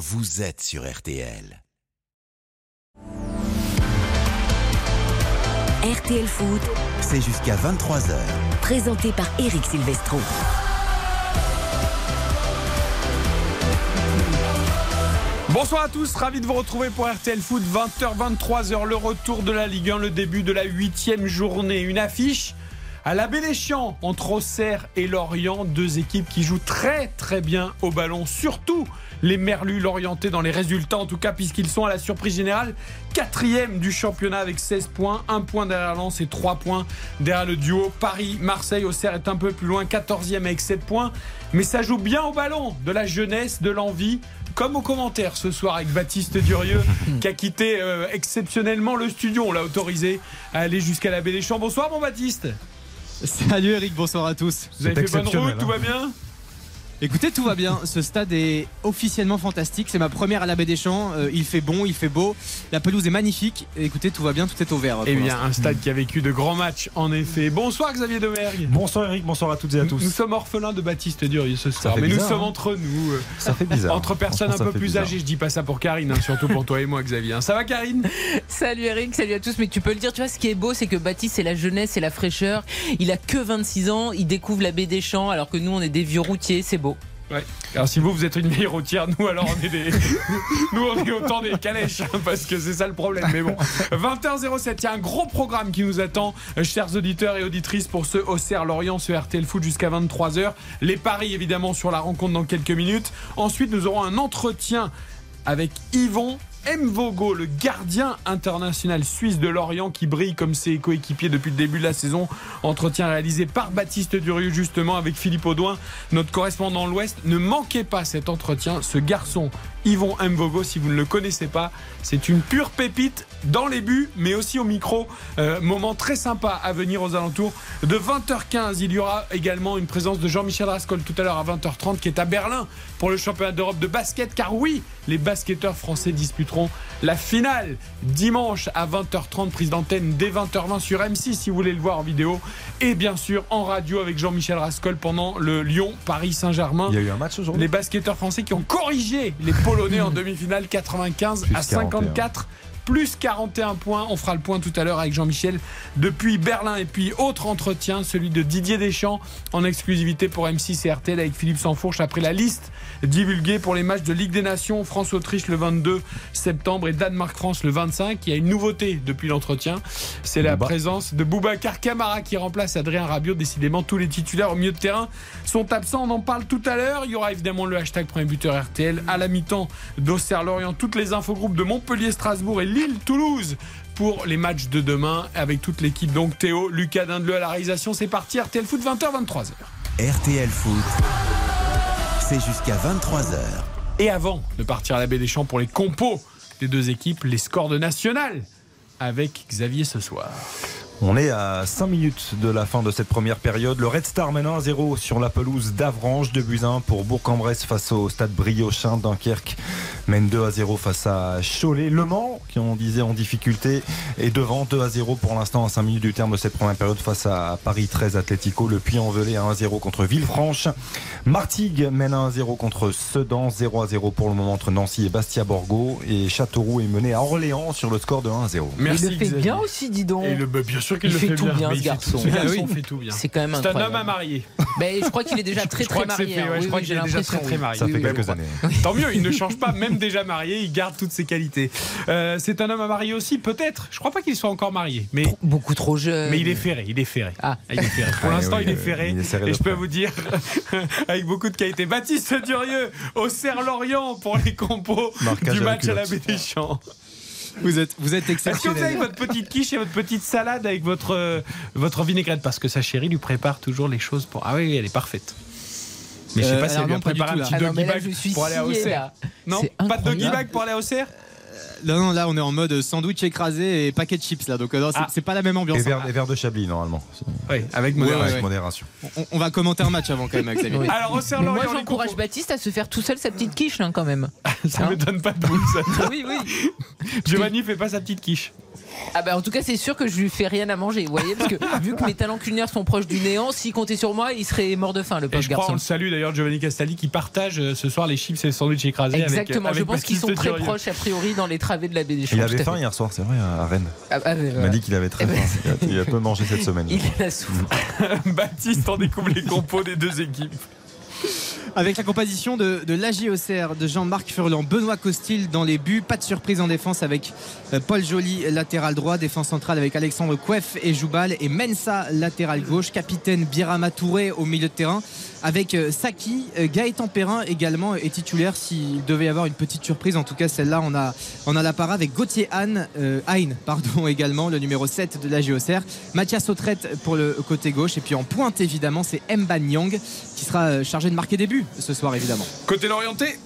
vous êtes sur RTL. RTL Foot, C'est jusqu'à 23h. présenté par Eric Silvestro. Bonsoir à tous, ravi de vous retrouver pour RTL Foot, 20h, 23h, le retour de la Ligue 1, le début de la huitième journée. Une affiche à la Baie des Champs entre Auxerre et Lorient, deux équipes qui jouent très très bien au ballon, surtout les Merlus l'orientés dans les résultats en tout cas puisqu'ils sont à la surprise générale quatrième du championnat avec 16 points, un point derrière Lens et 3 points derrière le duo Paris-Marseille. Auxerre est un peu plus loin, 14e avec 7 points, mais ça joue bien au ballon, de la jeunesse, de l'envie comme au commentaire ce soir avec Baptiste Durieux qui a quitté euh, exceptionnellement le studio. On l'a autorisé à aller jusqu'à la Baie des Champs. Bonsoir mon Baptiste. Salut Eric, bonsoir à tous. Vous avez fait bonne route, tout va bien Écoutez, tout va bien. Ce stade est officiellement fantastique. C'est ma première à la Baie des Champs. Euh, il fait bon, il fait beau. La pelouse est magnifique. Et écoutez, tout va bien, tout est au vert. Eh bien, un stade qui a vécu de grands matchs en effet. Bonsoir Xavier Domergue. Bonsoir Eric, bonsoir à toutes et à Nous, nous tous. sommes orphelins de Baptiste Durieux ce soir, mais nous sommes hein. entre nous. euh, Ça fait bizarre. Entre personnes un peu plus bizarre. âgées, je dis pas ça pour Karine, hein, surtout pour toi et moi Xavier. hein. Ça va Karine? Salut Eric, salut à tous. Mais tu peux le dire, tu vois, ce qui est beau, c'est que Baptiste, c'est la jeunesse, c'est la fraîcheur. Il a que 26 ans, il découvre la baie des champs, alors que nous, on est des vieux routiers, c'est beau. Alors si vous vous êtes une vieille routière, nous alors on est des, nous on est autant des calèches hein, parce que c'est ça le problème. Mais bon, 20h07, il y a un gros programme qui nous attend, euh, chers auditeurs et auditrices pour ce Auxerre Lorient, ce RTL Foot jusqu'à 23h. Les paris évidemment sur la rencontre dans quelques minutes. Ensuite, nous aurons un entretien avec Yvon Mvogo, le gardien international suisse de Lorient qui brille comme ses coéquipiers depuis le début de la saison. Entretien réalisé par Baptiste Durieux justement avec Philippe Audouin, notre correspondant de l'Ouest. Ne manquez pas cet entretien. Ce garçon, Yvon Mvogo, si vous ne le connaissez pas, c'est une pure pépite dans les buts, mais aussi au micro. Euh, moment très sympa à venir aux alentours de 20h15. Il y aura également une présence de Jean-Michel Rascol tout à l'heure à 20h30 qui est à Berlin pour le championnat d'Europe de basket. Car oui, les basketteurs français disputeront la finale dimanche à 20h30, prise d'antenne dès 20h20 sur M6 si vous voulez le voir en vidéo. Et bien sûr en radio avec Jean-Michel Rascol pendant le Lyon-Paris-Saint-Germain. Il y a eu un match aujourd'hui? Les basketteurs français qui ont corrigé les Polonais en demi-finale 95 Plus à 54. Plus 41 points. On fera le point tout à l'heure avec Jean-Michel depuis Berlin. Et puis, autre entretien, celui de Didier Deschamps en exclusivité pour M6 et RTL avec Philippe Sansfourche après la liste divulguée pour les matchs de Ligue des Nations France-Autriche le 22 septembre et Danemark-France le 25. Il y a une nouveauté depuis l'entretien. C'est la Bouba. présence de Boubacar Camara qui remplace Adrien Rabiot. Décidément, tous les titulaires au milieu de terrain sont absents. On en parle tout à l'heure. Il y aura évidemment le hashtag premier buteur RTL à la mi-temps d'Auxerre-Lorient. Toutes les infogroupes de Montpellier-Strasbourg et Lille-Toulouse pour les matchs de demain avec toute l'équipe. Donc Théo, Lucas Dindeleu à la réalisation. C'est parti. RTL Foot 20h, 23h. RTL Foot, c'est jusqu'à 23h. Et avant de partir à la baie des Champs pour les compos des deux équipes, les scores de national avec Xavier ce soir. On est à 5 minutes de la fin de cette première période. Le Red Star mène 1-0 sur la pelouse d'Avranches de Buzyn pour Bourg-en-Bresse face au stade Briochin. Dunkerque mène 2-0 face à Cholet. Le Mans, qui on disait en difficulté, est devant 2-0 pour l'instant à 5 minutes du terme de cette première période face à Paris 13 Atlético. Le Puy-en-Velay à 1-0 contre Villefranche. Martigues mène 1-0 contre Sedan. 0-0 pour le moment entre Nancy et Bastia-Borgo. Et Châteauroux est mené à Orléans sur le score de 1-0. Merci il le fait bien aussi, dis donc. Et le, bien sûr qu'il Il le fait fait, tout bien, ce garçon. Ce Ah garçon fait tout bien. C'est quand même C'est un homme à marier. Je crois qu'il est déjà très Je crois très marié. je crois oui, qu'il j'ai est déjà l'impression, très, très oui. marié. Ça Oui, fait oui, quelques années. Tant mieux, il ne change pas, même déjà marié, il garde toutes ses qualités. Euh, c'est un homme à marier aussi, peut-être. Je crois pas qu'il soit encore marié, mais. Beaucoup trop jeune. mais il est ferré, il est ferré. Ah. il est ferré. Pour Ah, l'instant, oui, il est euh, ferré. serré et je peux vous dire, avec beaucoup de qualité, Baptiste Durieux au Serre-Lorient pour les compos Marquage du match à la baie des Champs. Vous êtes, vous êtes Est-ce que vous avez exceptionnel. votre petite quiche et votre petite salade avec votre, euh, votre vinaigrette? Parce que sa chérie lui prépare toujours les choses pour. Ah oui, elle est parfaite. Mais je sais Euh, pas si elle lui a préparé un petit Ah doggy bag pour aller à Auxerre. Non, pas de doggy bag pour aller à Auxerre? Non, non, là on est en mode sandwich écrasé et paquet de chips là, donc euh, non, c'est Ah. c'est pas la même ambiance. Et verre, et verre de Chablis normalement. Oui, avec modération. ouais, Avec modération. On, on va commenter un match avant quand même, Xavier. Oui. Alors, Mais moi, j'encourage. Baptiste à se faire tout seul sa petite quiche, là, quand même. Ça Hein me donne pas de boule, ça. oui, oui. Giovanni fait pas sa petite quiche. Ah bah en tout cas c'est sûr que je lui fais rien à manger, vous voyez, parce que vu que mes talents culinaires sont proches du néant, s'il comptait sur moi, il serait mort de faim le Et pauvre je crois, on garçon. le salue d'ailleurs, Giovanni Castaldi, qui partage euh, ce soir les chips et les sandwichs écrasés. Exactement, avec, je avec pense qu'ils sont très proches a priori dans les travées de la baie des Champs. Il avait faim hier soir, c'est vrai, à Rennes. Ah, ah, mais Il m'a dit qu'il avait très Eh ben, faim. Il a- Il a peu mangé cette semaine. Il la soupe. Baptiste, on découvre les compos des deux équipes. Avec la composition de, de l'AG Auxerre, de Jean-Marc Furlan, Benoît Costil dans les buts. Pas de surprise en défense avec euh, Paul Joly, latéral droit. Défense centrale avec Alexandre Kouef et Joubal. Et Mensa, latéral gauche. Capitaine Birama Touré au milieu de terrain. Avec euh, Saki, euh, Gaëtan Perrin également est titulaire s'il devait y avoir une petite surprise. En tout cas, celle-là, on a, on la para avec Gauthier Hahn, euh, pardon, également, le numéro 7 de l'AG Auxerre. Mathias Autrette pour le côté gauche. Et puis en pointe, évidemment, c'est Mba Nyang qui sera chargé de marquer des buts ce soir, évidemment. Côté l'orienté,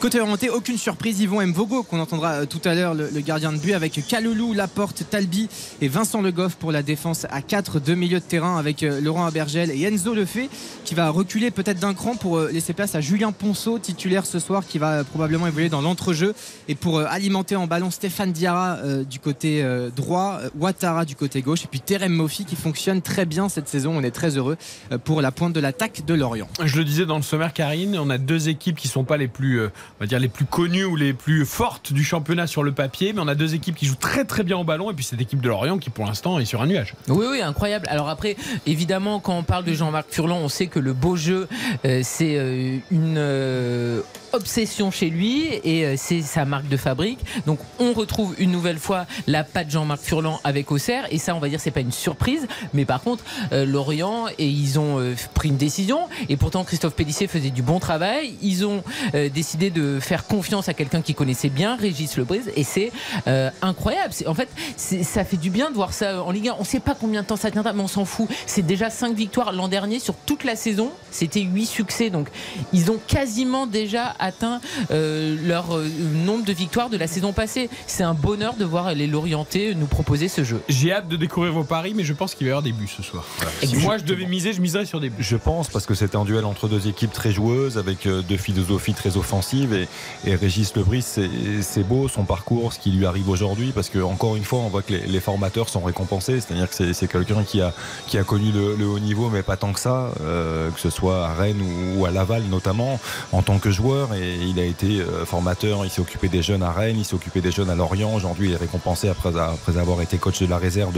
Côté orienté, aucune surprise. Yvon Mvogo, qu'on entendra euh, tout à l'heure, le, gardien de but, avec Kaloulou, Laporte, Talbi et Vincent Le Goff pour la défense à 4, deux milieux de terrain avec euh, Laurent Abergel et Enzo Lefebvre qui va reculer peut-être d'un cran pour euh, laisser place à Julien Ponceau, titulaire ce soir, qui va probablement évoluer dans l'entrejeu et pour alimenter en ballon Stéphane Diarra du côté droit, Ouattara du côté gauche et puis Terem Mofi qui fonctionne très bien cette saison. On est très heureux pour la pointe de l'attaque de Lorient. je le disais dans le sommaire, Karine, on a deux équipes qui sont pas les plus, on va dire les plus connues ou les plus fortes du championnat sur le papier, mais on a deux équipes qui jouent très très bien au ballon et puis cette équipe de Lorient qui pour l'instant est sur un nuage. Oui, oui, incroyable. Alors après, évidemment, quand on parle de Jean-Marc Furlan, on sait que le beau jeu, euh, c'est euh, une euh, obsession chez lui et euh, c'est sa marque de fabrique. Donc on retrouve une nouvelle fois la patte Jean-Marc Furlan avec Auxerre et ça, on va dire, c'est pas une surprise. Mais par contre, euh, Lorient et ils ont euh, pris une décision et pourtant Christophe Pellissier faisait du bon travail. Ils ont euh, décidé de faire confiance à quelqu'un qui connaissait bien, Régis Lebrise, et c'est euh, incroyable. En fait, ça fait du bien de voir ça en Ligue 1. On sait pas combien de temps ça tiendra, mais on s'en fout. C'est déjà 5 victoires l'an dernier sur toute la saison. C'était 8 succès. Donc, ils ont quasiment déjà atteint euh, leur euh, nombre de victoires de la saison passée. C'est un bonheur de voir les Lorientais nous proposer ce jeu. J'ai hâte de découvrir vos paris, mais je pense qu'il va y avoir des buts ce soir. Si moi je devais miser, je miserais sur des buts. Je pense parce que c'est un duel entre deux équipes très joueuses avec euh, deux philosophies très offensives et, et Régis Lebris c'est c'est beau son parcours ce qui lui arrive aujourd'hui parce que encore une fois on voit que les, les formateurs sont récompensés c'est-à-dire que c'est- c'est quelqu'un qui a qui a connu le, le haut niveau mais pas tant que ça euh, que ce soit à Rennes ou, ou à Laval notamment en tant que joueur et il a été euh, formateur. Il s'est occupé des jeunes à Rennes il s'est occupé des jeunes à Lorient. Aujourd'hui il est récompensé après, avoir été coach de la réserve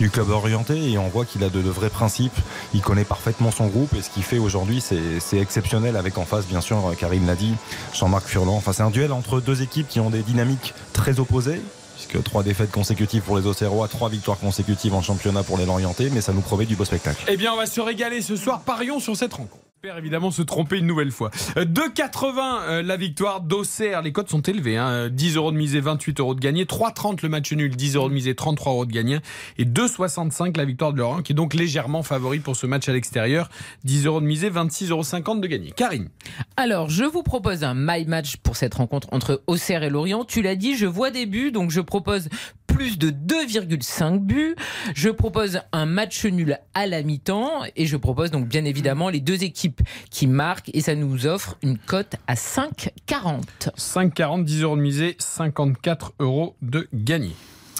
du club orienté. Et on voit qu'il a de, vrais principes. Il connaît parfaitement son groupe. Et ce qu'il fait aujourd'hui c'est exceptionnel avec en face bien sûr Karine l'a dit Jean-Marc Furlan. Enfin c'est un duel entre deux équipes qui ont des dynamiques très opposées puisque trois défaites consécutives pour les Auxerrois trois victoires consécutives en championnat pour les Lorientais. Mais ça nous promet du beau spectacle. Eh bien, on va se régaler ce soir. Parions sur cette rencontre. J'espère évidemment se tromper une nouvelle fois. Euh, 2,80 euh, la victoire d'Auxerre. Les cotes sont élevées. Hein. Euh, 10 euros de misée, 28 euros de gagné. 3,30 le match nul, 10 euros de misée, 33 euros de gagné. Et 2,65 la victoire de Lorient, qui est donc légèrement favori pour ce match à l'extérieur. 10 euros de misée, 26,50 euros de gagné. Karine. Alors, je vous propose un my match pour cette rencontre entre Auxerre et Lorient. Tu l'as dit, je vois des buts, donc je propose plus de 2,5 buts. Je propose un match nul à la mi-temps et je propose donc bien évidemment les deux équipes qui marquent et ça nous offre une cote à 5,40. 5,40, 10 euros de misée, 54 euros de gagné.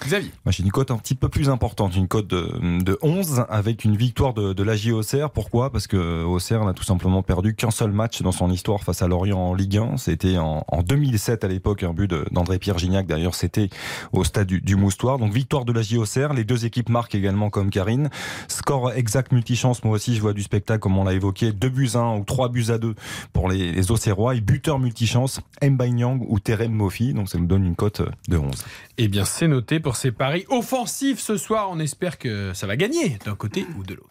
Xavier. Moi, j'ai une cote un petit peu plus importante, une cote de, de 11 avec une victoire de, de l'AJ Auxerre. Pourquoi? Parce que Auxerre n'a tout simplement perdu qu'un seul match dans son histoire face à Lorient en Ligue 1. C'était en, en 2007 à l'époque, un but d'André-Pierre Gignac. D'ailleurs, c'était au stade du, du Moustoir. Donc, victoire de l'AJ Auxerre. Les deux équipes marquent également comme Karine. Score exact multichance. Moi aussi, je vois du spectacle, comme on l'a évoqué. 2 buts à 1 ou 3 buts à 2 pour les, les Auxerrois. Et buteur multichance, Mbaye Nyang ou Terem Mofi. Donc, ça nous donne une cote de 11. Eh bien, c'est noté pour ces paris offensifs ce soir. On espère que ça va gagner d'un côté ou de l'autre.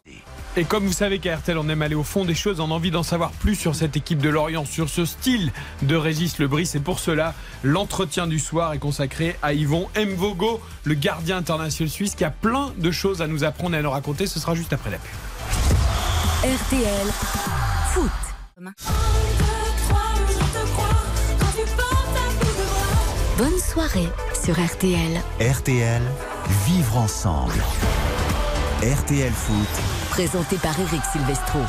Et comme vous savez qu'à RTL, on aime aller au fond des choses, on a envie d'en savoir plus sur cette équipe de Lorient, sur ce style de Régis Lebris. Et pour cela, l'entretien du soir est consacré à Yvon Mvogo, le gardien international suisse, qui a plein de choses à nous apprendre et à nous raconter. Ce sera juste après la pub. RTL Foot. Bonne soirée sur RTL. RTL, vivre ensemble. RTL Foot, Présenté par Eric Silvestro.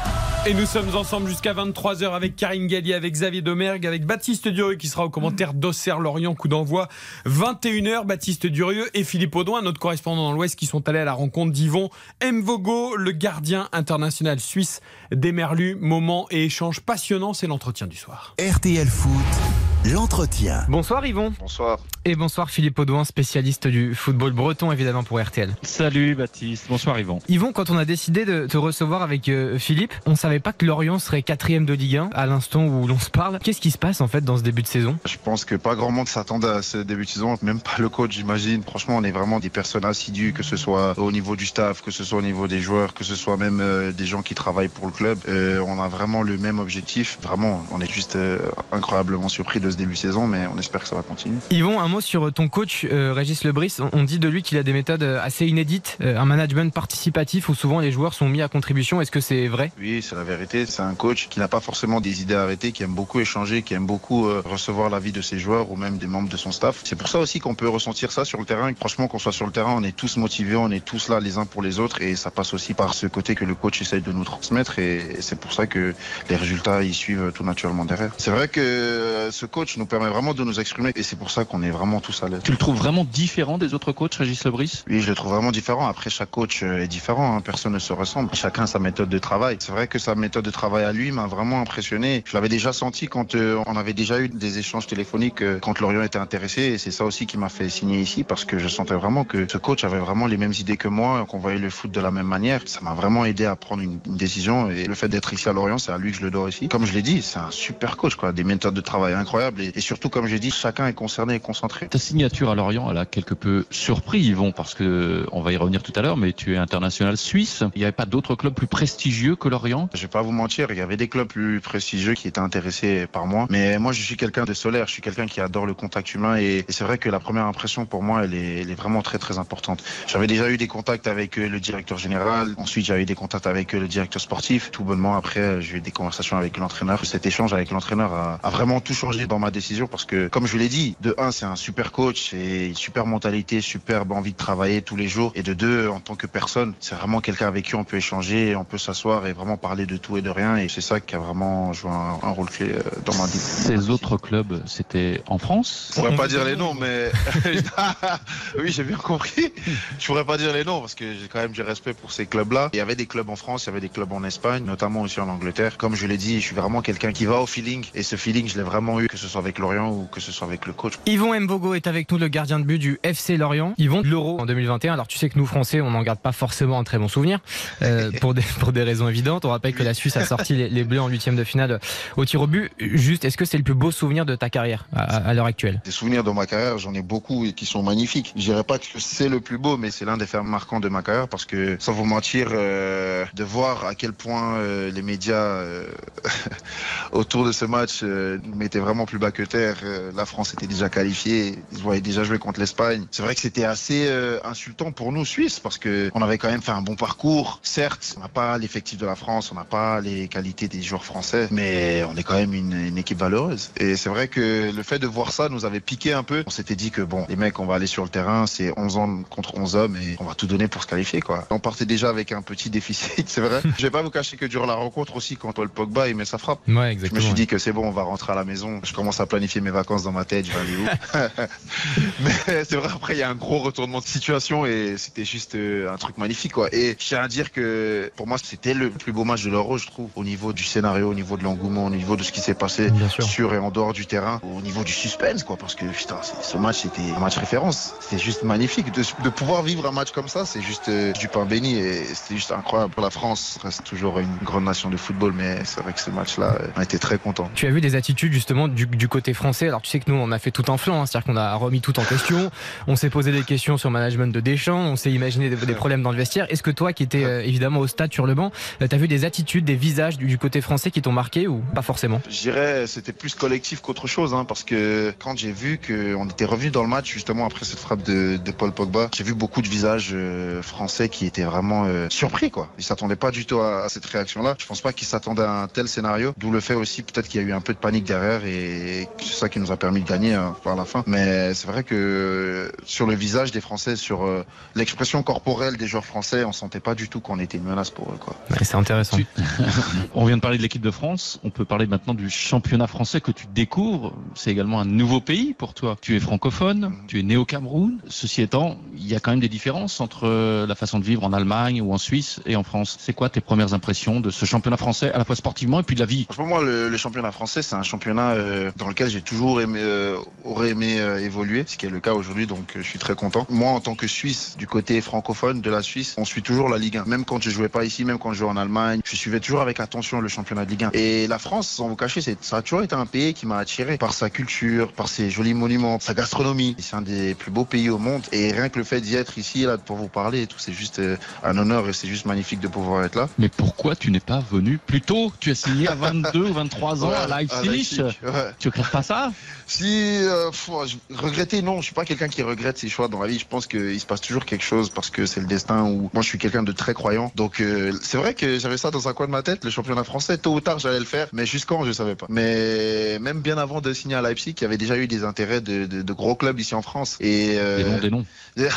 Et nous sommes ensemble jusqu'à 23h avec Karine Galli, avec Xavier Domergue, avec Baptiste Durieux qui sera au commentaire d'Auxerre-Lorient, coup d'envoi 21h. Baptiste Durieux et Philippe Audouin, notre correspondant dans l'Ouest, qui sont allés à la rencontre d'Yvon Mvogo, le gardien international suisse des Merlus. Moment et échange passionnant, c'est l'entretien du soir. RTL Foot, l'entretien. Bonsoir Yvon. Bonsoir. Et bonsoir Philippe Audouin, spécialiste du football breton évidemment pour RTL. Salut Baptiste. Bonsoir Yvon. Yvon, quand on a décidé de te recevoir avec euh, Philippe, on savait pas que Lorient serait quatrième de Ligue 1 à l'instant où l'on se parle. Qu'est-ce qui se passe en fait dans ce début de saison? Je pense que pas grand monde s'attendait à ce début de saison, même pas le coach j'imagine. Franchement, on est vraiment des personnes assidues, que ce soit au niveau du staff, que ce soit au niveau des joueurs, que ce soit même euh, des gens qui travaillent pour le club. Euh, on a vraiment le même objectif. Vraiment, on est juste incroyablement surpris de ce début de saison, mais on espère que ça va continuer. Yvon, un mot sur ton coach euh, Régis Lebris. On- dit de lui qu'il a des méthodes euh, assez inédites, euh, un management participatif où souvent les joueurs sont mis à contribution. Est-ce que c'est vrai? Oui, c'est la vérité. C'est un coach qui n'a pas forcément des idées arrêtées, qui aime beaucoup échanger, qui aime beaucoup euh, recevoir l'avis de ses joueurs ou même des membres de son staff. C'est pour ça aussi qu'on peut ressentir ça sur le terrain. Franchement, qu'on soit sur le terrain, on est tous motivés, on est tous là les uns pour les autres et ça passe aussi par ce côté que le coach essaye de nous transmettre et, et c'est pour ça que les résultats y suivent tout naturellement derrière. C'est vrai que euh, ce coach nous permet vraiment de nous exprimer et c'est pour ça qu'on est vraiment tous à l'aise. Tu le trouves vraiment différent des autres coachs, Régis Lebris? Oui, je le trouve vraiment différent. Après, chaque coach euh, est différent. hein. Personne ne se ressemble. Chacun sa méthode de travail. C'est vrai que sa méthode de travail à lui m'a vraiment impressionné. Je l'avais déjà senti quand euh, on avait déjà eu des échanges téléphoniques euh, quand Lorient était intéressé. Et c'est ça aussi qui m'a fait signer ici parce que je sentais vraiment que ce coach avait vraiment les mêmes idées que moi, qu'on voyait le foot de la même manière. Ça m'a vraiment aidé à prendre une, une décision. Et le fait d'être ici à Lorient, c'est à lui que je le dois ici. Comme je l'ai dit, c'est un super coach, quoi. Des méthodes de travail incroyables. Et, et surtout, comme j'ai dit, chacun est concerné et concentré. Ta signature à Lorient, elle a quelque peu surpris Yvon, parce que on va y revenir tout à l'heure, mais tu es international suisse. Il n'y avait pas d'autres clubs plus prestigieux que Lorient? Je vais pas vous mentir, il y avait des clubs plus prestigieux qui étaient intéressés par moi. Mais moi, je suis quelqu'un de solaire, je suis quelqu'un qui adore le contact humain et, et c'est vrai que la première impression pour moi, elle est, elle est vraiment très très importante. J'avais déjà eu des contacts avec euh, le directeur général. Ensuite, j'avais eu des contacts avec euh, le directeur sportif. Tout bonnement, après, j'ai eu des conversations avec l'entraîneur. Cet échange avec l'entraîneur a, a vraiment tout changé dans ma décision parce que, comme je l'ai dit, de un, c'est un super coach, c'est une super mentalité, superbe envie de travailler tous les jours. Et de deux, en tant que personne, c'est vraiment quelqu'un avec qui on peut échanger, on peut s'asseoir et vraiment parler de tout et de rien. Et c'est ça qui a vraiment joué un, un rôle clé euh, dans ma vie. Ces autres clubs, c'était en France Je pourrais pas dire les noms, mais oui, j'ai bien compris. Je pourrais pas dire les noms parce que j'ai quand même du respect pour ces clubs-là. Il y avait des clubs en France, il y avait des clubs en Espagne, notamment aussi en Angleterre. Comme je l'ai dit, je suis vraiment quelqu'un qui va au feeling et ce feeling, je l'ai vraiment eu, que ce soit avec Lorient ou que ce soit avec le coach. Yvon Mbogo est avec nous, le gardien de but du FC Lorient. Yvon, l'Euro en 2021. Alors tu sais que nous Français, on n'en garde pas forcément un très bon souvenir euh, pour des pour des raisons évidentes. On rappelle que la Suisse a sorti les, les Bleus en huitième de finale au tir au but. Juste, est-ce que c'est le plus beau souvenir de ta carrière à, l'heure actuelle? Des souvenirs de ma carrière, j'en ai beaucoup et qui sont magnifiques. Je dirais pas que c'est le plus beau, mais c'est l'un des faits marquants de ma carrière parce que, sans vous mentir, euh, de voir à quel point euh, les médias euh, autour de ce match euh, mettaient vraiment plus bas que terre. Euh, la France était déjà qualifiée, ils voyaient déjà jouer contre l'Espagne. C'est vrai que c'était assez euh, insultant pour nous Suisses parce que on avait quand même fait un bon parcours. Certes, on n'a pas l'effectif de la France, on n'a pas les qualités des joueurs français, mais on est quand même une, une équipe valeureuse. Et c'est vrai que le fait de voir ça nous avait piqué un peu. On s'était dit que bon, les mecs, on va aller sur le terrain, c'est 11 hommes contre 11 hommes et on va tout donner pour se qualifier quoi. On partait déjà avec un petit déficit, c'est vrai. Je vais pas vous cacher que durant la rencontre aussi, quand Paul Pogba il met sa frappe, Ouais, je me exactement. suis dit que c'est bon, on va rentrer à la maison. Je commence à planifier mes vacances dans ma tête, je vais aller où Mais c'est vrai, après, il y a un gros retournement de situation et c'était juste euh, un truc magnifique, quoi. Et je tiens à dire que pour moi, c'était le plus beau match de l'Euro, je trouve, au niveau du scénario, au niveau de l'engouement, au niveau de ce qui s'est passé sur et en dehors du terrain, au niveau du suspense, quoi. Parce que, putain, ce match, c'était un match référence. C'était juste magnifique. De, de pouvoir vivre un match comme ça, c'est juste euh, du pain béni et c'était juste incroyable. La France reste toujours une grande nation de football, mais c'est vrai que ce match-là, euh, on était très contents. Tu as vu des attitudes justement du, du côté français. Alors tu sais que nous on a fait tout un flanc, hein. c'est-à-dire qu'on a remis tout en question. On s'est posé des questions sur le management de Deschamps, on s'est imaginé des, des problèmes dans le vestiaire. Est-ce que toi qui étais euh, évidemment au stade sur le banc, euh, t'as vu des attitudes, des visages du, du côté français qui t'ont marqué ou pas forcément? Je dirais c'était plus collectif qu'autre chose, hein, parce que quand j'ai vu qu'on était revenu dans le match justement après cette frappe de, de Paul Pogba, j'ai vu beaucoup de visages euh, français qui étaient vraiment euh, surpris, quoi. Ils s'attendaient pas du tout à, à cette réaction-là. Je pense pas qu'ils s'attendaient à un tel scénario, d'où le fait aussi peut-être qu'il y a eu un peu de panique derrière et que c'est ça qui nous a permis de gagner hein, par la fin. Mais c'est vrai que euh, sur le visage des Français, sur euh, l'expression corporelle des joueurs français, on sentait pas du tout qu'on était une menace pour eux. Quoi. C'est intéressant. Tu- On vient de parler de l'équipe de France. On peut parler maintenant du championnat français que tu découvres. C'est également un nouveau pays pour toi. Tu es francophone, tu es né au Cameroun. Ceci étant, il y a quand même des différences entre euh, la façon de vivre en Allemagne ou en Suisse et en France. C'est quoi tes premières impressions de ce championnat français, à la fois sportivement et puis de la vie? Franchement, moi, le, le championnat français, c'est un championnat euh, dans lequel j'ai toujours aimé, euh, aurait aimé euh, évoluer, ce qui est le cas aujourd'hui, donc euh, je suis très content. Moi, en tant que Suisse, du côté francophone de la Suisse, on suit toujours la Ligue 1. Même quand je jouais pas ici, même quand je jouais en Allemagne, je suivais toujours avec attention le championnat de Ligue 1. Et la France, sans vous cacher, ça a toujours été un pays qui m'a attiré par sa culture, par ses jolis monuments, sa gastronomie. C'est un des plus beaux pays au monde. Et rien que le fait d'y être ici, là, pour vous parler et tout, c'est juste euh, un honneur et c'est juste magnifique de pouvoir être là. Mais pourquoi tu n'es pas venu plus tôt? Tu as signé à 22 ou 23 ans Ouais, à Leipzig. Leipzig, ouais. Tu regrettes pas ça? Si euh, je- regretter, non, je suis pas quelqu'un qui regrette ses choix dans la vie. Je pense qu'il se passe toujours quelque chose parce que c'est le destin. Ou moi, je suis quelqu'un de très croyant. Donc euh, c'est vrai que j'avais ça dans un coin de ma tête, le championnat français. Tôt ou tard, j'allais le faire, mais jusqu'en, je savais pas. Mais même bien avant de signer à Leipzig, il y avait déjà eu des intérêts de, de- de gros clubs ici en France. Et euh, Des noms, des noms.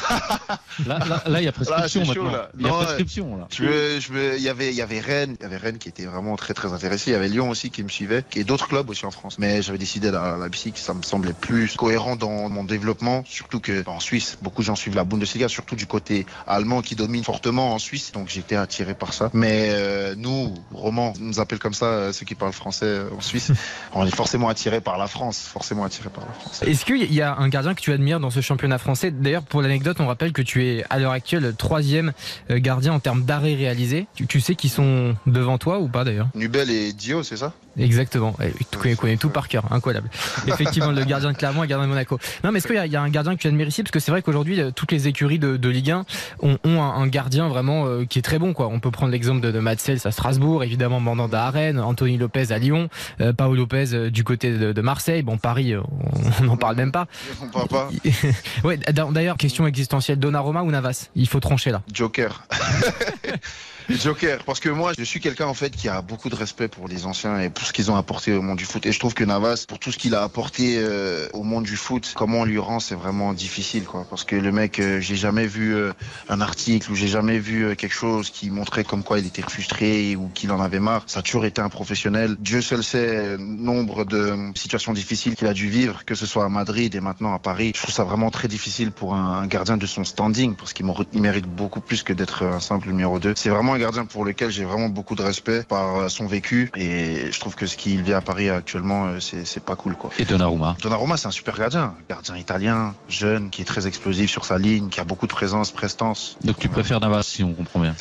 Là, là, là, il y a prescription Là, chaud, maintenant. Il y a Non, ouais. prescription là. Je je il y avait, il y avait Rennes, il y avait Rennes qui était vraiment très très intéressé. Il y avait Lyon aussi qui me suivait, et d'autres clubs aussi en France. Mais j'avais décidé à Leipzig, ça me semblait plus cohérent dans mon développement, surtout que en Suisse, beaucoup de gens suivent la Bundesliga, surtout du côté allemand qui domine fortement en Suisse. Donc j'étais attiré par ça. Mais euh, nous, romans, on nous appelle comme ça euh, ceux qui parlent français euh, en Suisse. on est forcément attiré par la France, forcément attiré par la France. Est-ce qu'il y a un gardien que tu admires dans ce championnat français? D'ailleurs, pour l'anecdote, on rappelle que tu es à l'heure actuelle le troisième gardien en termes d'arrêt réalisé. Tu, tu sais qui sont devant toi ou pas d'ailleurs? Nubel et Dio, c'est ça? Exactement. Tu connais, connais tout par cœur, incroyable. Effectivement, le gardien de Clermont et le gardien de Monaco. Non, mais est-ce qu'il y, a- il y a un gardien que tu admires ici? Parce que c'est vrai qu'aujourd'hui, euh, toutes les écuries de, de Ligue 1 ont, ont un, un gardien vraiment euh, qui est très bon. Quoi. On peut prendre l'exemple de, de Matsels à Strasbourg, évidemment Mandanda à Rennes, Anthony Lopez à Lyon, euh, Paolo Lopez euh, du côté de, de Marseille. Bon, Paris, on n'en parle même pas. On parle pas. ouais, d'ailleurs, question existentielle, Donnarumma ou Navas? Il faut trancher là. Joker. Joker, parce que moi je suis quelqu'un en fait qui a beaucoup de respect pour les anciens et pour ce qu'ils ont apporté au monde du foot. Et je trouve que Navas, pour tout ce qu'il a apporté euh, au monde du foot, comment on lui rend, c'est vraiment difficile quoi. Parce que le mec, euh, j'ai jamais vu euh, un article ou j'ai jamais vu euh, quelque chose qui montrait comme quoi il était frustré ou qu'il en avait marre. Ça a toujours été un professionnel. Dieu seul sait euh, nombre de situations difficiles qu'il a dû vivre, que ce soit à Madrid et maintenant à Paris. Je trouve ça vraiment très difficile pour un, un gardien de son standing parce qu'il mérite beaucoup plus que d'être un simple numéro 2. C'est vraiment un gardien pour lequel j'ai vraiment beaucoup de respect par euh, son vécu et je trouve que ce qu'il vit à Paris actuellement, euh, c'est pas cool quoi. Et Donnarumma. Donnarumma, c'est un super gardien. Gardien italien, jeune, qui est très explosif sur sa ligne, qui a beaucoup de présence, prestance. Donc tu préfères Navas si on comprend bien.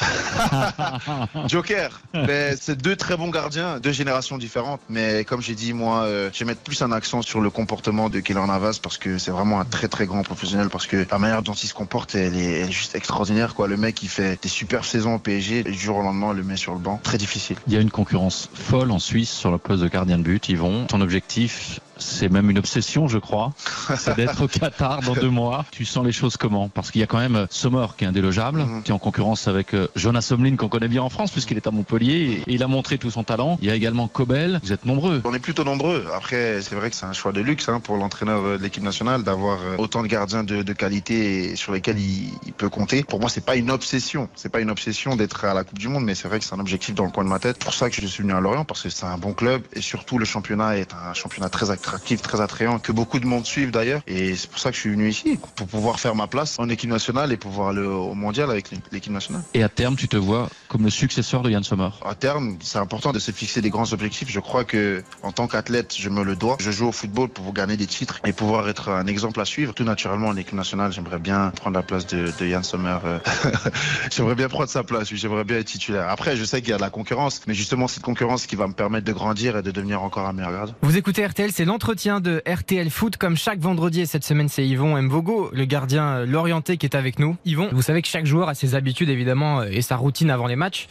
Joker, ben, c'est deux très bons gardiens, deux générations différentes. Mais comme j'ai dit, moi, euh, je vais mettre plus un accent sur le comportement de Keylor Navas parce que c'est vraiment un très très grand professionnel. Parce que la manière dont il se comporte, elle est, elle est juste extraordinaire. Quoi. Le mec, il fait des super saisons au PSG et du jour au lendemain, on le met sur le banc. Très difficile. Il y a une concurrence folle en Suisse sur le poste de gardien de but. Yvon, ton objectif, c'est même une obsession, je crois, c'est d'être au Qatar dans deux mois. Tu sens les choses comment? Parce qu'il y a quand même Sommer qui est indélogeable, Mhm. qui est en concurrence avec euh, Jonas Somlin qu'on connaît bien en France puisqu'il est à Montpellier et il a montré tout son talent. Il y a également Kobel. Vous êtes nombreux. On est plutôt nombreux. Après, c'est vrai que c'est un choix de luxe hein, pour l'entraîneur euh, de l'équipe nationale d'avoir euh, autant de gardiens de, de qualité sur lesquels il, il peut compter. Pour moi, c'est pas une obsession. C'est pas une obsession d'être à la Coupe du Monde, mais c'est vrai que c'est un objectif dans le coin de ma tête. Pour ça que je suis venu à Lorient parce que c'est un bon club et surtout le championnat est un championnat très attractif, très attrayant que beaucoup de monde suivent d'ailleurs. Et c'est pour ça que je suis venu ici pour pouvoir faire ma place en équipe nationale et pouvoir aller au mondial avec l'équipe nationale. Et à terme, tu te vois comme le successeur de Yann Sommer? À terme, c'est important de se fixer des grands objectifs. Je crois que en tant qu'athlète, je me le dois. Je joue au football pour gagner des titres et pouvoir être un exemple à suivre. Tout naturellement, en équipe nationale, j'aimerais bien prendre la place de, de Yann Sommer. euh. j'aimerais bien prendre sa place. oui, J'aimerais bien être titulaire. Après, je sais qu'il y a de la concurrence, mais justement, cette concurrence qui va me permettre de grandir et de devenir encore un meilleur gardien. Vous écoutez RTL, c'est l'entretien de RTL Foot comme chaque vendredi et cette semaine c'est Yvon Mvogo, le gardien euh, l'orienté qui est avec nous. Yvon, vous savez que chaque joueur a ses habitudes évidemment euh, et sa routine avant les matchs.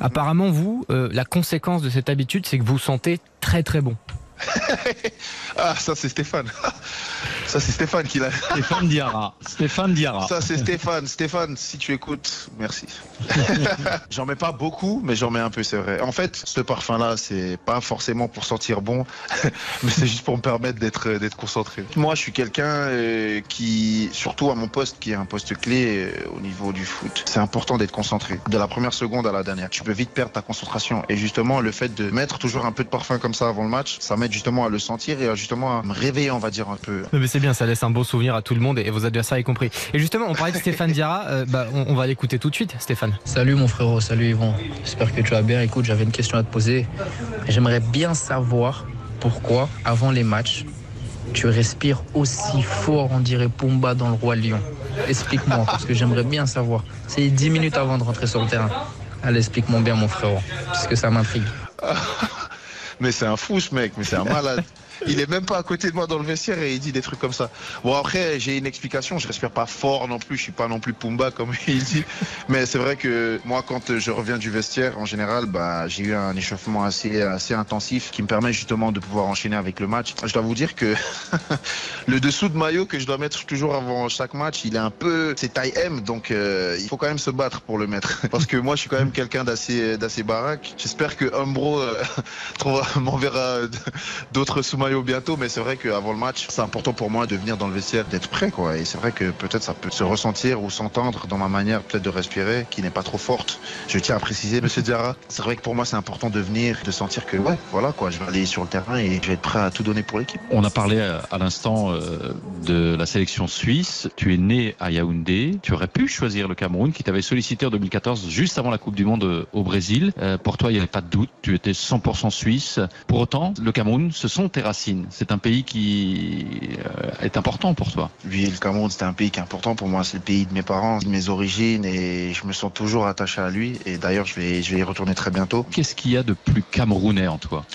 Apparemment vous, euh, la conséquence de cette habitude c'est que vous sentez très très bon. Ah, ça c'est Stéphane. Ça c'est Stéphane qui l'a. Stéphane Diarra. Stéphane Diarra. Ça c'est Stéphane. Stéphane, si tu écoutes, merci. j'en mets pas beaucoup, mais j'en mets un peu, c'est vrai. En fait, ce parfum-là, c'est pas forcément pour sentir bon, mais c'est juste pour me permettre d'être d'être concentré. Moi, je suis quelqu'un euh, qui, surtout à mon poste, qui est un poste clé euh, au niveau du foot, c'est important d'être concentré. De la première seconde à la dernière, tu peux vite perdre ta concentration. Et justement, le fait de mettre toujours un peu de parfum comme ça avant le match, ça m'aide justement à le sentir et à justement à me réveiller, on va dire un peu. Mais c'est bien, ça laisse un beau souvenir à tout le monde et vos adversaires y compris. Et justement, on parlait de Stéphane Diarra, euh, bah, on, on va l'écouter tout de suite, Stéphane. Salut mon frérot, salut Yvon. J'espère que tu vas bien. Écoute, j'avais une question à te poser. J'aimerais bien savoir pourquoi, avant les matchs, tu respires aussi fort, on dirait Pumba dans le Roi Lion. Explique-moi, parce que j'aimerais bien savoir. C'est 10 minutes avant de rentrer sur le terrain. Allez, explique-moi bien, mon frérot, puisque ça m'intrigue. Mais c'est un fou ce mec, mais c'est un malade. Il est même pas à côté de moi dans le vestiaire et il dit des trucs comme ça. Bon après j'ai une explication, je respire pas fort non plus, je suis pas non plus Pumba comme il dit. Mais c'est vrai que moi quand je reviens du vestiaire en général, bah j'ai eu un échauffement assez assez intensif qui me permet justement de pouvoir enchaîner avec le match. Je dois vous dire que le dessous de maillot que je dois mettre toujours avant chaque match, il est un peu c'est taille M donc euh, il faut quand même se battre pour le mettre parce que moi je suis quand même quelqu'un d'assez d'assez baraque. J'espère que Umbro euh, m'enverra d'autres sous-maillots bientôt, mais c'est vrai qu'avant le match, c'est important pour moi de venir dans le vestiaire, d'être prêt, quoi. Et c'est vrai que peut-être ça peut se ressentir ou s'entendre dans ma manière peut-être de respirer, qui n'est pas trop forte. Je tiens à préciser, Monsieur Diarra, c'est vrai que pour moi c'est important de venir, de sentir que ouais, voilà quoi, je vais aller sur le terrain et je vais être prêt à tout donner pour l'équipe. On a parlé à, à l'instant euh, de la sélection suisse. Tu es né à Yaoundé. Tu aurais pu choisir le Cameroun qui t'avait sollicité en 2014, juste avant la Coupe du Monde euh, au Brésil. Euh, pour toi, il n'y avait pas de doute. Tu étais 100% suisse. Pour autant, le Cameroun, ce sont tes racines. C'est un pays qui euh, est important pour toi. Oui, le Cameroun, c'était un pays qui est important pour moi. C'est le pays de mes parents, de mes origines et je me sens toujours attaché à lui. Et d'ailleurs, je vais, je vais y retourner très bientôt. Qu'est-ce qu'il y a de plus camerounais en toi?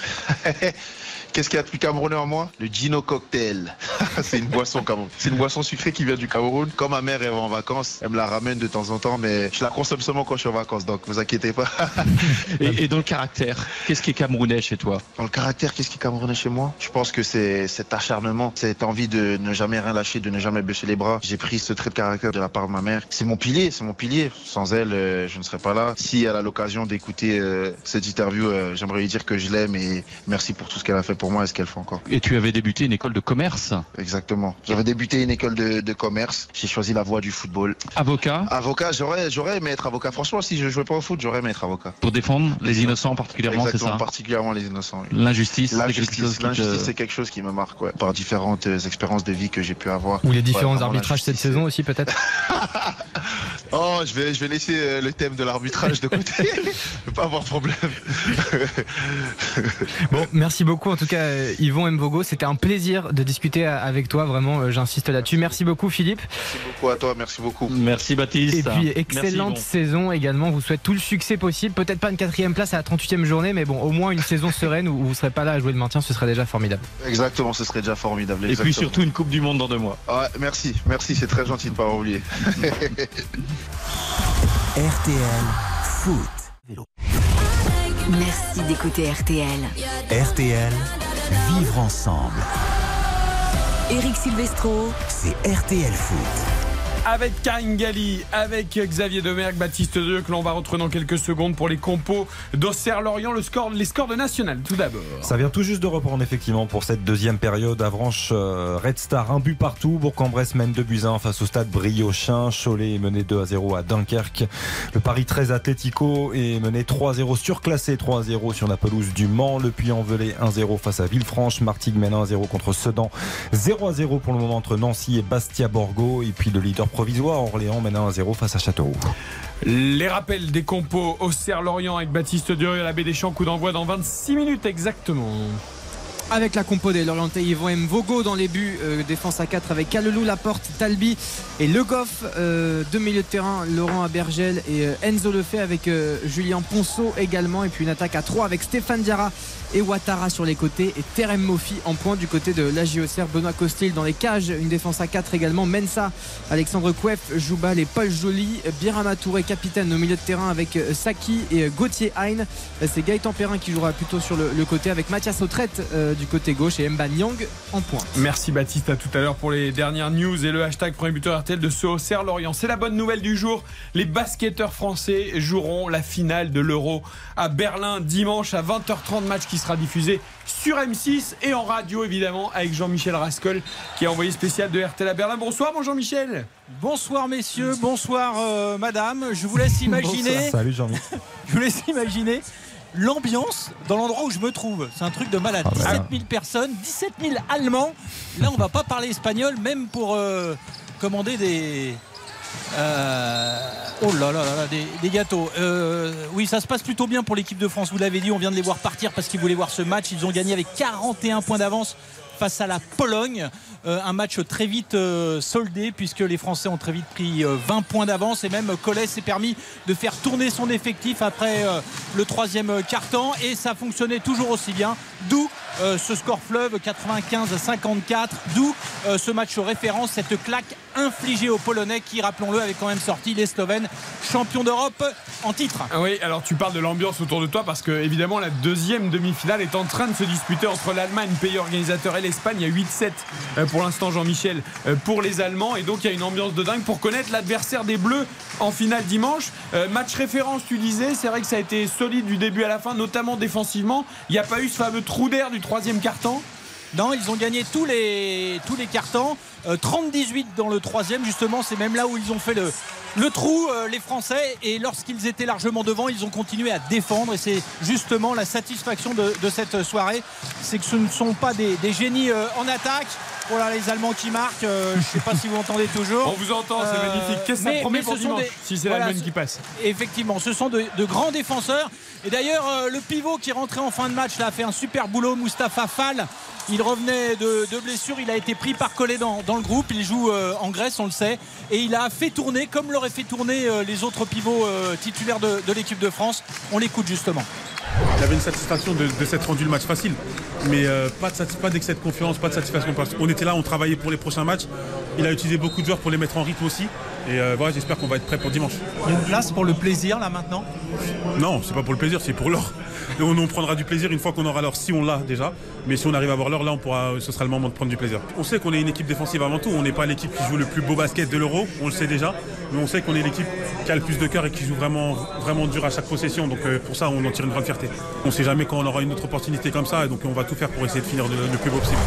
Qu'est-ce qu'il y a de plus camerounais en moi Le Gino Cocktail. c'est une boisson Cameroun. C'est une boisson sucrée qui vient du Cameroun. Quand ma mère est en vacances, elle me la ramène de temps en temps, mais je la consomme seulement quand je suis en vacances, donc vous inquiétez pas. et, et dans le caractère, qu'est-ce qui est camerounais chez toi? Dans le caractère, qu'est-ce qui est camerounais chez moi? Je pense que c'est cet acharnement, cette envie de ne jamais rien lâcher, de ne jamais baisser les bras. J'ai pris ce trait de caractère de la part de ma mère. C'est mon pilier, c'est mon pilier. Sans elle, euh, je ne serais pas là. Si elle a l'occasion d'écouter euh, cette interview, euh, j'aimerais lui dire que je l'aime et merci pour tout ce qu'elle a fait pour moi et ce qu'elle fait encore. Et tu avais débuté une école de commerce, Exactement. J'avais débuté une école de, de commerce. J'ai choisi la voie du football. avocat, Avocat, j'aurais, j'aurais aimé être avocat. Franchement, si je jouais pas au foot, j'aurais aimé être avocat. pour défendre les innocents particulièrement, c'est ça particulièrement les innocents. oui. L'injustice, c'est quelque L'injustice, te- c'est quelque chose qui me marque, ouais, par différentes euh, expériences de vie que j'ai pu avoir. Ou les différents Ouais, arbitrages cette saison aussi peut-être Oh, je vais, je vais laisser euh, le thème de l'arbitrage de côté. je vais pas avoir de problème. Bon, merci beaucoup en tout cas euh, Yvon Mvogo, c'était un plaisir de discuter euh, avec toi, vraiment euh, j'insiste là-dessus. Merci beaucoup Philippe. Merci beaucoup à toi, merci beaucoup. Merci Baptiste. Et puis excellente saison également, vous souhaite tout le succès possible, peut-être pas une quatrième place à la 38e journée, mais bon au moins une saison sereine où vous serez pas là à jouer le maintien, ce serait déjà formidable. Exactement, ce serait déjà formidable. Et puis surtout une Coupe du Monde dans deux mois. Ouais, merci, merci, c'est très gentil de pas avoir oublié. RTL Foot. Merci d'écouter RTL. RTL, vivre ensemble. Eric Silvestro. C'est RTL Foot. Avec Karine Galli, avec Xavier Demergue, Baptiste Deux, que l'on va retrouver dans quelques secondes pour les compos d'Auxerre-Lorient, le score, les scores de National tout d'abord. Ça vient tout juste de reprendre effectivement pour cette deuxième période. Avranches euh, Red Star, un but partout. Bourg-en-Bresse mène 2 buts à 1 face au stade Briochin. Cholet est mené 2 à 0 à Dunkerque. Le Paris 13 Atlético est mené 3 à 0 surclassé 3 à 0 sur la pelouse du Mans. Le Puy-en-Velay 1 0 face à Villefranche. Martigues mène 1 à 0 contre Sedan. 0 à 0 pour le moment entre Nancy et Bastia-Borgo. Et puis le leader provisoire Orléans mène 1 à 0 face à Châteauroux. Les rappels des compos Auxerre-Lorient avec Baptiste Dieu et la baie des Champs, coup d'envoi dans 26 minutes exactement. Avec la compo des Lorientais, Yvon M. Vogo dans les buts, euh, défense à 4 avec Calelou, Laporte, Talbi et Le Goff. Euh, deux milieux de terrain, Laurent Abergel et euh, Enzo Lefebvre avec euh, Julien Ponceau également. Et puis une attaque à 3 avec Stéphane Diarra et Ouattara sur les côtés et Terem Mofi en point du côté de la JOCR. Benoît Costil dans les cages, une défense à 4 également. Mensa, Alexandre Kouef, Joubal et Paul Joly. Birama Touré, capitaine au milieu de terrain avec euh, Saki et euh, Gauthier Hein. Euh, C'est Gaëtan Perrin qui jouera plutôt sur le, côté avec Mathias Autrette du côté gauche et Mba Nyang en pointe. Merci Baptiste, à tout à l'heure pour les dernières news et le hashtag premier buteur RTL de ce Auxerre Lorient. C'est la bonne nouvelle du jour. Les basketteurs français joueront la finale de l'Euro à Berlin dimanche à 20h30, match qui sera diffusé sur M6 et en radio évidemment avec Jean-Michel Rascol qui est envoyé spécial de RTL à Berlin. Bonsoir mon Jean-Michel. Bonsoir messieurs, bonsoir euh, madame. Je vous laisse imaginer. Salut Jean-Mi. Je vous laisse imaginer l'ambiance dans l'endroit où je me trouve. C'est un truc de malade. Ah bah 17 là. 000 personnes, 17 000 Allemands. Là, on va pas parler espagnol, même pour euh, commander des. Euh, oh là là là là, des, gâteaux. Euh, oui, ça se passe plutôt bien pour l'équipe de France. Vous l'avez dit, on vient de les voir partir parce qu'ils voulaient voir ce match. Ils ont gagné avec 41 points d'avance face à la Pologne. Euh, un match très vite soldé puisque les Français ont très vite pris euh, 20 points d'avance et même Collet s'est permis de faire tourner son effectif après le troisième quart-temps et ça fonctionnait toujours aussi bien. D'où euh, ce score fleuve 95 à 54. D'où euh, ce match référence, cette claque infligée aux Polonais qui, rappelons-le, avait quand même sorti les Slovènes champions d'Europe en titre. Ah Oui, alors tu parles de l'ambiance autour de toi parce que évidemment la deuxième demi-finale est en train de se disputer entre l'Allemagne, pays organisateur, et l'Espagne. Il y a 8-7 euh, pour l'instant, Jean-Michel, pour les Allemands. Et donc il y a une ambiance de dingue pour connaître l'adversaire des Bleus en finale dimanche. Match référence, tu disais, c'est vrai que ça a été solide du début à la fin, notamment défensivement. Il n'y a pas eu ce fameux trou d'air du troisième quart-temps. Non, ils ont gagné tous les, tous les cartons. Euh, 30-18 dans le troisième, justement, c'est même là où ils ont fait le, trou, euh, les Français. Et lorsqu'ils étaient largement devant, ils ont continué à défendre. Et c'est justement la satisfaction de, cette soirée. C'est que ce ne sont pas des, des génies euh, en attaque. Voilà les Allemands qui marquent. Euh, je ne sais pas si vous entendez toujours. On vous entend, c'est Euh, magnifique. Qu'est-ce que ça promet pour dimanche des- si c'est l'Allemagne qui passe Effectivement, ce sont de, de grands défenseurs. Et d'ailleurs, euh, le pivot qui est rentré en fin de match là, a fait un super boulot, Mustapha Fall. Il revenait de, de blessure, il a été pris par Collet dans, dans le groupe. Il joue en Grèce, on le sait. Et il a fait tourner, comme l'auraient fait tourner les autres pivots titulaires de, de l'équipe de France. On l'écoute justement. Il avait une satisfaction de, s'être rendu le match facile, mais euh, pas, d'excès de confiance, pas de satisfaction. parce qu'on était là, on travaillait pour les prochains matchs. Il a utilisé beaucoup de joueurs pour les mettre en rythme aussi. Et euh, voilà, j'espère qu'on va être prêt pour dimanche. Il y a une place pour le plaisir là maintenant? Non, c'est pas pour le plaisir, c'est pour l'or. On, on prendra du plaisir une fois qu'on aura l'or, si on l'a déjà. Mais si on arrive à avoir l'or, là, on pourra, ce sera le moment de prendre du plaisir. On sait qu'on est une équipe défensive avant tout. On n'est pas l'équipe qui joue le plus beau basket de l'Euro, on le sait déjà. Mais on sait qu'on est l'équipe qui a le plus de cœur et qui joue vraiment, vraiment dur à chaque possession. Donc euh, pour ça, on en tire une grande fierté. On sait jamais quand on aura une autre opportunité comme ça. Et donc on va tout faire pour essayer de finir le, le plus beau possible.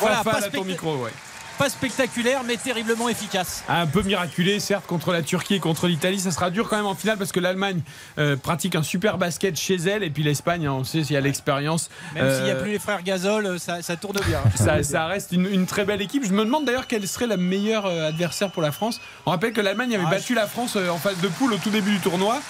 Voilà, pas à ton micro, ouais. Pas spectaculaire, mais terriblement efficace. Un peu miraculé, certes, contre la Turquie et contre l'Italie. Ça sera dur quand même en finale parce que l'Allemagne euh, pratique un super basket chez elle. Et puis l'Espagne, hein, on sait s'il y a l'expérience. Même s'il n'y a Euh, plus les frères Gasol, ça, ça tourne bien. Ça, ça reste une, une très belle équipe. Je me demande d'ailleurs quel serait le meilleur euh, adversaire pour la France. On rappelle que l'Allemagne avait Ah, battu la France euh, en phase de poule au tout début du tournoi.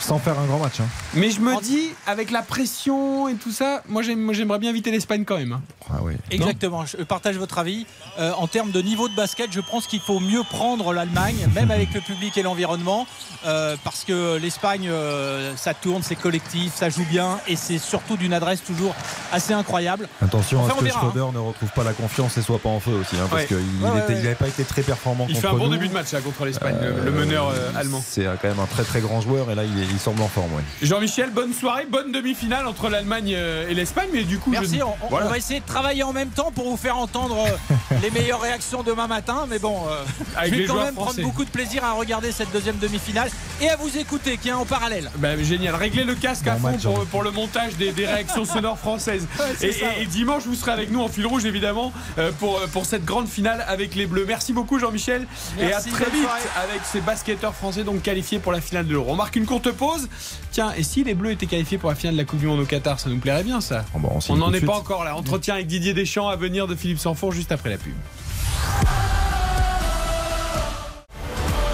Sans faire un grand match. hein. Mais je me dis, avec la pression et tout ça, moi j'aime- moi, j'aimerais bien éviter l'Espagne quand même. hein. Ah oui. Exactement, je partage votre avis. Euh, en termes de niveau de basket, je pense qu'il faut mieux prendre l'Allemagne, même avec le public et l'environnement, euh, parce que l'Espagne, euh, ça tourne, c'est collectif, ça joue bien, et c'est surtout d'une adresse toujours assez incroyable. Attention Enfin, à ce que verra, Schroeder ne retrouve pas la confiance et soit pas en feu aussi, hein, parce Ouais. qu'il Ouais, n'avait ouais. pas été très performant Il contre fait un bon nous. début de match là, contre l'Espagne, le- Euh, le, meneur euh, allemand. C'est quand même un très très grand joueur et là il, est- il semble en forme. ouais. Jean-Michel, bonne soirée, bonne demi-finale entre l'Allemagne et l'Espagne. Mais du coup, Merci, je... on, on- Voilà. on va essayer de travailler en même temps pour vous faire entendre les réactions demain matin, mais bon, euh, Avec je les vais quand même français. prendre beaucoup de plaisir à regarder cette deuxième demi-finale et à vous écouter qui est en parallèle. Bah, génial, réglez le casque à fond match, pour, le montage des, des réactions sonores françaises. et, ça, et- et dimanche, vous serez avec nous en fil rouge, évidemment, euh, pour, euh, pour cette grande finale avec les Bleus. Merci beaucoup, Jean-Michel. Et à Merci, très vite soirée. avec ces basketteurs français donc qualifiés pour la finale de l'Euro. On marque une courte pause. Tiens, et si les Bleus étaient qualifiés pour la finale de la Coupe du Monde au Qatar, ça nous plairait bien, ça. Bon, bah, on n'en est suite. pas encore là. Entretien avec Didier Deschamps à venir de Philippe Sanfour juste après la pub.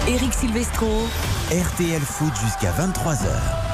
Eric Silvestro. RTL Foot jusqu'à 23h.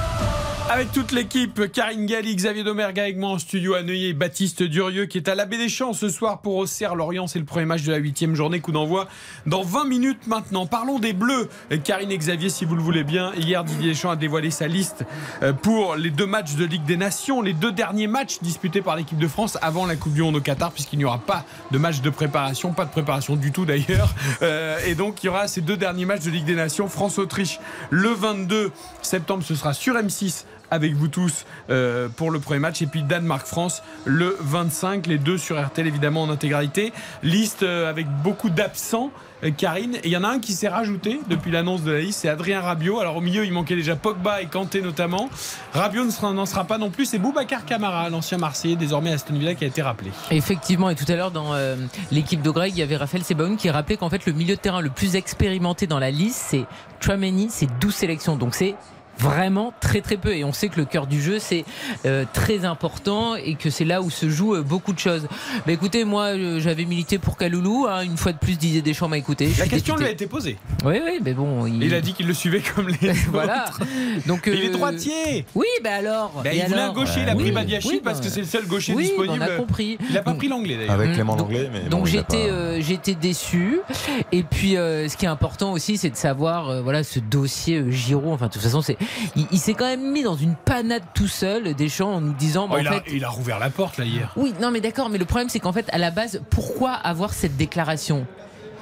Avec toute l'équipe, Karine Galli, Xavier Domergue avec moi en studio à Neuilly, Baptiste Durieux qui est à la Baie des Champs ce soir pour Auxerre Lorient. C'est le premier match de la huitième journée, coup d'envoi dans 20 minutes maintenant. Parlons des Bleus. Karine et Xavier, si vous le voulez bien. Hier, Didier Deschamps a dévoilé sa liste euh, pour les deux matchs de Ligue des Nations, les deux derniers matchs disputés par l'équipe de France avant la Coupe du Monde au Qatar, puisqu'il n'y aura pas de match de préparation, pas de préparation du tout d'ailleurs. Euh, et donc, il y aura ces deux derniers matchs de Ligue des Nations, France-Autriche le 22 septembre, ce sera sur M6 avec vous tous euh, pour le premier match. Et puis Danemark-France le 25, les deux sur RTL évidemment en intégralité. Liste euh, avec beaucoup d'absents. euh, Karine, et il y en a un qui s'est rajouté depuis l'annonce de la liste, c'est Adrien Rabiot. Alors au milieu, il manquait déjà Pogba et Kanté notamment. Rabiot n'en sera pas non plus. C'est Boubacar Camara, l'ancien Marseillais, désormais Aston Villa, qui a été rappelé. Effectivement, et tout à l'heure dans l'équipe de Greg, il y avait Raphaël Sebaoun qui rappelait qu'en fait le milieu de terrain le plus expérimenté dans la liste, c'est Chouameni, c'est 12 sélections. Donc c'est vraiment très très peu et on sait que le cœur du jeu c'est euh, très important et que c'est là où se joue euh, beaucoup de choses. Mais écoutez, moi euh, j'avais milité pour Kaloulou, hein, une fois de plus Didier Deschamps m'a écouté. La question lui a été posée. Oui, oui, mais bon. Il, Il a dit qu'il le suivait comme les voilà. autres. Donc, Il est euh, droitier. Oui, ben alors. Et il voulait un alors gaucher, il a Oui, pris Badiachil oui, parce ben, que c'est le seul gaucher oui, disponible. On a compris. Il n'a pas pris l'anglais d'ailleurs. Avec Mm. Clément Donc- Langlais, mais Donc j'étais pas- euh, j'étais déçu et puis euh, ce qui est important aussi c'est de savoir euh, voilà ce dossier euh, Giroud enfin de toute façon c'est il, il s'est quand même mis dans une panade tout seul Deschamps en nous disant bah, Oh, en il, a, fait il a rouvert la porte là hier. oui non mais d'accord mais le problème c'est qu'en fait à la base pourquoi avoir cette déclaration?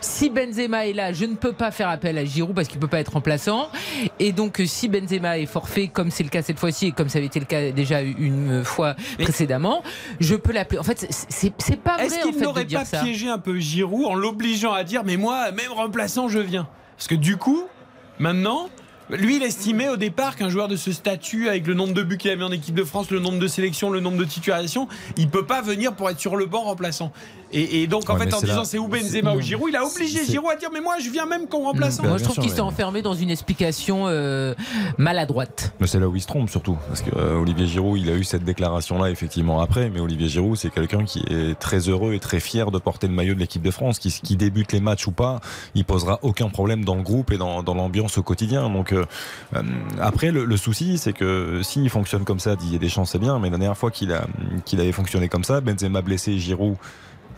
Si Benzema est là, je ne peux pas faire appel à Giroud parce qu'il peut pas être remplaçant. Et donc, euh, si Benzema est forfait, comme c'est le cas cette fois-ci et comme ça avait été le cas déjà une fois précédemment, je peux l'appeler. En fait, c'est- pas vrai Est-ce qu'il n'aurait pas ça. piégé un peu Giroud en l'obligeant à dire mais moi même remplaçant je viens? Parce que du coup maintenant lui il estimait au départ qu'un joueur de ce statut avec le nombre de buts qu'il avait en équipe de France, le nombre de sélections, le nombre de titularisations, il peut pas venir pour être sur le banc remplaçant. Et, et donc en Ouais, fait en disant c'est ou Benzema ou Giroud, il a obligé Giroud à dire mais moi je viens même comme remplaçant. Moi, Bien je trouve qu'il s'est enfermé dans une explication euh, maladroite. Mais c'est là où il se trompe surtout. Parce que euh, Olivier Giroud, il a eu cette déclaration-là effectivement après. Mais Olivier Giroud, c'est quelqu'un qui est très heureux et très fier de porter le maillot de l'équipe de France. Qui, qui débute les matchs ou pas, il posera aucun problème dans le groupe et dans, dans l'ambiance au quotidien. Donc euh, après, le, le souci, c'est que s'il fonctionne comme ça, Didier Deschamps, c'est bien. Mais la dernière fois qu'il a qu'il avait fonctionné comme ça, Benzema blessé, Giroud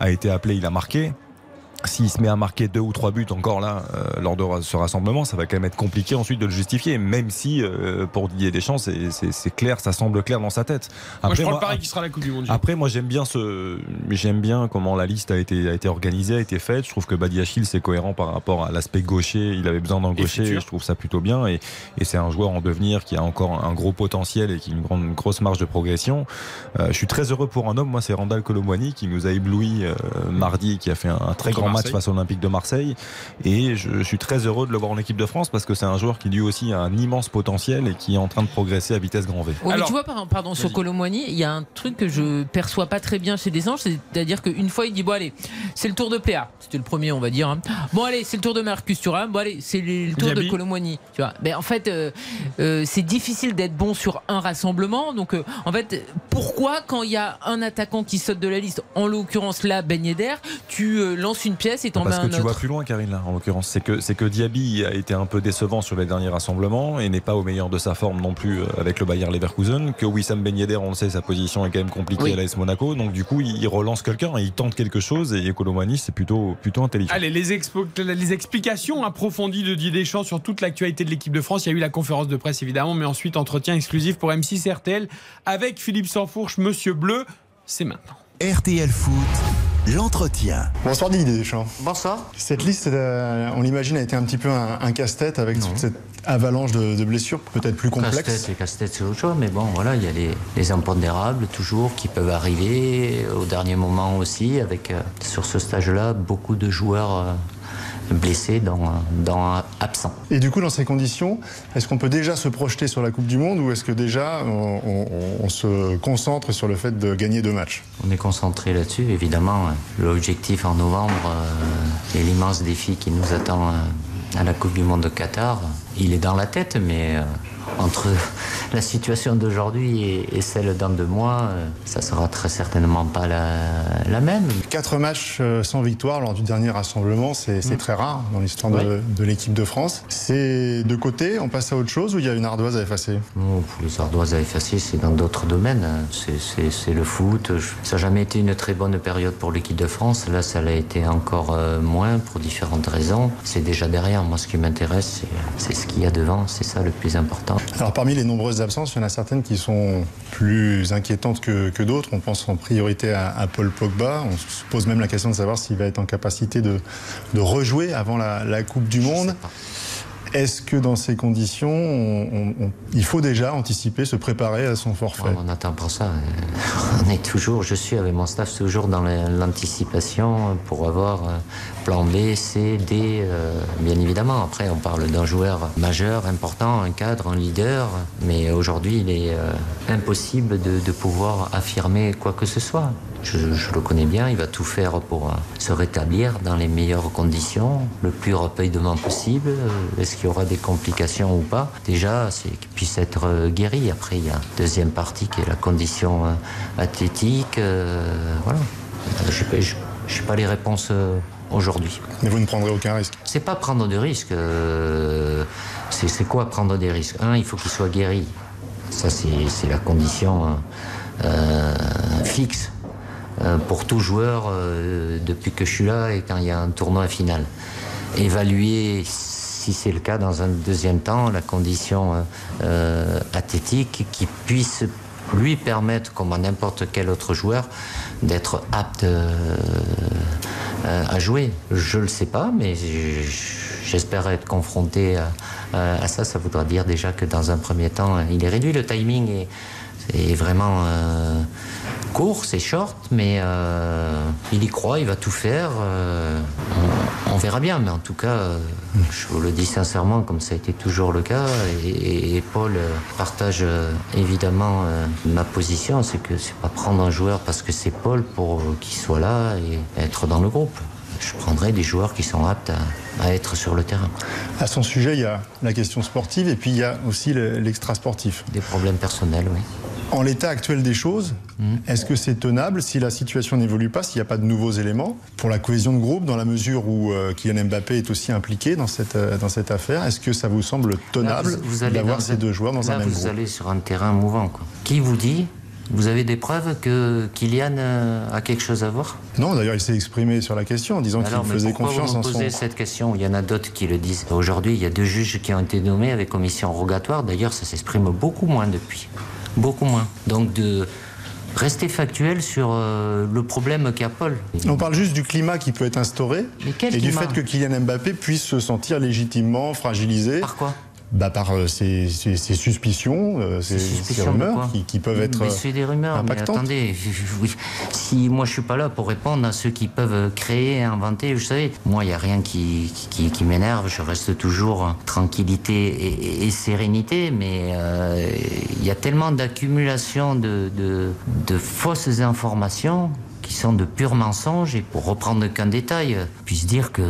a été appelé, il a marqué. S'il se met à marquer deux ou trois buts encore là euh, lors de ce rassemblement, ça va quand même être compliqué ensuite de le justifier, même si euh, pour Didier Deschamps c'est- c'est c'est clair, ça semble clair dans sa tête. moi je prends moi, le pari qui sera la Coupe du Monde. Giroud. après, moi j'aime bien ce, j'aime bien comment la liste a été, a été organisée, a été faite. Je trouve que Badiachil c'est cohérent par rapport à l'aspect gaucher. Il avait besoin d'un Et gaucher. et Je trouve ça plutôt bien. Et, et c'est un joueur en devenir qui a encore un gros potentiel et qui a une grande, une grosse marge de progression. Euh, je suis très heureux pour un homme. Moi, c'est Randall Colomwani qui nous a ébloui euh, mardi, qui a fait un, un très grand. Match face à l'Olympique de Marseille. Et je, je suis très heureux de le voir en équipe de France parce que c'est un joueur qui lui aussi a un immense potentiel et qui est en train de progresser à vitesse grand V. Mais tu vois, par- pardon, sur. Colomboigny, il y a un truc que je perçois pas très bien chez Deschamps, c'est-à-dire qu'une fois il dit bon allez, c'est le tour de Pléa, c'était le premier on va dire. hein. Bon allez, c'est le tour de Marcus Thuram, bon allez, c'est le le tour Diaby. de Colomboigny. Tu vois, mais en fait, euh, euh, c'est difficile d'être bon sur un rassemblement. Donc euh, en fait, pourquoi quand il y a un attaquant qui saute de la liste, en l'occurrence là Ben Yedder, tu euh, lances une pièce t'en mets Parce que tu autre vois plus loin, Karine, là, en l'occurrence. C'est que, c'est que Diaby a été un peu décevant sur les derniers rassemblements et n'est pas au meilleur de sa forme non plus euh, avec le Bayer Leverkusen. Que Wissam Ben Yedder, on le sait, sa position est quand même compliquée Oui. à l'AS Monaco. Donc, du coup, il il relance quelqu'un et il tente quelque chose. Et Colomani, c'est plutôt, plutôt intelligent. Allez, les, expo- les explications approfondies de Didier Deschamps sur toute l'actualité de l'équipe de France. Il y a eu la conférence de presse évidemment, mais ensuite entretien exclusif pour M6 RTL avec Philippe Sansfourche, Monsieur Bleu. C'est maintenant. RTL Foot, l'entretien. Bonsoir Didier Deschamps. Bonsoir. Cette liste, euh, on l'imagine, a été un petit peu un, un casse-tête avec toute cette avalanche de, de blessures, peut-être plus complexe. Casse-tête et casse-tête, c'est autre chose, mais bon, voilà, il y a les, les impondérables toujours qui peuvent arriver au dernier moment aussi, avec euh, sur ce stage-là beaucoup de joueurs euh, blessés, dans, dans absents. Et du coup, dans ces conditions, est-ce qu'on peut déjà se projeter sur la Coupe du Monde ou est-ce que déjà on, on- on se concentre sur le fait de gagner deux matchs? On est concentré là-dessus, évidemment. L'objectif en novembre euh, et l'immense défi qui nous attend euh, à la Coupe du Monde de Qatar, il est dans la tête, mais euh, entre la situation d'aujourd'hui et, celle dans deux mois, euh, ça sera très certainement pas la, la même. Quatre matchs euh, sans victoire lors du dernier rassemblement, c'est c'est très rare dans l'histoire de, de l'équipe de France. C'est de côté, on passe à autre chose ou il y a une ardoise à effacer? Oh, pour les ardoises à effacer, c'est dans d'autres domaines. hein. C'est- le foot. Ça n'a jamais été une très bonne période pour l'équipe de France. Là, ça l'a été encore euh, moins pour différentes raisons. C'est déjà derrière. Moi, ce qui m'intéresse, c'est ce qu'il y a devant. C'est ça le plus important. Alors parmi les nombreuses absences, il y en a certaines qui sont plus inquiétantes que, que d'autres. On pense en priorité à, à Paul Pogba. On se pose même la question de savoir s'il va être en capacité de, de rejouer avant la, la Coupe du Monde. Est-ce que dans ces conditions, on- on- on- il faut déjà anticiper, se préparer à son forfait? On n'attend pas ça. On est toujours, je suis avec mon staff toujours dans la- l'anticipation pour avoir euh, plan B, C, D, euh, bien évidemment. Après, on parle d'un joueur majeur, important, un cadre, un leader. Mais aujourd'hui, il est euh, impossible de, pouvoir affirmer quoi que ce soit. Je, je le connais bien, il va tout faire pour euh, se rétablir dans les meilleures conditions, le plus rapidement possible. Est-ce qu'il y aura des complications ou pas? Déjà, c'est qu'il puisse être guéri. Après, il y a une deuxième partie qui est la condition athlétique. voilà. Euh, Je n'ai pas les réponses aujourd'hui. Mais vous ne prendrez aucun risque? C'est pas prendre de risques. euh, c'est quoi prendre des risques? Un, il faut qu'il soit guéri. Ça, c'est la condition hein, euh, fixe euh, pour tout joueur euh, depuis que je suis là et quand il y a un tournoi final. Évaluer, si c'est le cas, dans un deuxième temps, la condition euh, athlétique qui puisse lui permettre, comme à n'importe quel autre joueur, d'être apte euh, euh, à jouer. Je le sais pas, mais j'espère être confronté à, ça. Ça voudra dire déjà que dans un premier temps, il est réduit. Le timing est, est vraiment euh, court, c'est short, mais euh, il y croit, il va tout faire. euh, on, on verra bien, mais en tout cas, euh, je vous le dis sincèrement, comme ça a été toujours le cas, et, et- et Paul partage évidemment ma position, c'est que c'est pas prendre un joueur parce que c'est Paul pour qu'il soit là et être dans le groupe. Je prendrai des joueurs qui sont aptes à, à être sur le terrain. À son sujet, il y a la question sportive et puis il y a aussi le- l'extra-sportif. Des problèmes personnels, oui. En l'état actuel des choses, est-ce que c'est tenable si la situation n'évolue pas, s'il n'y a pas de nouveaux éléments pour la cohésion de groupe, dans la mesure où euh, Kylian Mbappé est aussi impliqué dans cette, euh, dans cette affaire? Est-ce que ça vous semble tenable Là, vous- vous d'avoir ces un- deux joueurs dans là, un même vous groupe? allez sur un terrain mouvant. Quoi. Qui vous dit Vous avez des preuves que Kylian euh, a quelque chose à voir? Non, d'ailleurs, il s'est exprimé sur la question en disant qu'il faisait pourquoi confiance vous en son. posez cette question? Il y en a d'autres qui le disent. Aujourd'hui, il y a deux juges qui ont été nommés avec commission rogatoire. D'ailleurs, ça s'exprime beaucoup moins depuis. Beaucoup moins. Donc, de rester factuel sur euh, le problème qu'a Paul. On parle juste du climat qui peut être instauré quel et du fait que Kylian Mbappé puisse se sentir légitimement fragilisé. Par quoi? Bah par euh, ces, ces- ces suspicions, euh, ces, suspicions rumeurs qui, qui peuvent être Mais euh, c'est des rumeurs. Mais attendez, si moi je suis pas là pour répondre à ceux qui peuvent créer, inventer, vous savez, moi il y a rien qui, qui, qui m'énerve. Je reste toujours tranquillité et, sérénité, mais euh, il y a tellement d'accumulation de, de, de fausses informations qui sont de purs mensonges. Et pour reprendre qu'un détail, puisse dire que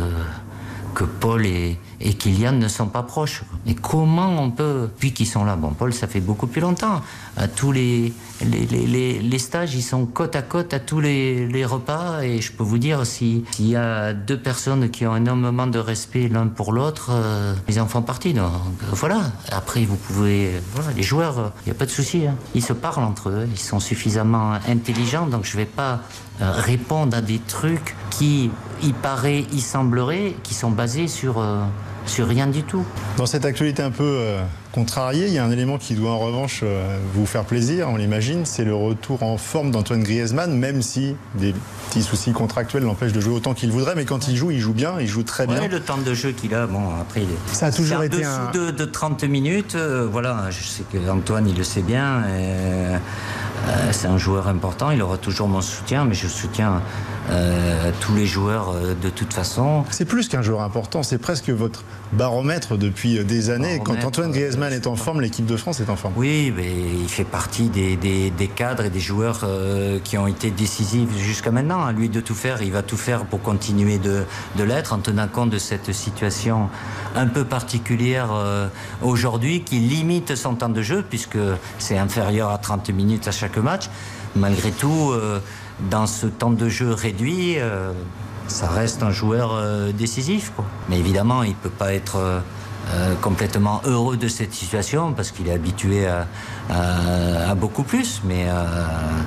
que Paul et, et Kylian ne sont pas proches. Mais comment on peut, puis qu'ils sont là, bon, Paul, ça fait beaucoup plus longtemps. À tous les, les, les- les- les stages, ils sont côte à côte à tous les, les repas. Et je peux vous dire, si- s'il y a deux personnes qui ont énormément de respect l'un pour l'autre, euh, ils en font partie. Donc euh, voilà. Après, vous pouvez, voilà, les joueurs, il n'y a pas de souci. hein. Ils se parlent entre eux, ils sont suffisamment intelligents. Donc je vais pas euh, répondre à des trucs qui, il paraît, il semblerait, qui sont basés sur, euh, sur rien du tout. Dans cette actualité un peu contrariée, il y a un élément qui doit en revanche euh, vous faire plaisir, on l'imagine, c'est le retour en forme d'Antoine Griezmann, même si des petits soucis contractuels l'empêchent de jouer autant qu'il voudrait, mais quand il joue, il joue bien, il joue très bien. Ouais, le temps de jeu qu'il a, bon, après, il est- Ça a toujours été dessous un- de, de 30 minutes. euh, voilà, je sais que Antoine, il le sait bien. et, euh, c'est un joueur important, il aura toujours mon soutien, mais je soutiens euh, tous les joueurs euh, de toute façon. C'est plus qu'un joueur important, c'est presque votre baromètre depuis des années. Quand Antoine Griezmann est en forme, l'équipe de France est en forme. Oui, mais il fait partie des, des- des cadres et des joueurs qui ont été décisifs jusqu'à maintenant. À lui de tout faire, il va tout faire pour continuer de, de l'être en tenant compte de cette situation un peu particulière aujourd'hui qui limite son temps de jeu puisque c'est inférieur à 30 minutes à chaque match. Malgré tout, euh, dans ce temps de jeu réduit, euh, ça reste un joueur euh, décisif. Mais évidemment, il ne peut pas être complètement heureux de cette situation parce qu'il est habitué à, beaucoup plus. Mais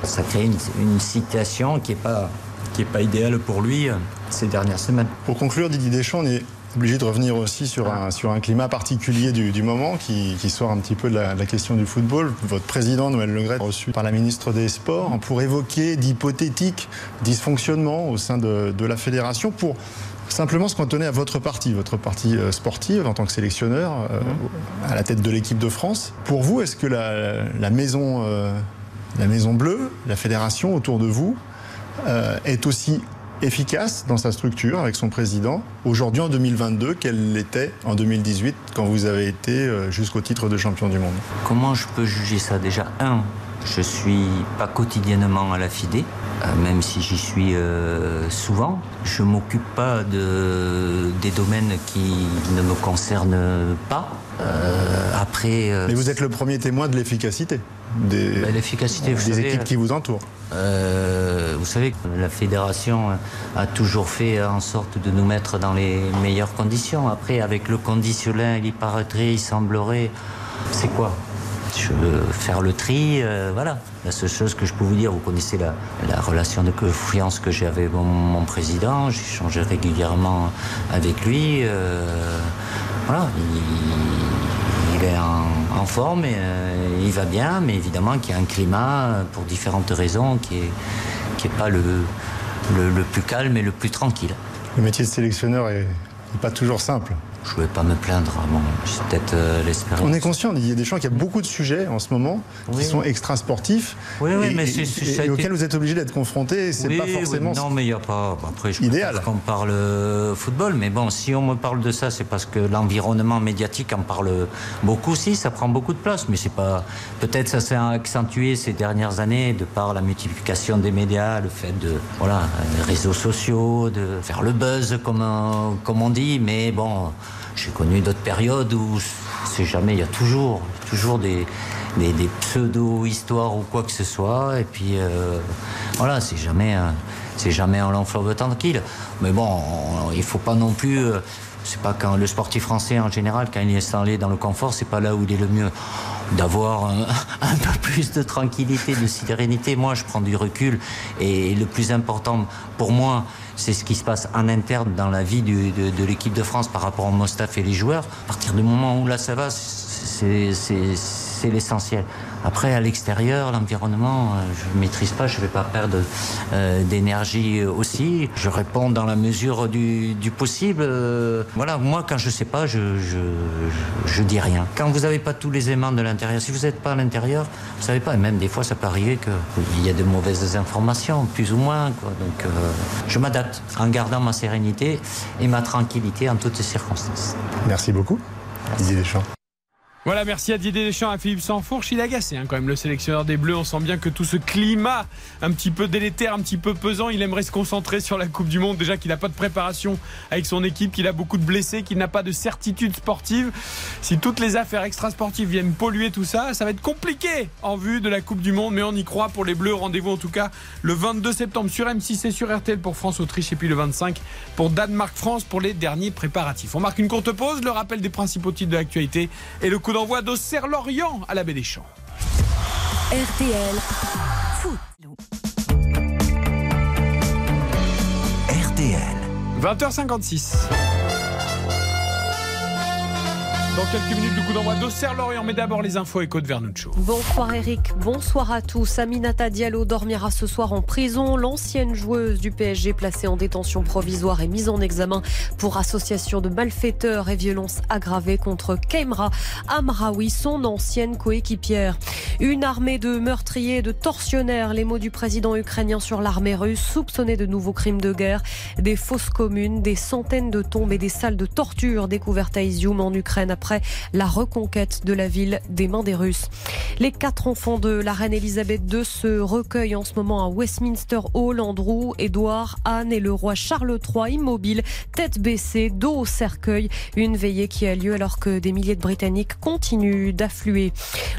ça crée une, situation qui n'est pas, est pas idéale pour lui ces dernières semaines. Pour conclure, Didier Deschamps, obligé de revenir aussi sur un, sur un climat particulier du, du moment qui, qui sort un petit peu de la, de la question du football. Votre président, Noël Legret, reçu par la ministre des Sports pour évoquer d'hypothétiques dysfonctionnements au sein de, de la fédération, pour simplement se cantonner à votre partie, votre partie euh, sportive en tant que sélectionneur euh, à la tête de l'équipe de France. Pour vous, est-ce que la, la maison, euh, la maison bleue, la fédération autour de vous, euh, est aussi efficace dans sa structure avec son président aujourd'hui en 2022 qu'elle l'était en 2018 quand vous avez été euh, jusqu'au titre de champion du monde? Comment je peux juger ça? Déjà, un, je suis pas quotidiennement à la FIDE, euh, même si j'y suis euh, souvent. Je m'occupe pas de, des domaines qui ne me concernent pas. Euh, après, euh, Mais vous êtes le premier témoin de l'efficacité des, Bah, l'efficacité, des savez, équipes qui vous entourent. Euh, vous savez, la fédération a toujours fait en sorte de nous mettre dans les meilleures conditions. Après, avec le conditionnel, il paraîtrait, il semblerait, c'est quoi? Je veux faire le tri, euh, voilà. La seule chose que je peux vous dire, vous connaissez la, la relation de confiance que j'ai avec mon, mon président, j'échange régulièrement avec lui. euh, voilà, il, il est en, en forme, et, euh, il va bien, mais évidemment qu'il y a un climat, euh, pour différentes raisons, qui est, qui est pas le, le, le plus calme et le plus tranquille. Le métier de sélectionneur est, est pas toujours simple. Je ne vais pas me plaindre, bon, j'ai peut-être euh, l'espérance. On est conscient, Didier Deschamps, qu'il y a beaucoup de sujets en ce moment qui sont extra-sportifs Oui, oui, et, mais et- c'est- et- ça a et été- auxquels vous êêtes obligé d'être confronté. C'est pas forcément. non, mais il n'y a pas. Après, je Idéal. qu'on parle euh, football, mais bon, si on me parle de ça, c'est parce que l'environnement médiatique en parle beaucoup aussi. Ça prend beaucoup de place, mais c'est pas. Peut-être ça s'est accentué ces dernières années de par la multiplication des médias, le fait de voilà, les réseaux sociaux, de faire le buzz comme on, comme on dit. Mais bon, j'ai connu d'autres périodes où c'est jamais. Il y a toujours, toujours des des, pseudo-histoires ou quoi que ce soit. Et puis, euh, voilà, c'est jamais, un- c'est jamais un long fleuve tranquille. Mais bon, on- il faut pas non plus. euh, c'est pas quand le sportif français en général, quand il est installé dans le confort, c'est pas là où il est le mieux. D'avoir un, un peu plus de tranquillité, de sérénité. Moi, je prends du recul. Et le plus important pour moi, c'est ce qui se passe en interne dans la vie de, de l'équipe de France par rapport au mon staff et les joueurs. À partir du moment où là ça va, c'est l'essentiel. Après, à l'extérieur, l'environnement, euh, je ne maîtrise pas, je ne vais pas perdre euh, d'énergie aussi. Je réponds dans la mesure du, du possible. Euh, voilà, moi, quand je ne sais pas, je, je, je, dis rien. Quand vous n'avez pas tous les aimants de l'intérieur, si vous n'êtes pas à l'intérieur, vous ne savez pas. Et même des fois, ça peut arriver qu'il y a de mauvaises informations, plus ou moins. Quoi. Donc, euh, je m'adapte en gardant ma sérénité et ma tranquillité en toutes circonstances. Merci beaucoup, Didier Deschamps. Voilà, merci à Didier Deschamps, à Philippe Sansfourche. Il est agacé hein, quand même, le sélectionneur des Bleus. On sent bien que tout ce climat un petit peu délétère, un petit peu pesant, il aimerait se concentrer sur la Coupe du Monde. Déjà qu'il n'a pas de préparation avec son équipe, qu'il a beaucoup de blessés, qu'il n'a pas de certitude sportive. Si toutes les affaires extrasportives viennent polluer tout ça, ça va être compliqué en vue de la Coupe du Monde. Mais on y croit pour les Bleus. Rendez-vous en tout cas le 22 septembre sur M6 et sur RTL pour France-Autriche. Et puis le 25 pour Danemark-France pour les derniers préparatifs. On marque une courte pause, le rappel des principaux titres de l'actualité et le coup d'envoi d'Auxerre-Lorient à la Baie des Champs. RTL Foot. RTL. 20h56. Dans quelques minutes, le coup d'envoi d'Auxerre-Lorient. Mais d'abord, les infos écho de Vernuccio. Bonsoir Eric, bonsoir à tous. Aminata Diallo dormira ce soir en prison. L'ancienne joueuse du PSG placée en détention provisoire est mise en examen pour association de malfaiteurs et violence aggravée contre Keimra Amraoui, son ancienne coéquipière. Une armée de meurtriers et de tortionnaires, les mots du président ukrainien sur l'armée russe, soupçonnée de nouveaux crimes de guerre, des fausses communes, des centaines de tombes et des salles de torture découvertes à Izium en Ukraine après la reconquête de la ville des mains des Russes. Les quatre enfants de la reine Elisabeth II se recueillent en ce moment à Westminster Hall. Andrew, Édouard, Anne et le roi Charles III immobiles, tête baissée, dos au cercueil. Une veillée qui a lieu alors que des milliers de Britanniques continuent d'affluer.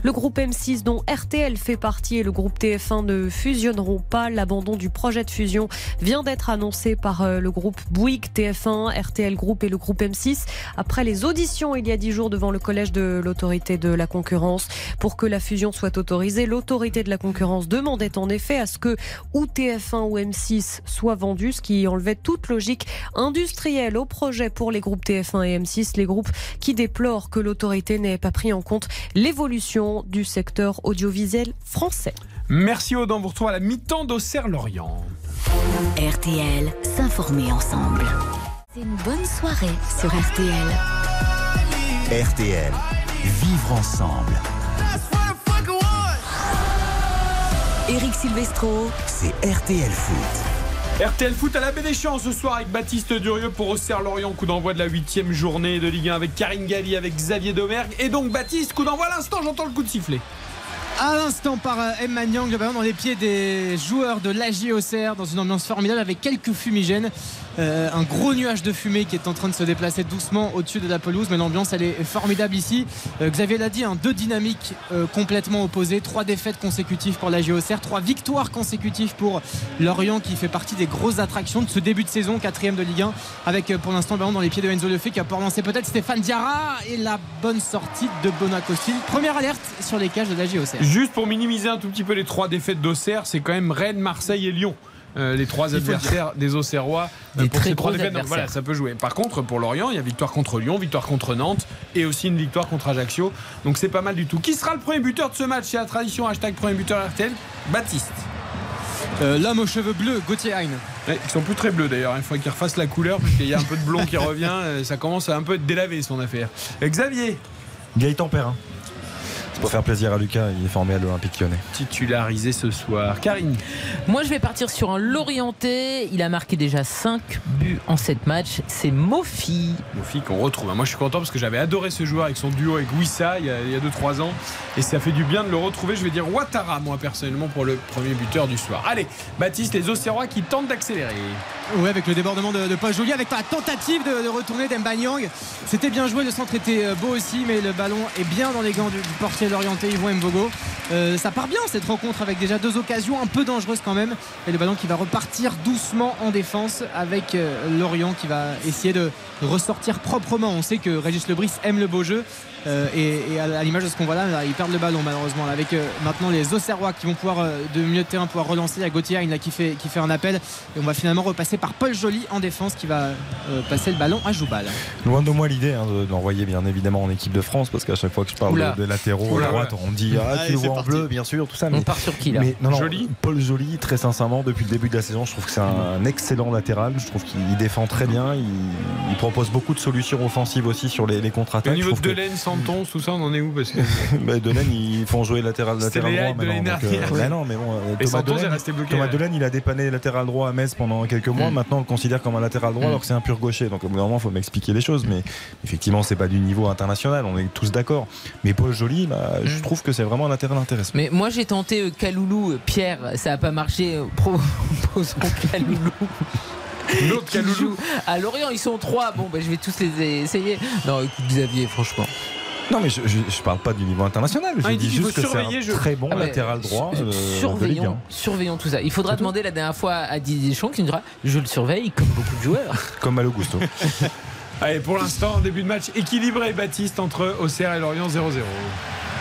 Le groupe M6 dont RTL fait partie et le groupe TF1 ne fusionneront pas. L'abandon du projet de fusion vient d'être annoncé par euh, le groupe Bouygues, TF1, RTL Group et le groupe M6 après les auditions il y a dix jours devant le collège de l'autorité de la concurrence. Pour que la fusion soit autorisée, l'autorité de la concurrence demandait en effet à ce que ou TF1 ou M6 soient vendus, ce qui enlevait toute logique industrielle au projet pour les groupes TF1 et M6, les groupes qui déplorent que l'autorité n'ait pas pris en compte l'évolution du secteur audiovisuel français. Merci Audan, vous retrouvez à la mi-temps d'Auxerre-Lorient. RTL, s'informer ensemble. C'est une bonne soirée sur RTL. RTL. Vivre ensemble. Eric Silvestro. C'est RTL Foot. RTL Foot à la baie des Champs ce soir avec Baptiste Durieux pour Auxerre-Lorient, coup d'envoi de la huitième journée de Ligue 1 avec Karine Galli, avec Xavier Domergue. Et donc Baptiste, coup d'envoi à l'instant, j'entends le coup de sifflet. À l'instant par euh, Emma Nyang, le ballon dans les pieds des joueurs de l'AG Auxerre dans une ambiance formidable avec quelques fumigènes. Euh, un gros nuage de fumée qui est en train de se déplacer doucement au-dessus de la pelouse, mais l'ambiance elle est formidable ici. Euh, Xavier l'a dit, hein, deux dynamiques euh, complètement opposées, trois défaites consécutives pour l'AG Auxerre, trois victoires consécutives pour Lorient qui fait partie des grosses attractions de ce début de saison, quatrième de Ligue 1, avec pour l'instant dans les pieds de Enzo Lefebvre qui a pour lancer peut-être Stéphane Diarra et la bonne sortie de Benoît Costil. Première alerte sur les cages de l'AG Auxerre. Juste pour minimiser un tout petit peu les trois défaites d'Auxerre, c'est quand même Rennes, Marseille et Lyon. Euh, les trois adversaires des Auxerrois euh, pour très ces trois gros défaites. Donc adversaires. voilà, ça peut jouer. Par contre, pour Lorient, il y a victoire contre Lyon, victoire contre Nantes et aussi une victoire contre Ajaccio. Donc c'est pas mal du tout. Qui sera le premier buteur de ce match? C'est la tradition hashtag premier buteur RTL. Baptiste. Euh, L'homme aux cheveux bleus, Gauthier Hein. Ouais, ils sont plus très bleus d'ailleurs. Il faut qu'il refasse la couleur parce qu'il y a un peu de blond qui revient. Euh, Ça commence à un peu être délavé son affaire. Xavier. Gaëtan Perrin. Pour faire plaisir à Lucas, il est formé à l'Olympique lyonnais. Titularisé ce soir. Karine. Moi, je vais partir sur un Lorientais. Il a marqué déjà 5 buts en 7 matchs. C'est Mofi. Mofi qu'on retrouve. Moi je suis content parce que j'avais adoré ce joueur avec son duo avec Wissa il y a 2-3 ans et ça fait du bien de le retrouver. Je vais dire Ouattara moi personnellement pour le premier buteur du soir. Allez, Baptiste, les Auxerrois qui tentent d'accélérer. Oui, avec le débordement de, de Paul Joly, avec la tentative de, de retourner d'Embanyang. C'était bien joué, le centre était euh, beau aussi, mais le ballon est bien dans les gants du, du portier l'orienté Yvon Mbogo. Euh, ça part bien cette rencontre avec déjà deux occasions un peu dangereuses quand même. Et le ballon qui va repartir doucement en défense avec euh, Lorient qui va essayer de ressortir proprement. On sait que Régis Lebris aime le beau jeu. Euh, et, et à, à l'image de ce qu'on voit là, là, ils perdent le ballon malheureusement là, avec euh, maintenant les Auxerrois qui vont pouvoir euh, de milieu de terrain pouvoir relancer. Il y a Gauthier là, qui fait, qui fait un appel et on va finalement repasser par Paul Joly en défense qui va euh, passer le ballon à Joubal. Loin de moi l'idée hein, de- d'envoyer bien évidemment en équipe de France parce qu'à chaque fois que je parle Oula. de, de latéraux Oula, à droite, on me dit ah Allez, tu vois en bleu bien sûr tout ça. On mais- part sur qui, là mais non, non, Joly Paul Joly très sincèrement depuis le début de la saison je trouve que c'est un excellent latéral. Je trouve qu'il défend très bien. Il, il propose beaucoup de solutions offensives aussi sur les, les Au contre-attaques. niveau de que- Santon, tout ça, on en est où parce que... bah, Delaine, ils font jouer latéral, latéral droit maintenant. donc, euh, dernière. bah non, mais bon, euh, Et Thomas, Santon, c'est Delaine, resté bloqué, Thomas ouais. Delaine, il a dépanné latéral droit à Metz pendant quelques mois. Mm. Maintenant, on le considère comme un latéral droit Mm. alors que c'est un pur gaucher. Donc, au bout d'un moment, il faut m'expliquer les choses. Mais effectivement, c'est pas du niveau international. On est tous d'accord. Mais Paul Joly, bah, je Mm. trouve que c'est vraiment un latéral intéressant. Mais moi, j'ai tenté euh, Kaloulou, Pierre, ça n'a pas marché. Proposons Kaloulou. L'autre Qui Kaloulou. joue À Lorient, ils sont trois. Bon, bah, je vais tous les essayer. Non, écoute, Xavier, franchement. Non, mais je, je parle pas du niveau international. Je Ah, dis juste que c'est un je- très bon Ah latéral droit. euh, surveillons, 1. surveillons tout ça. Il faudra tout. demander la dernière fois à Didier Deschamps qui nous dira Je le surveille comme beaucoup de joueurs. Comme Malo Gusto. Allez, pour l'instant, début de match équilibré, Baptiste, entre Auxerre et Lorient 0-0.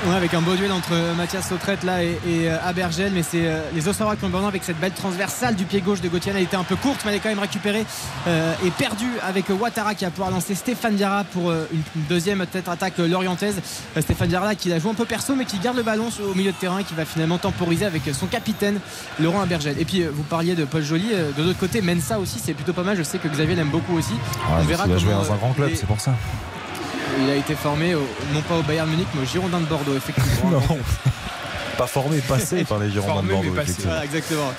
Ouais, avec un beau duel entre Mathias Sautrette là et, et, euh, Abergel, mais c'est euh, les Auxerrois qui ont le avec cette belle transversale du pied gauche de Gauthier. Elle était un peu courte, mais elle est quand même récupérée euh, et perdue avec Ouattara qui va pouvoir lancer Stéphane Diarra pour euh, une, une deuxième tête attaque euh, lorientaise. Euh, Stéphane Diarra qui a joué un peu perso, mais qui garde le ballon au milieu de terrain et qui va finalement temporiser avec son capitaine Laurent Abergel. Et puis euh, vous parliez de Paul Joly, euh, de l'autre côté, Mensa aussi, c'est plutôt pas mal. Je sais que Xavier l'aime beaucoup aussi. Ah, On parce qu'il a joué comment, dans un grand club, c'est pour ça. il a été formé au- non pas au Bayern Munich, mais au Girondin de Bordeaux, effectivement. Non. Pas formé, passé par les Girondins Formé, de Bordeaux. passé. effectivement. Voilà, exactement.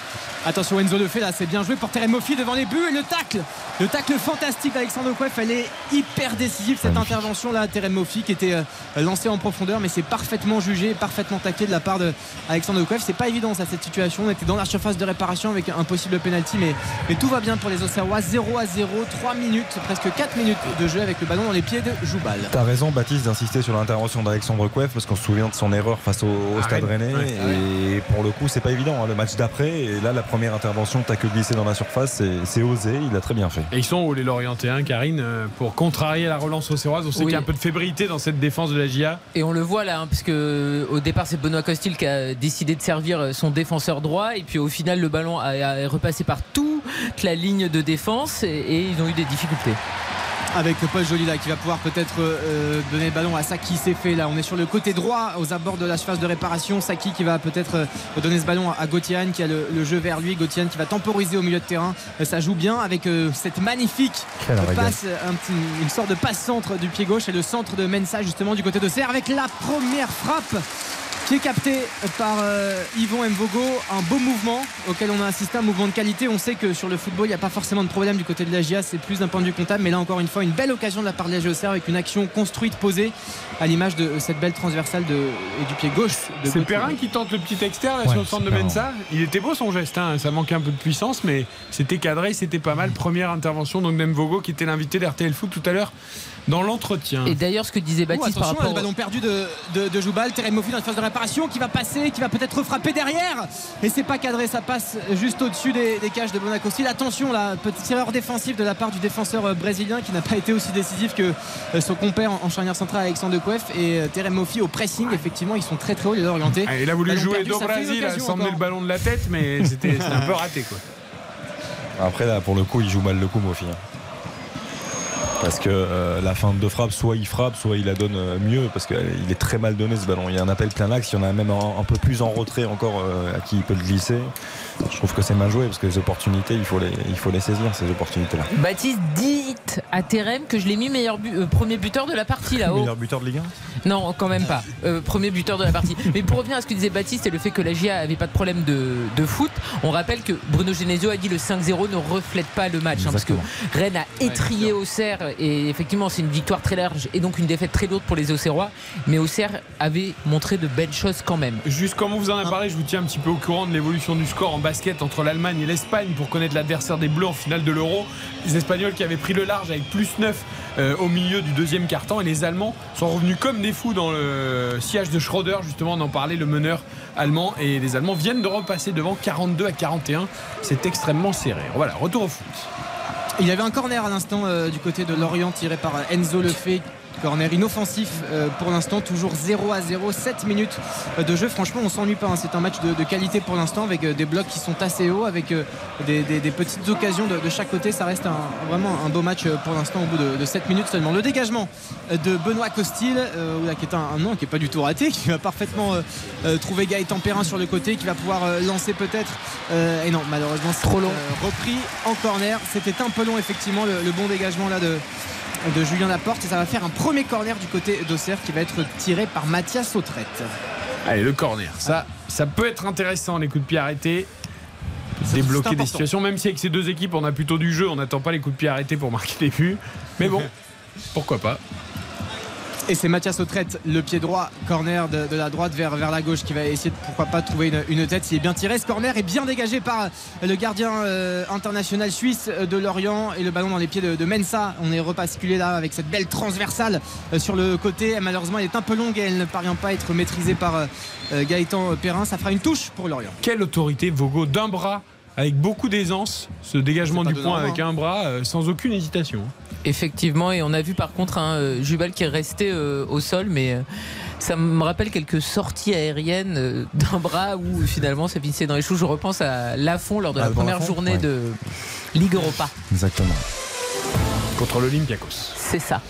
Attention Enzo Lefebvre là c'est bien joué pour Terem Moffi devant les buts et le tacle le tacle fantastique d'Alexandre Kouef elle est hyper décisive cette Magnifique. intervention là Terem Moffi qui était euh, lancé en profondeur mais c'est parfaitement jugé parfaitement taclé de la part de Alexandre Kouef c'est pas évident ça cette situation on était dans la surface de réparation avec un possible penalty mais, mais tout va bien pour les Auxerrois 0 à 0 3 minutes presque 4 minutes de jeu avec le ballon dans les pieds de Joubal T'as raison, Baptiste, d'insister sur l'intervention d'Alexandre Kouef parce qu'on se souvient de son erreur face au, au Ah, Stade. Rennais. Ouais. Et pour le coup, c'est pas évident. hein, le match d'après, et là, la première intervention, t'as que glissé dans la surface, c'est- osé. Il a très bien fait. Et ils sont où les Lorientéens, Karine, euh, pour contrarier la relance auxerroise On sait Oui. qu'il y a un peu de fébrilité dans cette défense de la GIA. Et on le voit là, hein, parce que au départ c'est Benoît Costil qui a décidé de servir son défenseur droit, et puis au final le ballon a, a repassé par toute la ligne de défense, et, et ils ont eu des difficultés. Avec Paul Joly là qui va pouvoir peut-être euh, donner le ballon à Saki. C'est fait là. On est sur le côté droit aux abords de la surface de réparation. Saki qui va peut-être euh, donner ce ballon à Gauthier qui a le, le jeu vers lui. Gauthier qui va temporiser au milieu de terrain. Euh, ça joue bien avec euh, cette magnifique passe un petit- une sorte de passe centre du pied gauche et le centre de Mensa justement du côté de Serre avec la première frappe qui est capté par euh, Yvon Mvogo. Un beau mouvement auquel on a assisté, un mouvement de qualité. On sait que sur le football, il n'y a pas forcément de problème du côté de la GIA, c'est plus d'un point de vue comptable. Mais là, encore une fois, une belle occasion de la part de la GOCR avec une action construite, posée, à l'image de cette belle transversale de, et du pied gauche. C'est. Perrin qui tente le petit externe là, Ouais, sur le centre de. Mensa. Il était beau son geste, hein. ça manquait un peu de puissance, mais c'était cadré, c'était pas mal. Première intervention donc d'Emvogo qui était l'invité d'RTL Foot tout à l'heure dans l'entretien. Et d'ailleurs, ce que disait Oh, Baptiste par attention, rapport le ballon perdu de, de, de Joubal, Terem Mofi dans la phase de réparation qui va passer, qui va peut-être frapper derrière. Et c'est pas cadré, ça passe juste au-dessus des, des cages de Bonacostil. Attention, la petite erreur défensive de la part du défenseur euh, brésilien qui n'a pas été aussi décisif que euh, son compère en, en charnière centrale Alexandre De Kouef et euh, Terem Mofi au pressing. Effectivement, ils sont très très hauts, les deux orientés. Ah, il a voulu jouer perdu, do Brasil, encore. le ballon de la tête, mais c'était c'était un peu raté quoi. Après, là, pour le coup, il joue mal le coup, Mofi. Parce que euh, la fin de frappe, soit il frappe, soit il la donne euh, mieux, parce qu'il est très mal donné ce ballon. Il y a un appel plein axe, il y en a même un, un peu plus en retrait encore euh, à qui il peut le glisser. Je trouve que c'est mal joué, parce que les opportunités, il faut les, il faut les saisir, ces opportunités-là. Baptiste, dites à Terem que je l'ai mis meilleur bu- euh, premier buteur de la partie là-haut. Meilleur buteur de Ligue 1 Non, quand même pas. Euh, premier buteur de la partie. Mais pour revenir à ce que disait Baptiste et le fait que la GIA avait pas de problème de, de foot, on rappelle que Bruno Genesio a dit le 5-0 ne reflète pas le match. hein, parce que Rennes a étrié Auxerre et effectivement c'est une victoire très large et donc une défaite très lourde pour les Auxerrois. Mais Auxerre avait montré de belles choses quand même. Juste comme on vous en a parlé, je vous tiens un petit peu au courant de l'évolution du score en entre l'Allemagne et l'Espagne pour connaître l'adversaire des Bleus en finale de l'Euro. Les Espagnols qui avaient pris le large avec plus 9 euh, au milieu du deuxième quart-temps et les Allemands sont revenus comme des fous dans le siège de Schroeder, justement, on en parlait, le meneur allemand. Et les Allemands viennent de repasser devant 42 à 41. C'est extrêmement serré. Voilà, retour au foot. Il y avait un corner à l'instant euh, du côté de Lorient tiré par Enzo Lefebvre. Corner inoffensif euh, pour l'instant, toujours 0 à 0, 7 minutes de jeu. Franchement, on s'ennuie pas. hein. C'est un match de, de qualité pour l'instant avec euh, des blocs qui sont assez hauts, avec euh, des, des- des petites occasions de, de chaque côté. Ça reste un- vraiment un beau match pour l'instant au bout de, de 7 minutes seulement. Le dégagement de Benoît Costil, euh, qui est un, un nom qui est pas du tout raté, qui va parfaitement euh, trouver Gaëtan Perrin sur le côté, qui va pouvoir euh, lancer peut-être. Et non, malheureusement, c'est Trop long. repris en corner. C'était un peu long, effectivement, le, le bon dégagement là de, de Julien Laporte. Et ça va faire un premier corner du côté d'Auxerre qui va être tiré par Mathias Autrette. Allez, le corner. Ça, ça peut être intéressant, les coups de pied arrêtés. Débloquer des situations, même si avec ces deux équipes, on a plutôt du jeu, on n'attend pas les coups de pied arrêtés pour marquer des buts. Mais bon, pourquoi pas. Et c'est Mathias Autrette, le pied droit, corner de, de la droite vers, vers la gauche, qui va essayer de pourquoi pas trouver une, une tête. Il est bien tiré. Ce corner est bien dégagé par le gardien euh, international suisse de Lorient et le ballon dans les pieds de, de Mensa. On est repasculé là avec cette belle transversale euh, sur le côté. Et malheureusement, elle est un peu longue et elle ne parvient pas à être maîtrisée par euh, euh, Gaëtan Perrin. Ça fera une touche pour Lorient. Quelle autorité, Vogo, d'un bras, avec beaucoup d'aisance, ce dégagement du point avec hein. un bras, euh, sans aucune hésitation. Effectivement, et on a vu par contre un euh, Jubal qui est resté euh, au sol, mais euh, ça me rappelle quelques sorties aériennes euh, d'un bras où finalement ça finissait dans les choux. Je repense à Lafont lors de Ah, la première journée ouais. de Ligue Europa. Exactement. Contre l'Olympiakos. C'est ça.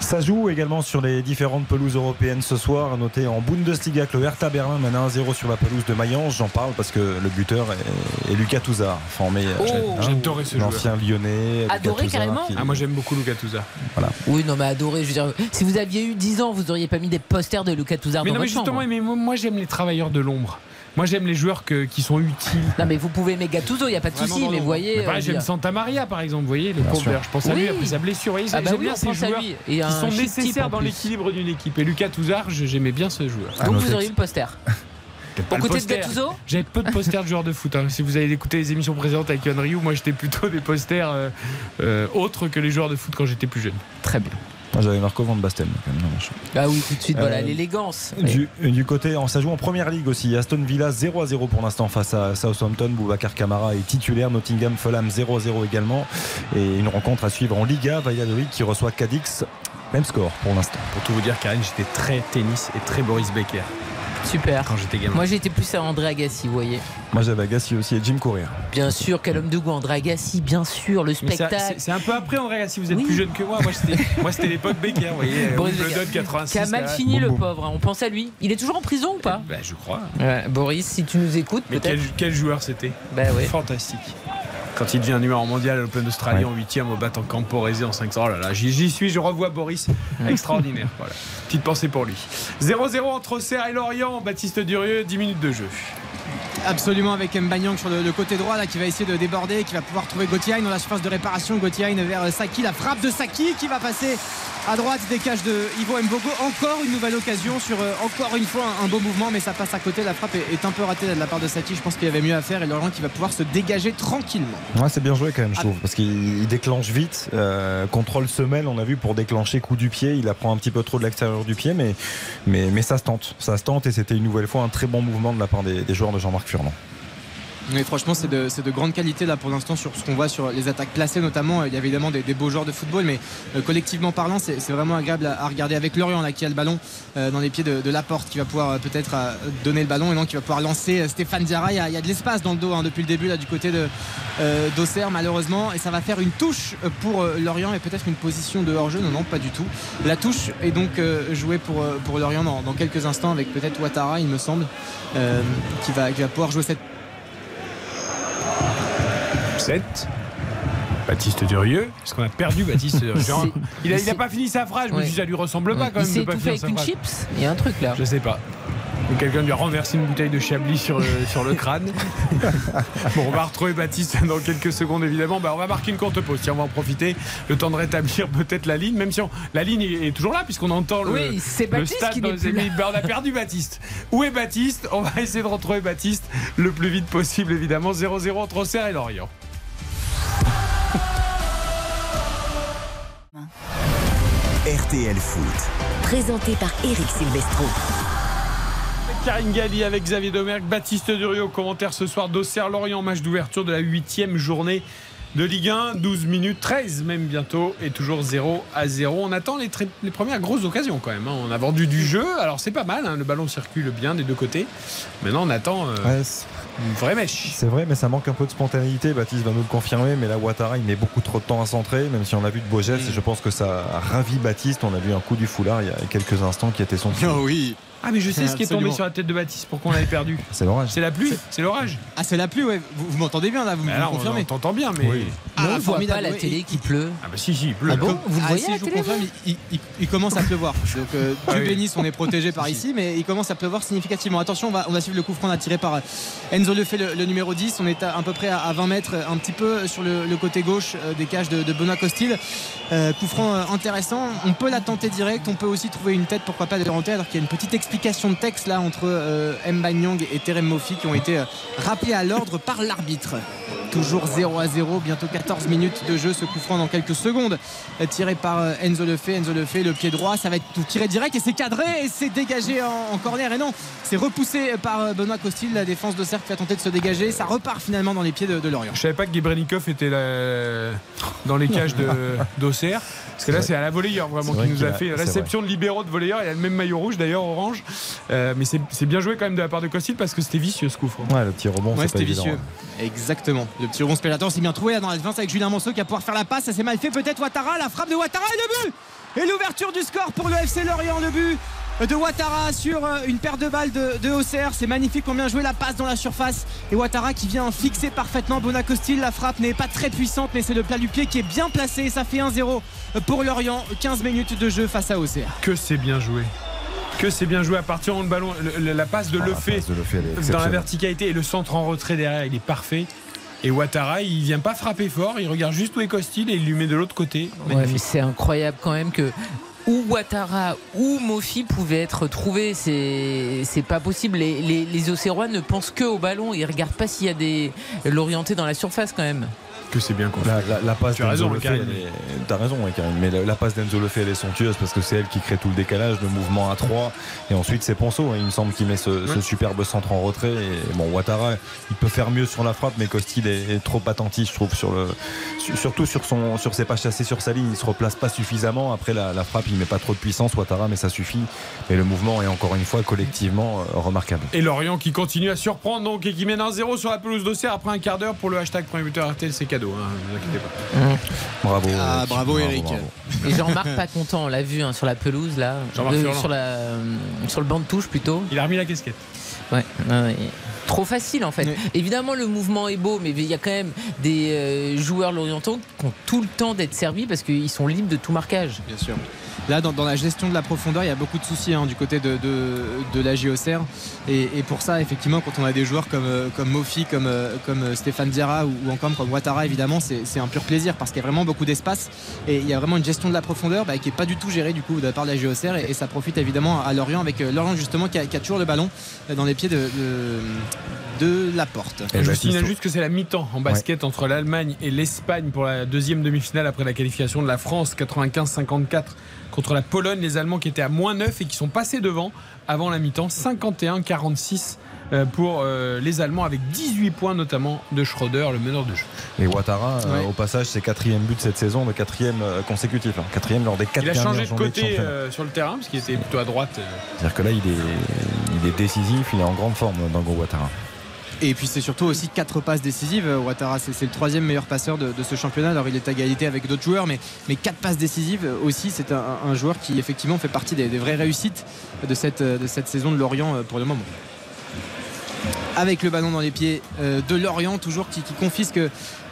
Ça joue également sur les différentes pelouses européennes ce soir. Noté en Bundesliga que le Hertha Berlin mène 1-0 sur la pelouse de Mayence. J'en parle parce que le buteur est, est Lucas Touzard, formé euh, Oh. hein, ce l'ancien lyonnais. Lucas Adoré Touzard, carrément qui- Ah, moi j'aime beaucoup Luka Touza. Voilà. Oui, non, mais adoré. Je veux dire, si vous aviez eu 10 ans, vous auriez pas mis des posters de Lucas Touzard Mais dans non, mais justement, chambre. mais moi, moi, j'aime les travailleurs de l'ombre. Moi j'aime les joueurs que- qui sont utiles. Non, mais vous pouvez aimer Gattuso, il n'y a pas de souci, mais l'ombre. voyez. Euh, j'aime Santa Maria par exemple, vous voyez, le pauvre. Je pense à lui après sa blessure. Vous Ah bah j'aime oui, bien ces joueurs lui. qui sont nécessaires dans l'équilibre d'une équipe. Et Lucas Touzard, j'aimais bien ce joueur. Donc vous auriez eu le poster. Pas Aux le côtés de poster. Gattuso J'avais peu de posters de joueurs de foot. hein. Si vous avez écouté les émissions précédentes avec Yohan Ryu, moi j'étais plutôt des posters euh, euh, autres que les joueurs de foot quand j'étais plus jeune. Très bien. Moi, J'avais Marco Van Basten. quand même, non, je- Ah oui, tout de suite, voilà, Euh, l'élégance. Du, du côté, ça joue en première ligue aussi. Aston Villa 0 à 0 pour l'instant face à Southampton. Boubacar Camara est titulaire. Nottingham Fulham 0 à 0 également. Et une rencontre à suivre en Liga. Valladolid qui reçoit Cadix. Même score pour l'instant. Pour tout vous dire, Karine, j'étais très tennis et très Boris Becker. Super. Quand j'étais gamin. Moi j'étais plus à André Agassi, vous voyez. Moi j'avais Agassi aussi et Jim Courier. Bien sûr, quel homme de goût, André Agassi, bien sûr, le spectacle. c'est- un peu après, André, si vous êtes plus jeune que moi. Moi, c'était- l'époque Becker, vous voyez. Boris Wimbledon Becker, 86. qui a mal fini le pauvre, hein. on pense à lui. Il est toujours en prison ou pas? Bah, je crois. Ouais, Boris, si tu nous écoutes, Mais peut-être. quel, quel joueur c'était? Bah ouais. Fantastique. Quand il devient numéro mondial à l'Open d'Australie Ouais. en 8 au battant Camporese en 500. Oh là là, j'y j'y suis, je revois Boris. Extraordinaire. Voilà. Petite pensée pour lui. 0-0 entre Auxerre et Lorient. Baptiste Durieux, 10 minutes de jeu. Absolument avec Mbanyang sur le, le côté droit là qui va essayer de déborder, qui va pouvoir trouver Gauthier dans la surface de réparation. Gauthier vers Saki, la frappe de Saki qui va passer à droite des cages de Ivo Mbogo. Encore une nouvelle occasion sur euh, encore une fois un, un beau mouvement, mais ça passe à côté. La frappe est, est un peu ratée là, de la part de Saki. Je pense qu'il y avait mieux à faire et Lorient qui va pouvoir se dégager tranquillement. Ouais, c'est bien joué quand même, Ah. je trouve, parce qu'il il déclenche vite. euh, contrôle semelle, on a vu pour déclencher coup du pied, il apprend un petit peu trop de l'extérieur du pied, mais, ça se tente. Ça se tente et c'était une nouvelle fois un très bon mouvement de la part des, des joueurs de Jean-Marc Furlan. Mais franchement, c'est de, grande qualité là pour l'instant sur ce qu'on voit sur les attaques placées notamment. Il y a évidemment des, beaux joueurs de football, mais euh, collectivement parlant, c'est vraiment agréable à, regarder avec Lorient là qui a le ballon euh, dans les pieds de, de Laporte qui va pouvoir euh, peut-être donner le ballon et non qui va pouvoir lancer Stéphane Diarra. Il y a, de l'espace dans le dos hein, depuis le début là du côté de d'Auxerre malheureusement et ça va faire une touche pour Lorient et peut-être une position de hors-jeu. Non, non, pas du tout. La touche est donc jouée pour, Lorient dans, quelques instants avec peut-être Ouattara, il me semble, qui, va, qui va pouvoir jouer cette 7. Baptiste Durieux. Est-ce qu'on a perdu Baptiste Durieux Il a, il a c'est- pas fini sa phrase. Je me Ouais. suis dit, ça lui ressemble pas Ouais. quand Il même s'est étouffé finir avec une phrase. chips? Il y a un truc là. Je sais pas. Quelqu'un lui a renversé une bouteille de Chablis sur le, sur le crâne. bon, on va retrouver Baptiste dans quelques secondes, évidemment. Bah, on va marquer une courte pause. Tiens, on va en profiter. Le temps de rétablir peut-être la ligne, même si on- la ligne est, toujours là, puisqu'on entend le, Oui, c'est le Baptiste stade qui dans les. Bah, on a perdu Baptiste. Où est Baptiste? On va essayer de retrouver Baptiste le plus vite possible, évidemment. 0-0 entre Auxerre et Lorient. RTL Foot. Présenté par Eric Silvestro. Karine Galli avec Xavier Domergue, Baptiste Durieux commentaire ce soir d'Auxerre-Lorient, match d'ouverture de la huitième journée de Ligue 1, 12 minutes, 13 même bientôt, et toujours 0 à 0. On attend les, premières grosses occasions quand même. hein. On a vendu du jeu, alors c'est pas mal, hein. le ballon circule bien des deux côtés. Maintenant on attend euh, Ouais, une vraie mèche. c'est vrai, mais ça manque un peu de spontanéité. Baptiste va nous le confirmer, mais là, Ouattara, il met beaucoup trop de temps à centrer, même si on a vu de beaux gestes. Mm. Et je pense que ça a ravi Baptiste. On a vu un coup du foulard il y a quelques instants qui était son. Oh oui. Ah mais je sais ce qui est tombé sur la tête de Baptiste pour qu'on l'avait perdu. C'est l'orage. C'est la pluie, c'est l'orage. Ah c'est la pluie ouais. Vous, vous m'entendez bien là, vous me confirmez on t'entend bien, mais. Oui. Ah, Non, on voit pas la ouais. télé qu'il pleut. Ah bah si, si, il pleut. Ah bon Vous le Ah, voyez si, à la je vous confirme, il, il- il commence à pleuvoir. Donc euh, Ah Dieu oui. bénisse, on est protégé par ici, mais il commence à pleuvoir significativement. Attention, on va, on va suivre le coup franc tiré par euh, Enzo Lefebvre, le, le numéro 10. On est à, à peu près à, à 20 mètres, un petit peu sur le, le côté gauche euh, des cages de, de Benoît Costil. Euh, coup franc euh, intéressant. On peut la tenter direct, on peut aussi trouver une tête, pourquoi pas de rentrer, alors qu'il y a une petite explication de texte là entre euh, Mbanyang et Terem Mofi qui ont été euh, rappelés à l'ordre par l'arbitre. Toujours 0 à 0, bientôt 14 minutes de jeu. Ce coup franc dans quelques secondes, euh, tiré par euh, Enzo Lefebvre. Enzo Lefebvre, le pied droit, ça va être tout tiré direct et c'est cadré et c'est dégagé en, corner. Et non, c'est repoussé par Benoît Costil, la défense de qui a tenté de se dégager. Ça repart finalement dans les pieds de, Lorient. Je savais pas que Gebrenikov était dans les cages d'Auxerre. Parce que là, c'est à la volleyeur vraiment qui nous a a- fait c'est réception de libéraux de volleyeur. Il a le même maillot rouge d'ailleurs, orange. Euh, mais c'est bien joué quand même de la part de Costil parce que c'était vicieux ce coup franc. Ouais, le petit rebond, Ouais, c'était vicieux. Exactement. Le petit rebond spélateur s'est bien trouvé là dans la défense avec Julien Monceau qui va pouvoir faire la passe. Ça s'est mal fait peut-être Ouattara. La frappe de Ouattara et le but Et l'ouverture du score pour le FC Lorient. Le but de Ouattara sur euh, une paire de balles de, de Auxerre. C'est magnifique. On bien joué la passe dans la surface. Et Ouattara qui vient fixer parfaitement Bonacostil. La frappe n'est pas très puissante, mais c'est le plat du pied qui est bien placé. Et ça fait 1-0 pour Lorient. 15 minutes de jeu face à Auxerre. Que c'est bien joué. Que c'est bien joué à partir où le ballon, le- la passe de Ah, la Lefebvre passe de Lefebvre, elle est dans la verticalité et le centre en retrait derrière, il est parfait. Et Ouattara, il vient pas frapper fort, il regarde juste où est Costil et il lui met de l'autre côté. Ouais, mais c'est incroyable quand même que ou Ouattara ou Mofi pouvaient être trouvés. C'est pas possible. Les, les, Auxerrois ne pensent que au ballon. Ils regardent pas s'il y a des l'orienté dans la surface quand même. Que c'est bien construit. La, la- la passe Tu as raison, Karim. T'as raison, Karim. Mais la, la passe d'Enzo Lefebvre, elle est somptueuse parce que c'est elle qui crée tout le décalage, le mouvement à 3 Et ensuite, c'est Ponceau. hein. Il me semble qu'il met ce, ce superbe centre en retrait. Et bon, Ouattara, il peut faire mieux sur la frappe, mais Costil est, est trop attentif, je trouve, sur le, su- surtout sur, son, sur ses pas chassés sur sa ligne. Il se replace pas suffisamment. Après, la, frappe, il met pas trop de puissance, Ouattara, mais ça suffit. Et le mouvement est encore une fois collectivement euh, remarquable. Et Lorient qui continue à surprendre donc et qui mène 1-0 sur la pelouse d'Auxerre après un quart d'heure pour le hashtag premier buteur RTL, c'est cadeau, hein, ne vous inquiétez pas. Bravo. Ah, Eric. bravo, Eric. Et Jean-Marc pas content, on l'a vu hein, sur la pelouse là, Jean-Marc Euh, sur, la, euh, sur le banc de touche plutôt. Il a remis la casquette. Ouais. Trop facile en fait. Évidemment le mouvement est beau, mais il y a quand même des euh, joueurs lorientaux qui ont tout le temps d'être servis parce qu'ils sont libres de tout marquage. Bien sûr. Là, dans, dans la gestion de la profondeur, il y a beaucoup de soucis hein, du côté de, de, de la JOCR. Et, et pour ça, effectivement, quand on a des joueurs comme, euh, comme Mofi, comme, euh, comme euh, Stéphane Diarra ou, ou encore comme Ouattara, évidemment, c'est un pur plaisir parce qu'il y a vraiment beaucoup d'espace. Et il y a vraiment une gestion de la profondeur bah, qui n'est pas du tout gérée du coup de la part de la JOCR. Et, et ça profite évidemment à Lorient avec Lorient justement qui a, qui a toujours le ballon dans les pieds de, de, de la porte. Et Je signale juste que c'est la mi-temps en basket entre l'Allemagne et l'Espagne pour la deuxième demi-finale après la qualification de la France 95-54 contre la Pologne. Les Allemands qui étaient à moins 9 et qui sont passés devant avant la mi-temps 51-46 euh, pour euh, les Allemands avec 18 points notamment de Schroeder, le meneur de jeu. Et Ouattara, euh, Ouais. au passage, c'est quatrième but cette saison, le quatrième consécutif. hein. Quatrième lors des quatre Il a changé de côté sur le terrain parce qu'il était plutôt à droite. C'est-à-dire que là, il est, il est décisif, il est en grande forme, Dango Ouattara. Et puis c'est surtout aussi quatre passes décisives. Ouattara, c'est le troisième meilleur passeur de, ce championnat. Alors il est à égalité avec d'autres joueurs, mais, mais quatre passes décisives aussi. C'est un, joueur qui effectivement fait partie des, vraies réussites de cette, saison de Lorient euh, pour le moment. Avec le ballon dans les pieds euh, de Lorient, toujours qui, confisque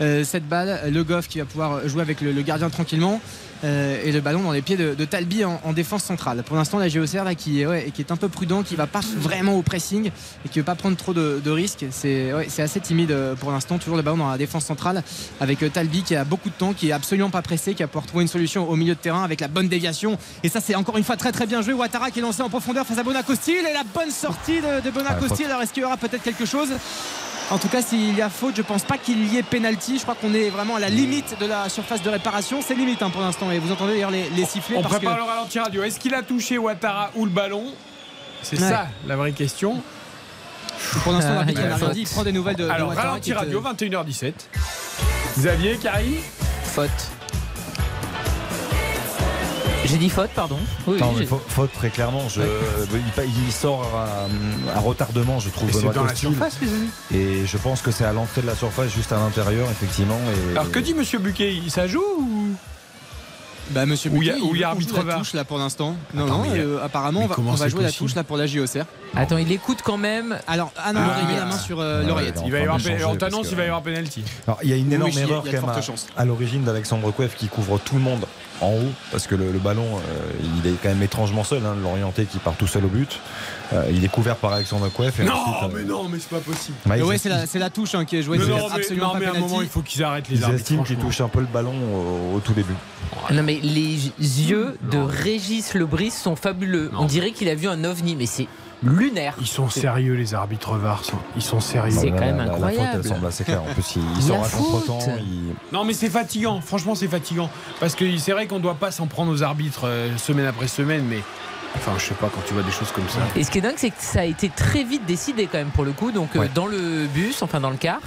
euh, cette balle. Le Goff qui va pouvoir jouer avec le gardien tranquillement. Euh, et le ballon dans les pieds de, de Talbi en, en défense centrale. Pour l'instant, la GOCR là, qui, est- ouais, qui est un peu prudent, qui va pas vraiment au pressing et qui veut pas prendre trop de, de risques. C'est ouais, assez timide euh, pour l'instant. Toujours le ballon dans la défense centrale avec euh, Talbi qui a beaucoup de temps, qui est absolument pas pressé, qui a pouvoir trouver une solution au milieu de terrain avec la bonne déviation. Et ça, c'est encore une fois très très bien joué. Ouattara qui est lancé en profondeur face à Bonacostil et la bonne sortie de, de Bonacostil. Alors, est-ce qu'il y aura peut-être quelque chose? En tout cas, s'il y a faute, je pense pas qu'il y ait pénalty. Je crois qu'on est vraiment à la limite de la surface de réparation. C'est limite hein, pour l'instant. Et vous entendez d'ailleurs les, les sifflets. On parce prépare que... le ralenti radio. Est-ce qu'il a touché Ouattara ou le ballon? C'est Ouais. ça la vraie question. Pour l'instant, Ah, il a. Il prend des nouvelles de, de Alors, Ouattara ralenti radio, euh, 21h17. Xavier, Karine? Faute. J'ai dit faute, pardon. Oui, Non, mais faute très clairement. Je, il, sort à, à retardement, je trouve. Et c'est dans la surface, les amis. Et je pense que c'est à l'entrée de la surface, juste à l'intérieur, effectivement. Et, Alors, que dit Monsieur Buquet? Ça joue ou? Bah, monsieur Où il y a- où il y a joue arbitre la touche là pour l'instant. Non, Attends, non, il a- euh, apparemment, on va, on jouer la touche là pour la JOCR. Attends, il écoute quand même. Alors, ah non, Ah. il met la main sur euh, Ouais, l'oreillette. Il va y avoir On t'annonce qu'il va y avoir penalty. Alors, il y a une énorme Oui, il erreur il quand même à, l'origine d'Alexandre Kouef qui couvre tout le monde en haut parce que le, le ballon euh, il est quand même étrangement seul hein, l'orienté qui part tout seul au but Euh, il est couvert par Alexandre Kouef et Non, ensuite, euh, mais non, mais c'est pas possible. bah, Mais ils ouais, est- c'est la, c'est la touche hein, qui est jouée. Mais c'est non, mais, absolument non, pas mais à un moment, il faut qu'ils arrêtent les ils arbitres. estiment qu'il franchement. touche un peu le ballon au, au tout début Non, mais les yeux de Régis Lebris sont fabuleux. Non. On dirait qu'il a vu un ovni, mais c'est lunaire. Ils sont sérieux, les arbitres VAR. sont- Ils sont sérieux. C'est quand même la- la faute incroyable. elle semble assez claire en plus il, il La sort à faute. contre-temps il- Non, mais c'est fatigant. Franchement, c'est fatigant. Parce que c'est vrai qu'on doit pas s'en prendre aux arbitres euh, semaine après semaine, mais. Enfin, je sais pas, quand tu vois des choses comme ça. Et ce qui est dingue, c'est que ça a été très vite décidé quand même pour le coup. Donc euh, Ouais. dans le bus, enfin dans le car,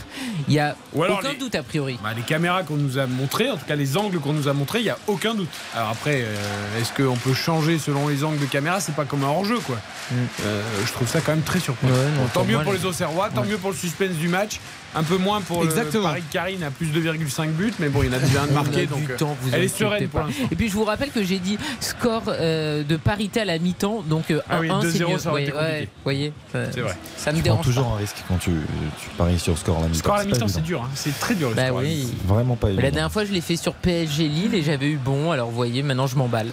il y a aucun les- doute a priori. Bah, les caméras qu'on nous a montrées, en tout cas les angles qu'on nous a montrés, il n'y a aucun doute. Alors après, euh, est-ce qu'on peut changer selon les angles de caméra? C'est pas comme un hors-jeu, quoi. Mm. Euh, je trouve ça quand même très surprenant. Ouais, non, Bon, tant mieux moi, pour les- les Auxerrois, tant Ouais. mieux pour le suspense du match. Un peu moins pour Exactement. le Paris de Karine à plus de 2,5 buts, mais bon, il y en a déjà un de marqué, du donc euh, temps, vous elle est sereine pour. Et puis je vous rappelle que j'ai dit score euh, de parité à la mi-temps, donc euh, 1-1 Ah oui, c'est 2-0, mieux. ça Ouais, ouais, voyez, euh, C'est vrai. ça me tu prends toujours pas. un risque quand tu, tu paries sur score à la mi-temps Score à la mi-temps, c'est évident. dur, hein. c'est très dur le Bah score à la oui. mi-temps. vraiment pas Mais la évident dernière fois, je l'ai fait sur PSG Lille et j'avais eu bon. Alors vous voyez, maintenant je m'emballe.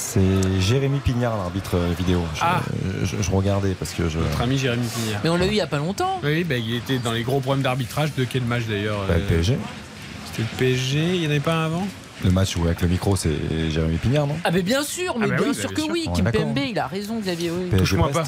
C'est Jérémy Pignard l'arbitre euh, vidéo je, Ah. je- je regardais parce que je Notre ami Jérémy Pignard. Mais on l'a eu il y a pas longtemps. Oui, bah, il était dans les gros problèmes d'arbitrage. De quel match d'ailleurs Bah, le euh, PSG C'était le PSG, il n'y en avait pas un avant le match où avec le micro c'est Jérémy Pignard non? Ah mais bien sûr, mais Ah bah bien oui, sûr bah, que oui. Kim. Pembe, il a raison, Xavier. oui. Touche-moi pas.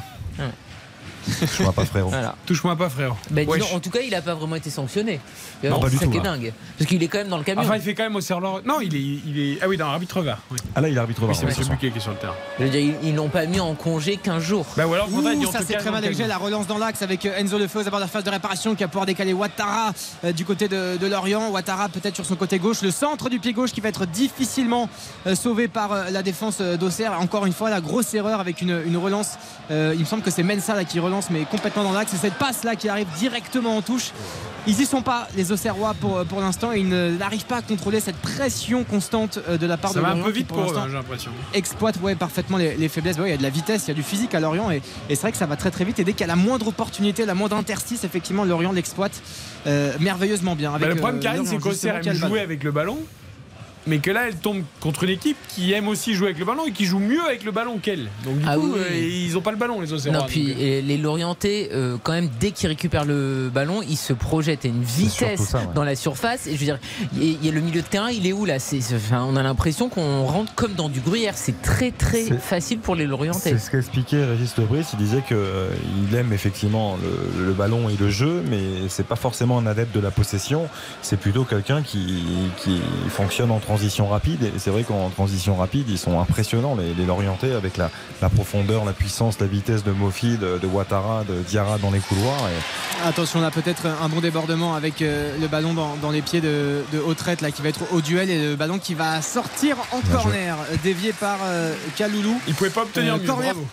Touche-moi pas, frérot. Voilà. Touche-moi pas, frérot. Dis Wesh. donc, en tout cas, il n'a pas vraiment été sanctionné. Non, pas du ça tout, qui est là. dingue. Parce qu'il est quand même dans le camion. Enfin, il fait quand même au serre Non, il est, il est. Ah oui, dans l'arbitre vert. Oui, Ah là, il est arbitre Oui, VAR, c'est ouais, soir. Buquet qui est sur le terrain. Je veux dire, ils- ils l'ont pas mis en congé 15 jours. Bah, ou alors, Ouh, ça c'est très mal dirigé. La relance dans l'axe avec euh, Enzo Lefeu d'abord la phase de réparation qui va pouvoir décaler Ouattara euh, du côté de, de Lorient. Ouattara peut-être sur son côté gauche. Le centre du pied gauche qui va être difficilement euh, sauvé par euh, la défense d'Auxerre. Encore une fois, la grosse erreur avec une, une relance. Il me semble que c'est Mensa là, qui relance, mais complètement dans l'axe. Et cette passe là qui arrive directement en touche. Ils y sont pas, les Auxerrois, pour, pour l'instant. Ils n'arrivent pas à contrôler cette pression constante euh, de la part Ça de va un Lorient. peu vite pour eux, hein, j'ai l'impression. exploite ouais, parfaitement les, les faiblesses. Ouais, il y a de la vitesse, il y a du physique à Lorient et, et c'est vrai que ça va très très vite. Et dès qu'il y a la moindre opportunité, la moindre interstice, effectivement, Lorient l'exploite euh, merveilleusement bien. Avec, Bah, le problème, euh, Karine, Lorient, c'est qu'Auxerre aime jouer avec le ballon. Mais que là, elle tombe contre une équipe qui aime aussi jouer avec le ballon et qui joue mieux avec le ballon qu'elle. Donc, du Ah coup, oui, euh, ils ont pas le ballon, les Auxerrois. Non, puis donc, euh, les Lorientais, euh, quand même, dès qu'ils récupèrent le ballon, ils se projettent à une vitesse surtout ça, ouais. dans la surface. Et je veux dire, il y a- il y a le milieu de terrain, il est où là? Enfin, On a l'impression qu'on rentre comme dans du gruyère. C'est très très facile pour les Lorientais. C'est ce qu'expliquait Régis Lebris. Il disait qu'il aime effectivement le, le ballon et le jeu, mais c'est pas forcément un adepte de la possession. C'est plutôt quelqu'un qui, qui fonctionne en transition rapide. Et c'est vrai qu'en transition rapide, ils sont impressionnants, les, les Lorientais, avec la, la profondeur, la puissance, la vitesse de Mofi, de, de Ouattara, de Diarra dans les couloirs. Et Attention, on a peut-être un bon débordement avec euh, le ballon dans, dans les pieds de, de Autrette là, qui va être au duel et le ballon qui va sortir en Bien corner, dévié par euh, Kaloulou. Ils pouvaient pas obtenir Euh, mieux. corner. bravo.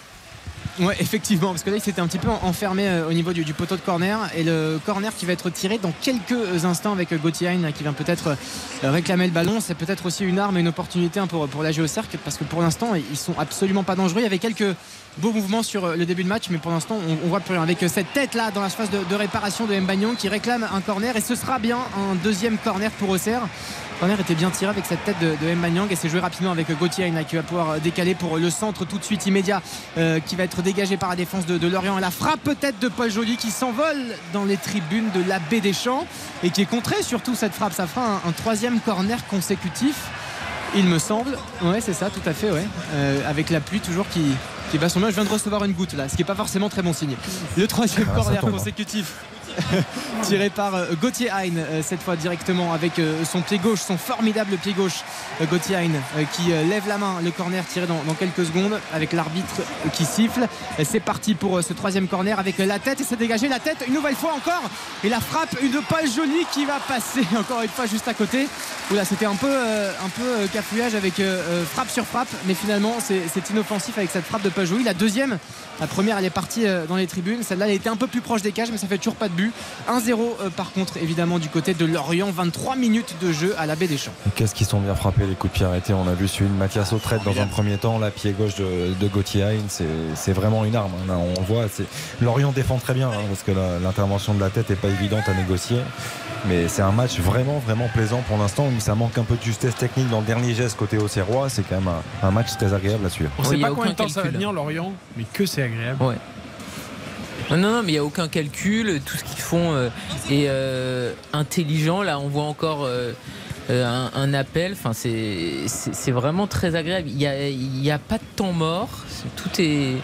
Ouais, effectivement, parce que là, il s'était un petit peu enfermé euh, au niveau du, poteau de corner. Et le corner qui va être tiré dans quelques instants avec euh, Gauthier Hein, qui vient peut-être euh, réclamer le ballon. C'est peut-être aussi une arme et une opportunité hein, pour, pour la Géocercle, parce que pour l'instant, ils sont absolument pas dangereux. Il y avait quelques beaux mouvements sur euh, le début de match, mais pour l'instant, on, on voit plus rien. Avec euh, cette tête là dans la phase de, réparation de Mbagnon qui réclame un corner, et ce sera bien un deuxième corner pour Auxerre. Corner était bien tiré avec cette tête de, de Mbanyang et c'est joué rapidement avec Gauthier Hein, qui va pouvoir euh, décaler pour le centre tout de suite immédiat euh, qui va être dégagé par la défense de, Lorient et la frappe peut-être de Paul Joly qui s'envole dans les tribunes de la baie des Champs et qui est contré surtout cette frappe ça fera un, troisième corner consécutif il me semble ouais c'est ça tout à fait ouais Euh, avec la pluie toujours qui, qui bat son main je viens de recevoir une goutte là ce qui est pas forcément très bon signe le troisième Ah, corner hein. consécutif tiré par euh, Gauthier Hein cette fois directement avec euh, son pied gauche son formidable pied gauche Gauthier Hein qui lève la main le corner tiré dans, quelques secondes avec l'arbitre qui siffle. C'est parti pour ce troisième corner avec la tête et c'est dégagé. La tête une nouvelle fois encore. Et la frappe une pas jolie qui va passer encore une fois juste à côté. Oula c'était un peu un peu cafouillage avec frappe sur frappe. Mais finalement c'est inoffensif avec cette frappe de pas jolie la deuxième la première elle est partie dans les tribunes. Celle-là elle était un peu plus proche des cages mais ça fait toujours pas de but 1-0 euh, par contre évidemment du côté de Lorient 23 minutes de jeu à la baie des Champs Qu'est-ce qu'ils sont bien frappés les coups de pied arrêtés? On a vu celui de Mathias Autrette dans un premier temps, la pied gauche de, de Gauthier Hein, c'est vraiment une arme. hein. On voit, c'est- Lorient défend très bien hein, parce que l'intervention de la tête n'est pas évidente à négocier. Mais c'est un match vraiment vraiment plaisant pour l'instant. Ça manque un peu de justesse technique dans le dernier geste côté Auxerrois. C'est quand même un, un match très agréable à suivre. On Oui, sait pas combien de temps ça va venir, Lorient, mais que c'est agréable. Ouais. Non, non, mais il n'y a aucun calcul. Tout ce qu'ils font euh, est euh, intelligent. Là, on voit encore euh, un, appel. C'est vraiment très agréable. Il n'y a, a pas de temps mort. Tout est,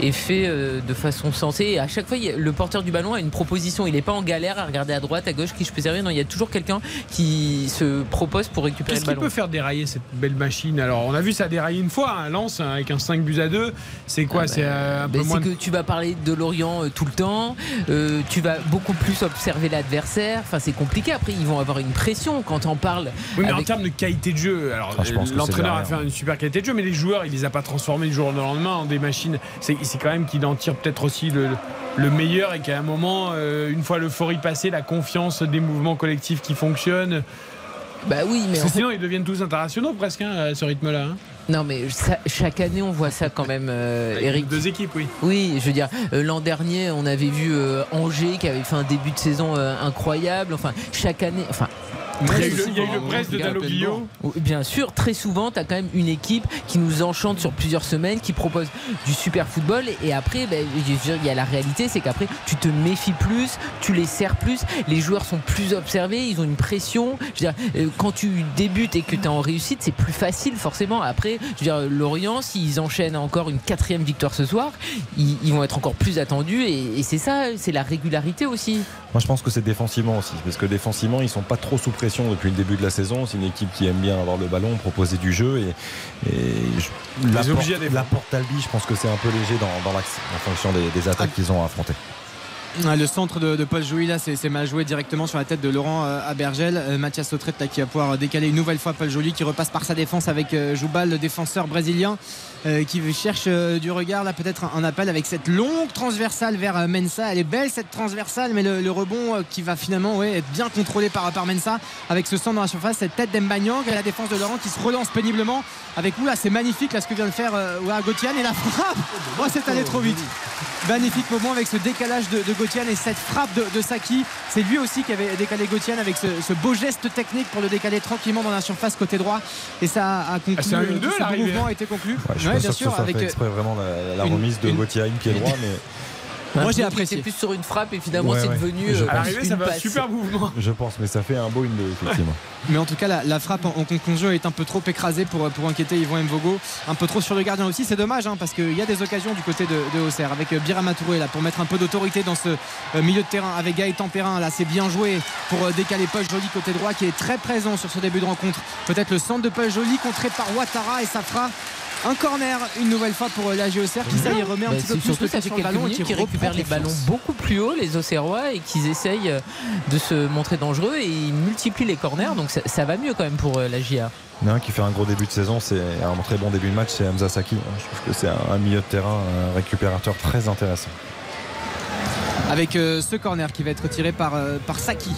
est fait euh, de façon sensée. Et à chaque fois, le porteur du ballon a une proposition. Il n'est pas en galère à regarder à droite, à gauche, qui je peux servir. Non, il y a toujours quelqu'un qui se propose pour récupérer Qu'est-ce le qui ballon. peut faire dérailler cette belle machine? Alors, on a vu ça dérailler une fois à Lens hein, avec un 5 buts à 2. C'est quoi Ah C'est bah, euh, un ben, peu moins c'est de que tu vas parler de Lorient euh, tout le temps, euh, tu vas beaucoup plus observer l'adversaire. Enfin, c'est compliqué. Après, ils vont avoir une pression quand on parle. Oui, mais en termes de qualité de jeu, alors Ah, je pense que l'entraîneur a fait derrière. une super qualité de jeu, mais les joueurs, il les a pas transformés du jour au lendemain en des machines. C'est c'est quand même qu'il en tire peut-être aussi le, le meilleur et qu'à un moment, euh, une fois l'euphorie passée, la confiance des mouvements collectifs qui fonctionnent. Bah oui, mais Parce que sinon, ils deviennent tous internationaux presque hein, à ce rythme-là. hein. non, mais ça- chaque année, on voit ça quand même, euh, Eric. Deux équipes, oui. Oui, je veux dire, euh, l'an dernier, on avait vu euh, Angers qui avait fait un début de saison incroyable. Enfin, chaque année, enfin. Il y a Très eu le- il y a eu le souvent, presse de. Oui, Bien sûr, très souvent, tu as quand même une équipe qui nous enchante sur plusieurs semaines, qui propose du super football. Et après, ben, il y a la réalité, c'est qu'après, tu te méfies plus, tu les sers plus, les joueurs sont plus observés, ils ont une pression. Je veux dire, euh, quand tu débutes et que tu es en réussite, c'est plus facile forcément. Après, je veux dire, Lorient, s'ils enchaînent encore une quatrième victoire ce soir, ils, ils vont être encore plus attendus. Et, et c'est ça, c'est la régularité aussi. Moi, je pense que c'est défensivement aussi, parce que défensivement, ils sont pas trop sous pression depuis le début de la saison. C'est une équipe qui aime bien avoir le ballon, proposer du jeu, et, je- défendre. l'apport Talbi, je pense que c'est un peu léger dans, dans l'axe en fonction des, des attaques qu'ils ont à affronter. Ah, Le centre de, de Paul Jouy là c'est c'est mal joué directement sur la tête de Laurent euh, Abergel Euh, Mathias Sautrette là qui va pouvoir décaler une nouvelle fois Paul Joly qui repasse par sa défense avec euh, Joubal le défenseur brésilien euh, qui cherche euh, du regard là peut-être un, un appel avec cette longue transversale vers euh, Mensa elle est belle cette transversale mais le, le rebond euh, qui va finalement ouais, être bien contrôlé par, par Mensa avec ce centre dans la surface cette tête d'Embanyang et la défense de Laurent qui se relance péniblement avec oula c'est magnifique là ce que vient de faire euh, Gauthier et la frappe oh c'est allé trop vite Magnifique moment avec ce décalage de, de Gauthier et cette frappe de, de Saki. C'est lui aussi qui avait décalé Gauthier avec ce, ce beau geste technique pour le décaler tranquillement dans la surface côté droit. Et ça a conclu. Ah, c'est un 1-2, tout ce l'arrivée. mouvement a été conclu. Ouais, je suis Ouais, pas bien sûr Avec, fait exprès vraiment la, la une- remise de une- Gauthier Haim, pied droit, mais Moi, j'ai apprécié. était plus sur une frappe et finalement Ouais, c'est ouais. devenu Je euh, pense. À l'arrivée, ça un passe. super mouvement. je pense, mais ça fait un beau 1-2, effectivement. Mais en tout cas, la, la frappe en, en conclusion est un peu trop écrasée pour, pour inquiéter Yvon Mvogo. Un peu trop sur le gardien aussi. C'est dommage hein, parce qu'il y a des occasions du côté de, de Auxerre avec euh, Birama Touré là pour mettre un peu d'autorité dans ce euh, milieu de terrain avec Gaëtan Perrin. Là, c'est bien joué pour euh, décaler Paul Joly côté droit qui est très présent sur ce début de rencontre. Peut-être le centre de Paul Joly contré par Ouattara et ça fera un corner une nouvelle fois pour euh, la Auxerre qui ça y remet un Bah, petit peu plus surtout le ça fait sur le ballon et qui qu'ils récupèrent reprend les ballons beaucoup plus haut les Auxerrois et qu'ils essayent euh, de se montrer dangereux et ils multiplient les corners donc ça, ça va mieux quand même pour euh, la GIA Il y en a un qui fait un gros début de saison, c'est un très bon début de match, c'est Hamza Saki. Je trouve que c'est un, un milieu de terrain, un récupérateur très intéressant. Avec euh, ce corner qui va être tiré par, euh, par Saki.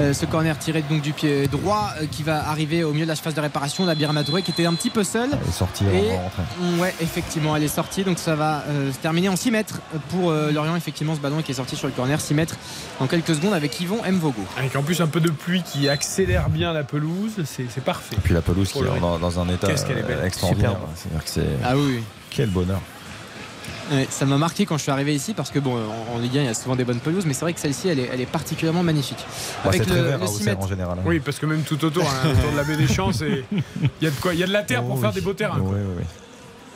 Euh, ce corner tiré donc du pied droit euh, qui va arriver au milieu de la phase de réparation. La Birama Touré qui était un petit peu seule. Elle est sortie Et- avant de rentrer. Ouais, effectivement, elle est sortie. Donc ça va euh, se terminer en 6 mètres pour euh, Lorient. Effectivement, ce ballon qui est sorti sur le corner 6 mètres en quelques secondes avec Yvon Mvogo. Avec en plus un peu de pluie qui accélère bien la pelouse, c'est parfait. Et puis la pelouse qui est dans, dans un état est euh, extraordinaire. Que c'est. Ah oui. Quel bonheur. Ouais, ça m'a marqué quand je suis arrivé ici parce que bon, en, Ligue 1 il y a souvent des bonnes pelouses, mais c'est vrai que celle-ci elle est, elle est particulièrement magnifique. Bah, Avec le- vert le à 6 Auxerre mètres. en général. hein. Oui, parce que même tout autour, hein, autour de la baie des Champs, il y a de quoi, il y a de la terre pour Oh faire oui. des beaux terrains. Oui, quoi. oui, oui.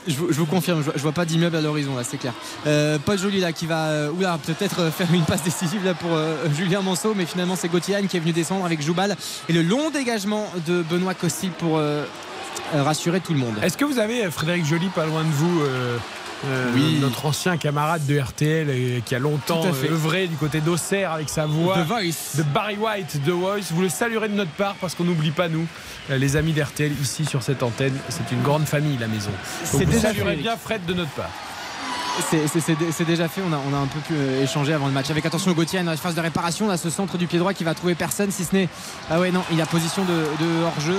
Je, vous- je vous confirme, je vois, je vois pas d'immeuble à l'horizon là, c'est clair. Euh, Paul Joly là qui va euh, oula, peut-être euh, faire une passe décisive là pour euh, Julien Manceau, mais finalement c'est Gauthier qui est venu descendre avec Joubal et le long dégagement de Benoît Costil pour rassurer tout le monde. Est-ce que vous avez Frédéric Joly pas loin de vous euh, euh, Oui. notre ancien camarade de RTL et qui a longtemps euh, œuvré du côté d'Auxerre avec sa voix The Voice. de Barry White de Voice. Vous le saluerez de notre part parce qu'on n'oublie pas nous, euh, les amis d'RTL ici sur cette antenne. C'est une grande famille la maison. C'est déjà bien Fred de notre part. C'est- déjà fait, on a, on a un peu pu euh, échanger avant le match. Avec attention Gauthier la phase de réparation, là ce centre du pied droit qui va trouver personne si ce n'est. Ah ouais non, il a position de, hors-jeu,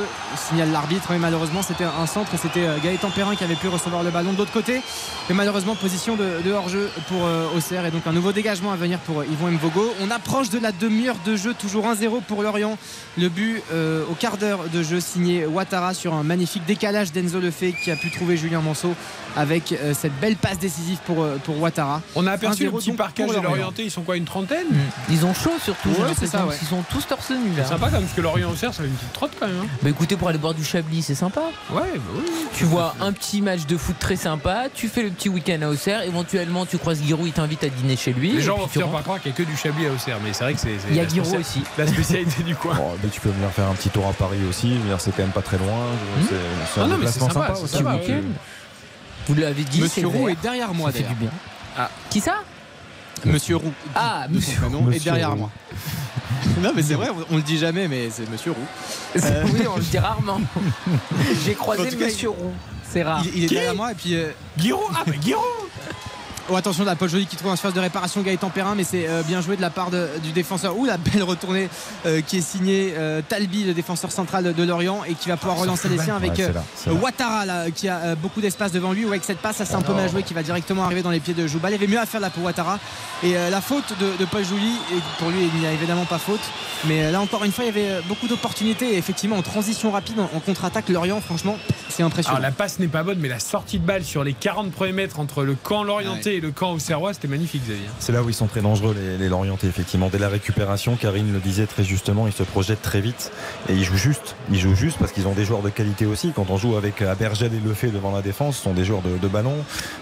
signale l'arbitre, mais malheureusement c'était un centre c'était euh, Gaëtan Perrin qui avait pu recevoir le ballon de l'autre côté. Mais malheureusement position de, hors-jeu pour euh, Auxerre et donc un nouveau dégagement à venir pour Yvon Mvogo. On approche de la demi-heure de jeu, toujours 1-0 pour Lorient. Le but au quart d'heure de jeu signé Ouattara sur un magnifique décalage d'Enzo Lefebvre qui a pu trouver Julien Manceau avec cette belle passe décisive pour, euh, pour Ouattara. On a aperçu 1-0 le petit parcage de Lorient. l'Orienté, ils sont quoi une trentaine ils ont chaud surtout Ouais, c'est ça, ouais. qu'ils sont tous torse nu là C'est sympa quand même parce que Lorient Auxerre ça fait une petite trotte quand même. hein. bah écoutez pour aller boire du chablis c'est sympa Ouais, bah oui. tu vois un petit match de foot très sympa tu fais le petit week-end à Auxerre éventuellement tu croises Giroud il t'invite à dîner chez lui Les gens vont rentres. par croire qu'il n'y a que du Chablis à Auxerre, mais c'est vrai que c'est. il y a la Giroud aussi La spécialité du coin. Bon, mais tu peux venir faire un petit tour à Paris aussi. C'est quand même pas très loin. C'est c'est Ah un non, mais c'est déplacement sympa, vous l'avez dit Monsieur Roux vert. est derrière moi d'ailleurs. du bien Ah. qui ça? Monsieur Roux. ah monsieur prénom, est derrière Roux. moi. non mais c'est vrai, on, on le dit jamais, mais c'est Monsieur Roux. Euh, oui on le dit rarement j'ai croisé cas, monsieur Roux c'est rare Il, il est derrière moi et puis euh, Giroud Ah, mais Giroud Oh, attention, la Paul Joly qui trouve un surface de réparation Gaëtan Perrin, mais c'est euh, bien joué de la part de- du défenseur. Ouh, la belle retournée euh, qui est signée euh, Talbi, le défenseur central de, de Lorient, et qui va pouvoir relancer les siens avec Ouais, là. Ouattara là, qui a euh, beaucoup d'espace devant lui. Ouais, avec cette passe, ça c'est un peu mal joué qui va directement arriver dans les pieds de Joubal. Il y avait mieux à faire là pour Ouattara. Et euh, la faute de, de Paul et pour lui, il n'y a évidemment pas faute. Mais euh, là encore une fois, il y avait euh, beaucoup d'opportunités. Et effectivement, en transition rapide, en, en contre-attaque, Lorient, franchement, c'est impressionnant. Alors la passe n'est pas bonne, mais la sortie de balle sur les 40 premiers mètres entre le camp Lorienté et le camp Auxerrois, c'était magnifique, Xavier. C'est là où ils sont très dangereux, les, les Lorientais, effectivement. Dès la récupération, Karine le disait très justement, ils se projettent très vite et ils jouent juste. Ils jouent juste parce qu'ils ont des joueurs de qualité aussi. Quand on joue avec Abergel et Lefebvre devant la défense, ce sont des joueurs de, ballon.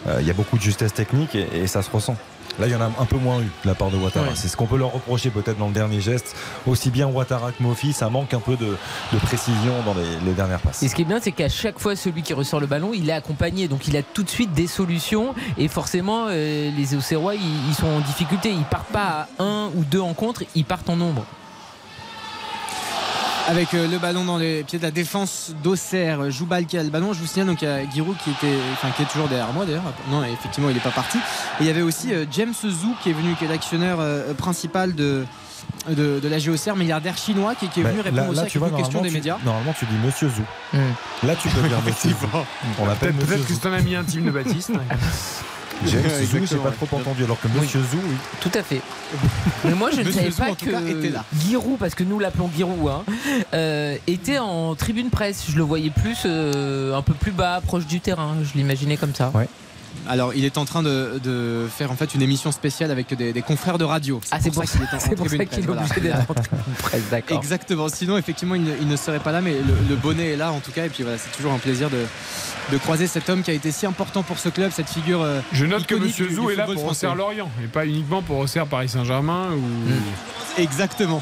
Euh, Il y a beaucoup de justesse technique et ça se ressent. Là, il y en a un peu moins eu de la part de Ouattara. Ouais. C'est ce qu'on peut leur reprocher peut-être dans le dernier geste. Aussi bien Ouattara que Mofi, ça manque un peu de, de précision dans les, les dernières passes. Et ce qui est bien, c'est qu'à chaque fois, celui qui ressort le ballon, il est accompagné. Donc il a tout de suite des solutions. Et forcément, euh, les ils, ils sont en difficulté. Ils partent pas à un ou deux en contre, ils partent en nombre. Avec euh, le ballon dans les pieds de la défense d'Auxerre. Joubal qui a le ballon. Je vous signale donc il y a Giroud qui était, enfin qui est toujours derrière moi d'ailleurs. Non, effectivement, il n'est pas parti. Et il y avait aussi euh, James Zhou qui est venu, qui est l'actionneur euh, principal de de, de la GOCR, milliardaire chinois qui, qui est Bah, venu répondre là, aussi là, à tu vois, quelques questions des tu- médias. Normalement, tu dis Monsieur Zou. Hmm. Là, tu peux dire Monsieur Zou. On l'appelle Peut-être peut-être que Zou. c'est un ami intime de Baptiste. James Zou, j'ai pas ouais. trop entendu, alors que Monsieur Zou, oui. Tout à fait. Mais moi, je ne savais Zou, pas tout cas, était là. que Giroud, parce que nous l'appelons Giroud, hein, euh, était en tribune presse. Je le voyais plus, euh, un peu plus bas, proche du terrain. Je l'imaginais comme ça. Alors, il est en train de, de faire en fait une émission spéciale avec des, des confrères de radio. Ah, c'est pour qu'il est en- en C'est pour ça qu'il est presse, obligé d'être en presse, d'accord. Exactement. Sinon, effectivement, il ne, il ne serait pas là, mais le, le bonnet est là en tout cas. Et puis voilà, c'est toujours un plaisir de, de croiser cet homme qui a été si important pour ce club, cette figure. euh, Je note que iconique Monsieur Zou est là pour français. Auxerre Lorient et pas uniquement pour Auxerre Paris Saint-Germain ou. Exactement.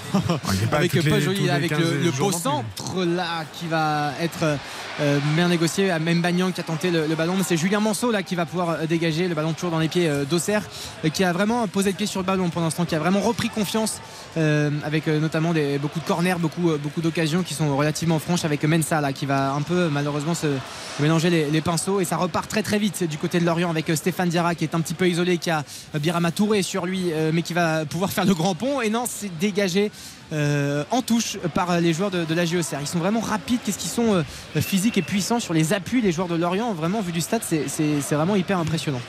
il est pas avec toutes les- avec 15 le, le beau centre là qui va être euh, bien négocié. à Mbagnan qui a tenté le, le ballon, mais c'est Julien Manceau là qui va pouvoir euh, dégager le ballon toujours dans les pieds euh, d'Auxerre, euh, qui a vraiment posé le pied sur le ballon pour l'instant, qui a vraiment repris confiance euh, avec euh, notamment beaucoup de corners, beaucoup, euh, beaucoup d'occasions qui sont relativement franches avec Mensa là qui va un peu malheureusement se mélanger les, pinceaux et ça repart très très vite du côté de Lorient avec Stéphane Diarra qui est un petit peu isolé, qui a Birama Touré sur lui, mais qui va pouvoir faire le grand pont. Et non, c'est dégagé en touche par les joueurs de, la GOCR. Ils sont vraiment rapides, qu'est-ce qu'ils sont physiques et puissants sur les appuis, les joueurs de Lorient? Vraiment, vu du stade, c'est vraiment hyper impressionnant.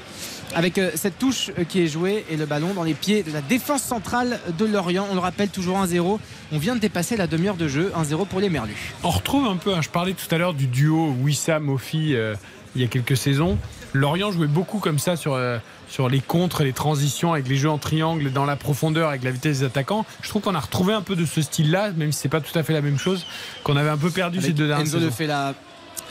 Avec euh, cette touche euh, qui est jouée et le ballon dans les pieds de la défense centrale de Lorient. On le rappelle toujours 1-0. On vient de dépasser la demi-heure de jeu. 1-0 pour les Merlus. On retrouve un peu, hein, je parlais tout à l'heure du duo Wissam-Mofi euh, il y a quelques saisons. Lorient jouait beaucoup comme ça sur, euh, sur les contres, les transitions, avec les jeux en triangle, dans la profondeur, avec la vitesse des attaquants. Je trouve qu'on a retrouvé un peu de ce style-là, même si c'est pas tout à fait la même chose, qu'on avait un peu perdu ces deux dernières Enzo saisons. le fait la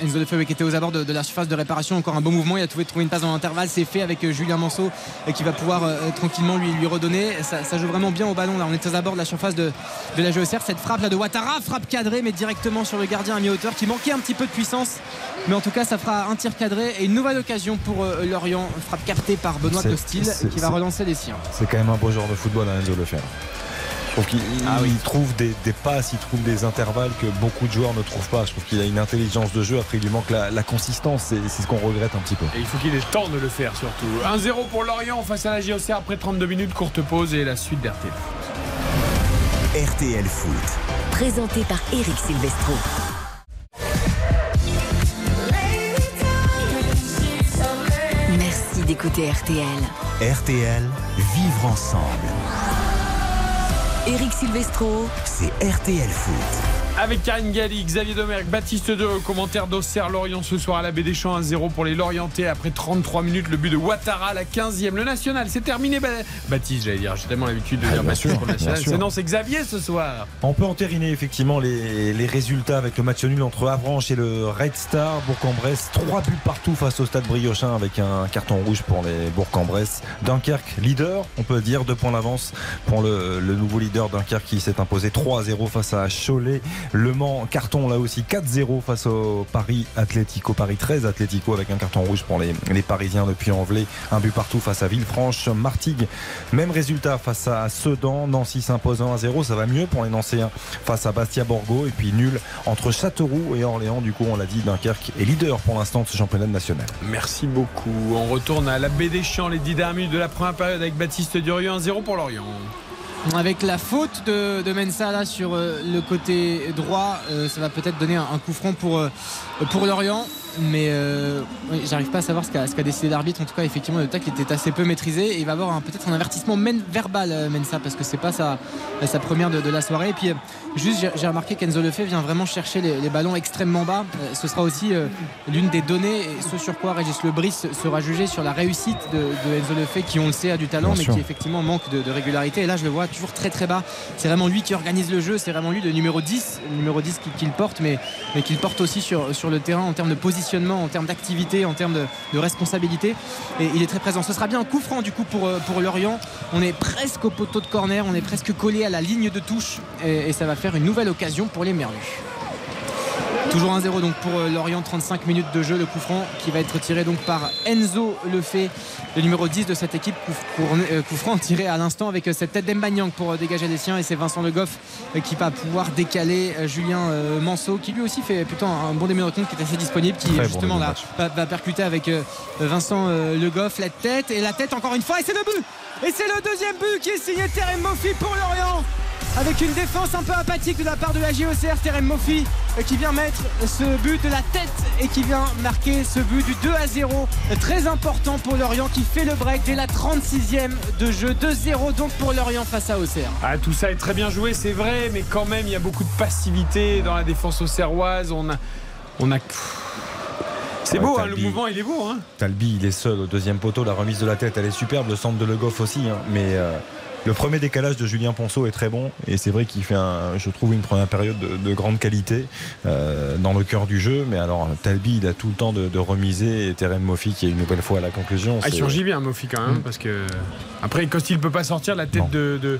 Enzo Lefebvre qui était aux abords de, de la surface de réparation, encore un bon mouvement, il a trouvé, trouvé une passe dans l'intervalle, c'est fait avec euh, Julien Manceau euh, qui va pouvoir euh, tranquillement lui, lui redonner. Ça, ça joue vraiment bien au ballon là, on est aux abords de la surface de, de la GOCR. Cette frappe là de Ouattara, frappe cadrée mais directement sur le gardien à mi-hauteur qui manquait un petit peu de puissance. Mais en tout cas ça fera un tir cadré et une nouvelle occasion pour euh, Lorient, frappe captée par Benoît Costil qui va relancer les siens. C'est quand même un beau genre de football à Enzo Lefebvre. Trouve qu'il Ah il trouve des, des passes, il trouve des intervalles que beaucoup de joueurs ne trouvent pas. Je trouve qu'il a une intelligence de jeu. Après, il lui manque la, la consistance. C'est c'est ce qu'on regrette un petit peu. Et il faut qu'il ait le temps de le faire surtout. 1-0 pour Lorient face à la JOCR après 32 minutes, courte pause et la suite d'RTL. RTL Foot. Présenté par Eric Silvestro. Merci d'écouter RTL. RTL, vivre ensemble. Eric Silvestro. C'est RTL Foot. Avec Karine Galli, Xavier Domergue, Baptiste De, commentaire d'Auxerre Lorient ce soir à la Baie des Champs 1-0 pour les Lorientais après 33 minutes. Le but de Ouattara, la 15e. Le national, c'est terminé. Ba- Baptiste, j'allais dire, j'ai tellement l'habitude de Ah, dire Baptiste sûr, pour le national. C'est non, c'est Xavier ce soir. On peut entériner effectivement les, les résultats avec le match nul entre Avranches et le Red Star. Bourg-en-Bresse, trois buts partout face au stade Briochin avec un carton rouge pour les Bourg-en-Bresse. Dunkerque, leader, on peut dire, deux points d'avance pour le, le nouveau leader Dunkerque qui s'est imposé 3 à 0 face à Cholet. Le Mans, carton là aussi 4-0 face au Paris Atlético, Paris 13 Atlético avec un carton rouge pour les, Parisiens depuis Envelé. Un but partout face à Villefranche. Martigues, même résultat face à Sedan. Nancy s'imposant à 0. Ça va mieux pour les Nancéens face à Bastia Borgo. Et puis nul entre Châteauroux et Orléans. Du coup, on l'a dit, Dunkerque est leader pour l'instant de ce championnat national. Merci beaucoup. On retourne à la baie des Champs, les 10 dernières minutes de la première période avec Baptiste Durieux, 1-0 pour Lorient. Avec la faute de, de Mensa là sur euh, le côté droit, euh, ça va peut-être donner un, un coup franc pour, euh, pour Lorient mais euh, oui, j'arrive pas à savoir ce qu'a, décidé l'arbitre. En tout cas, effectivement, le tacle était assez peu maîtrisé et il va avoir peut-être un avertissement même verbal, euh, Mensa, parce que c'est pas sa, sa première de, de, la soirée. Et puis, euh, juste, j'ai, remarqué qu'Enzo Lefebvre vient vraiment chercher les, les ballons extrêmement bas. Ce sera aussi euh, l'une des données, et ce sur quoi Régis Lebris sera jugé sur la réussite de, de Enzo Lefebvre, qui, on le sait, a du talent, Bien mais sûr. qui effectivement manque de, de, régularité. Et là, je le vois toujours très très bas. C'est vraiment lui qui organise le jeu, c'est vraiment lui le numéro 10, le numéro 10 qu'il, porte, mais, mais qu'il porte aussi sur, sur le terrain en termes de en termes d'activité, en termes de, responsabilité. Et il est très présent. Ce sera bien un coup franc du coup pour, pour Lorient. On est presque au poteau de corner, on est presque collé à la ligne de touche et, et ça va faire une nouvelle occasion pour les Merlus. Toujours 1-0 donc pour euh, Lorient, 35 minutes de jeu, le coup franc qui va être tiré donc par Enzo Lefebvre, le numéro 10 de cette équipe. Coup, euh, coup franc tiré à l'instant avec euh, cette tête d'Embanyang pour dégager les siens. Et c'est Vincent Le Goff qui va pouvoir décaler Julien Manceau qui lui aussi fait plutôt un bon compte qui est assez disponible qui Très justement bon là va, va, percuter avec Vincent Le Goff. La tête et la tête encore une fois et c'est le but! Et c'est le deuxième but qui est signé Terem Mofi pour Lorient avec une défense un peu apathique de la part de la JOCR Terem Mofi qui vient mettre ce but de la tête et qui vient marquer ce but du 2 à 0 très important pour Lorient qui fait le break dès la 36e de jeu. 2-0 donc pour Lorient face à Auxerre ah, tout ça est très bien joué c'est vrai mais quand même il y a beaucoup de passivité dans la défense auxerroise. On a on a c'est beau, hein, le mouvement il est beau. Hein. Talbi il est seul au deuxième poteau, la remise de la tête elle est superbe, le centre de Le Goff aussi, hein, mais euh, le premier décalage de Julien Ponceau est très bon et c'est vrai qu'il fait, un, je trouve, une première période de, de grande qualité euh, dans le cœur du jeu. Mais alors, Talbi, il a tout le temps de, de remiser et Terem Mofi qui est une nouvelle fois à la conclusion. Ah, il surgit bien, Mofi, quand même, mmh. parce que après, quand il ne peut pas sortir, la tête de, de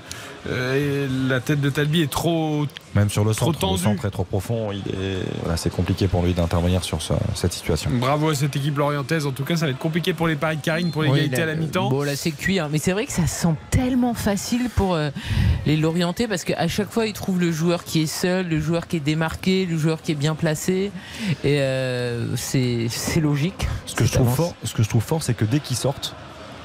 euh, la tête de Talbi est trop. Même sur le centre, tendu. le centre est trop profond. Il est, voilà, c'est compliqué pour lui d'intervenir sur ce, cette situation. Bravo à cette équipe lorientaise. En tout cas, ça va être compliqué pour les paris de Karine pour l'égalité oui, à la mi-temps. Bon, là, c'est cuit. Hein. Mais c'est vrai que ça sent tellement facile pour euh, les Lorientais parce qu'à chaque fois, ils trouvent le joueur qui est seul, le joueur qui est démarqué, le joueur qui est bien placé. Et euh, c'est logique. Ce que, je trouve fort, ce que je trouve fort, c'est que dès qu'ils sortent,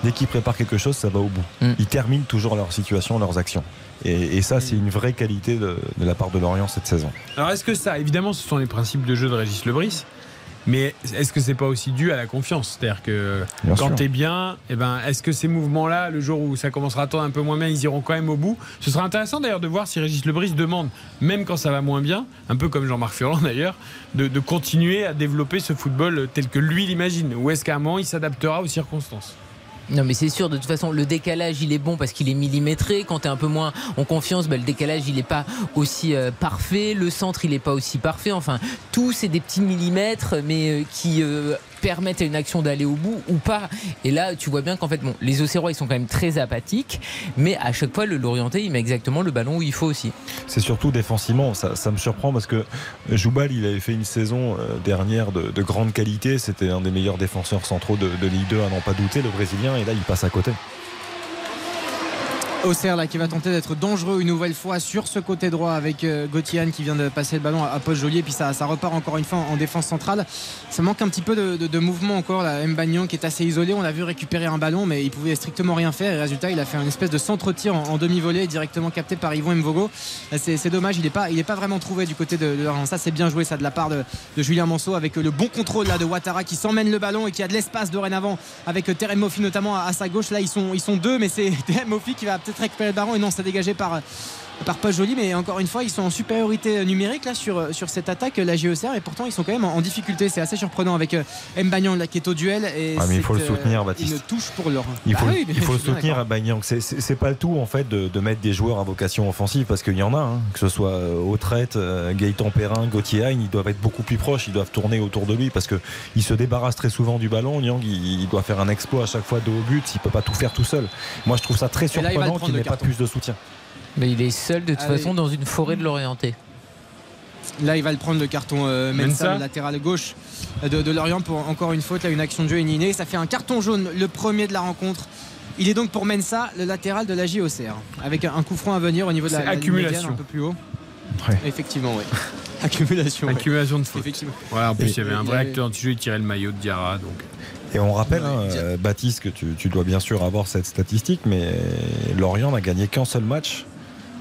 dès qu'ils préparent quelque chose, ça va au bout. Mm. Ils terminent toujours leur situation, leurs actions. Et, et ça, c'est une vraie qualité de, de, la part de Lorient cette saison. Alors, est-ce que ça, évidemment, ce sont les principes de jeu de Régis Lebris mais est-ce que c'est pas aussi dû à la confiance? C'est-à-dire que bien quand tu es bien, eh ben, est-ce que ces mouvements-là, le jour où ça commencera à tourner un peu moins bien, ils iront quand même au bout? Ce sera intéressant d'ailleurs de voir si Régis Lebris demande, même quand ça va moins bien, un peu comme Jean-Marc Furlan d'ailleurs, de, de, continuer à développer ce football tel que lui l'imagine. Ou est-ce qu'à un moment, il s'adaptera aux circonstances? Non mais c'est sûr, de toute façon le décalage il est bon parce qu'il est millimétré, quand tu es un peu moins en confiance, bah, le décalage il n'est pas aussi euh, parfait, le centre il n'est pas aussi parfait, enfin tout c'est des petits millimètres mais euh, qui euh, permettent à une action d'aller au bout ou pas. Et là, tu vois bien qu'en fait, les Auxerrois, ils sont quand même très apathiques, mais à chaque fois, le il met exactement le ballon où il faut aussi. C'est surtout défensivement, ça, me surprend parce que Joubal, il avait fait une saison dernière de, de grande qualité. C'était un des meilleurs défenseurs centraux de Ligue 2, à n'en pas douter, le Brésilien, et là, il passe à côté. Auxerre là qui va tenter d'être dangereux une nouvelle fois sur ce côté droit avec euh, Gauthier qui vient de passer le ballon à, Paul Joliet. Et puis ça, repart encore une fois en, en, défense centrale. Ça manque un petit peu de, mouvement encore là. Mbagnon qui est assez isolé. On l'a vu récupérer un ballon mais il pouvait strictement rien faire. Et résultat il a fait une espèce de centre-tir en, demi-volée directement capté par Yvon Mvogo. C'est dommage. Il n'est pas, pas vraiment trouvé du côté de, ça c'est bien joué ça de la part de, Julien Manceau avec le bon contrôle là de Ouattara qui s'emmène le ballon et qui a de l'espace dorénavant avec Terem Mofi notamment à, sa gauche. Là ils sont, ils sont deux mais c'est Terem Mofi qui va peut-être récupérer le ballon et non c'est dégagé par par pas joli mais encore une fois ils sont en supériorité numérique là sur, sur cette attaque la JOCR et pourtant ils sont quand même en, en difficulté. C'est assez surprenant avec euh, Mbagnan là qui est au duel et ah, mais il faut le soutenir Baptiste. une touche pour leur il faut, bah oui, il faut le soutenir Mbagnan c'est pas le tout en fait de, de, mettre des joueurs à vocation offensive parce qu'il y en a hein, que ce soit euh, Autrette euh, Gaëtan Perrin Gauthier Hain ils doivent être beaucoup plus proches ils doivent tourner autour de lui parce que il se débarrasse très souvent du ballon. Nyang il, il, doit faire un exploit à chaque fois de haut but il peut pas tout faire tout seul. Moi je trouve ça très surprenant qu'il n'ait pas plus de soutien mais il est seul de toute façon dans une forêt de l'Orienté. Là, il va le prendre le carton euh, Mensa, Mensa. le latéral gauche de, de Lorient pour encore une faute. Là, une action de jeu inné. Ça fait un carton jaune, le premier de la rencontre. Il est donc pour Mensa, le latéral de la JOCR, avec un coup franc à venir au niveau de la, accumulation. médiane, un peu plus haut. Ouais. Effectivement, oui. accumulation. ouais. Accumulation de fautes. Effectivement. Ouais, en plus, Et- il y avait un vrai avait- acteur anti-jeu, il tirait le maillot de Diarra. Donc. Et on rappelle, hein, Ouais, euh, Baptiste, que tu, tu dois bien sûr avoir cette statistique, mais Lorient n'a gagné qu'un seul match.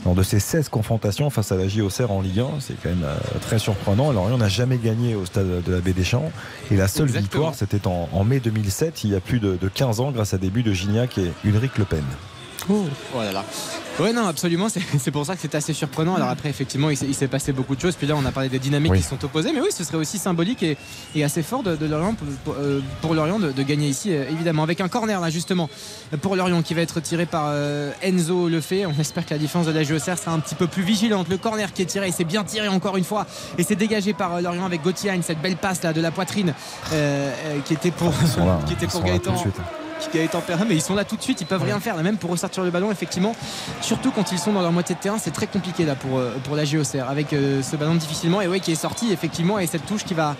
Lors de ses 16 confrontations face à la JOCR en Ligue 1, c'est quand même euh, très surprenant. Lorient n'a jamais gagné au stade de la Baie des Champs. Et la seule Exactement. victoire, c'était en, en mai 2007, il y a plus de, de 15 ans, grâce à des buts de Gignac et Ulrich Le Pen. Oh là là. Ouais, non, absolument. C'est c'est pour ça que c'est assez surprenant. Alors après, effectivement, il s'est- passé beaucoup de choses. Puis là, on a parlé des dynamiques Oui. qui sont opposées. Mais oui, ce serait aussi symbolique et, et assez fort de, de Lorient pour, pour, euh, pour Lorient de, de gagner ici, euh, évidemment. Avec un corner, là, justement, pour Lorient qui va être tiré par euh, Enzo Lefebvre. On espère que la défense de la JOCR sera un petit peu plus vigilante. Le corner qui est tiré, il s'est bien tiré encore une fois. Et c'est dégagé par euh, Lorient avec Gauthier, cette belle passe là de la poitrine euh, qui était pour, là, qui était pour Gaëtan suite. Gaëtan Perrin, mais ils sont là tout de suite, ils peuvent rien faire, là, même pour ressortir le ballon, effectivement. Surtout quand ils sont dans leur moitié de terrain, c'est très compliqué là pour, euh, pour la JOCR, avec euh, ce ballon difficilement, et ouais, qui est sorti, effectivement, et cette touche qui va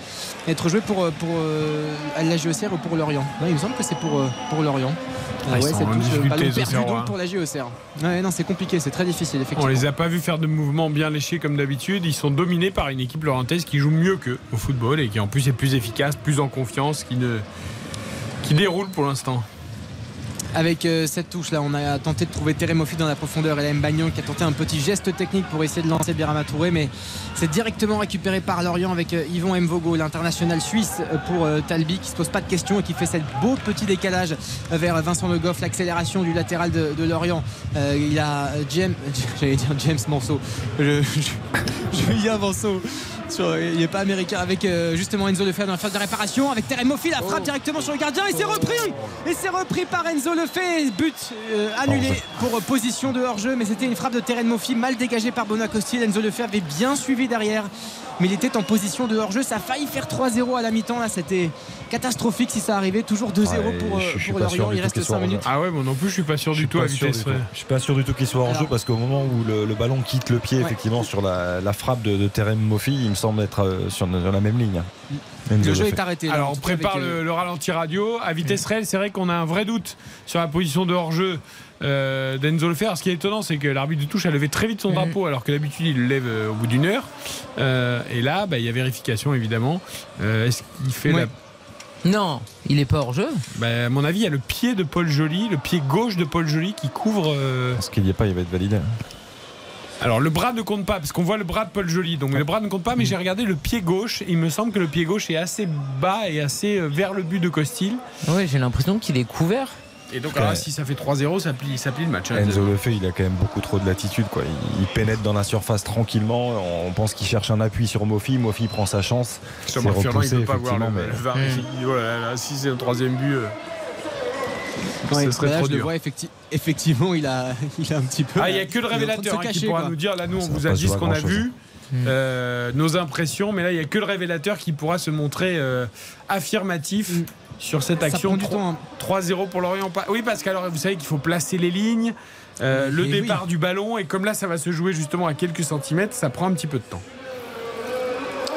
être jouée pour, euh, pour euh, la JOCR ou pour Lorient. Non, il me semble que c'est pour, pour Lorient. Ah, cette touche, ballon perdu donc pour la JOCR. Ouais, non, c'est compliqué, c'est très difficile, On effectivement. les a pas vus faire de mouvements bien léchés comme d'habitude. Ils sont dominés par une équipe lorentaise qui joue mieux qu'eux au football et qui en plus est plus efficace, plus en confiance, qui ne qui déroule pour l'instant. Avec euh, cette touche là, on a tenté de trouver Teremofi dans la profondeur et la Mbagnon qui a tenté un petit geste technique pour essayer de lancer Birama Touré, mais c'est directement récupéré par Lorient avec euh, Yvon Mvogo, l'international suisse euh, pour Talbi qui se pose pas de questions et qui fait cette beau petit décalage vers Vincent Le Goff, l'accélération du latéral de, Lorient. Il a James, j'allais dire James Morceau, je, je- Julien Manceau. Sur- il n'est pas américain avec euh, justement Enzo Lefebvre dans la phase de réparation. Avec Teremofi la frappe directement sur le gardien et c'est repris. Et c'est repris par Enzo Lefebvre. But euh, annulé pour euh, position de hors-jeu. Mais c'était une frappe de Teremofi mal dégagée par Bonacostil Enzo Lefebvre avait bien suivi derrière mais il était en position de hors-jeu ça a failli faire 3-0 à la mi-temps là c'était catastrophique si ça arrivait toujours 2-0 Ouais, pour, euh, je- je suis pour pas sûr Lorient il reste qu'il soit 5 en minutes Ah ouais, moi non plus, je suis pas sûr du suis tout à pas sûr vitesse. du tout. ouais. Je suis pas sûr du tout qu'il soit en jeu Alors- parce qu'au moment où le, le ballon quitte le pied, Ouais. effectivement, sur la, la frappe de, de Terem Mofi, il me semble être euh, sur, sur la même ligne. Le jeu est arrêté là, Alors en on prépare avec, le, le ralenti radio. À vitesse réelle, c'est vrai qu'on a un vrai doute sur la position de hors-jeu euh, d'Enzo Lefebvre. Ce qui est étonnant, c'est que l'arbitre de touche a levé très vite son Mhm. drapeau, alors que d'habitude il le lève euh, au bout d'une heure. Euh, et là, bah, il y a vérification évidemment. Euh, Est-ce qu'il fait la Non, il est pas hors jeu. Bah, à mon avis, il y a le pied de Paul Joly, le pied gauche de Paul Joly qui couvre. euh, Parce qu'il n'y a pas, il va être validé. Alors le bras ne compte pas parce qu'on voit le bras de Paul Joly. Donc le bras ne compte pas, mais j'ai regardé le pied gauche. Il me semble que le pied gauche est assez bas et assez vers le but de Costil. Ouais, j'ai l'impression qu'il est couvert. Et donc alors, si ça fait 3-0, ça plie, ça plie le match. hein. Enzo le fait, il a quand même beaucoup trop de latitude. Quoi. Il, il pénètre dans la surface tranquillement. On pense qu'il cherche un appui sur Mofi. Mofi prend sa chance. Sur il repoussé, ne peut pas voir le, VAR. Oh là là, si c'est le troisième but, euh, ouais, ce serait là, trop je le dur. vois effecti- effectivement il a, il a un petit peu Ah, il n'y a que le révélateur hein, qui pourra quoi. nous dire. Là, nous, on Ça vous a dit ce qu'on a vu, euh, nos impressions, mais là, il n'y a que le révélateur qui pourra se montrer euh, affirmatif Mm. Sur cette action. prend du 3 temps, hein. 3-0 pour Lorient. Oui, parce qu'alors, vous savez qu'il faut placer les lignes, euh, le oui. départ du ballon, et comme là, ça va se jouer justement à quelques centimètres, ça prend un petit peu de temps.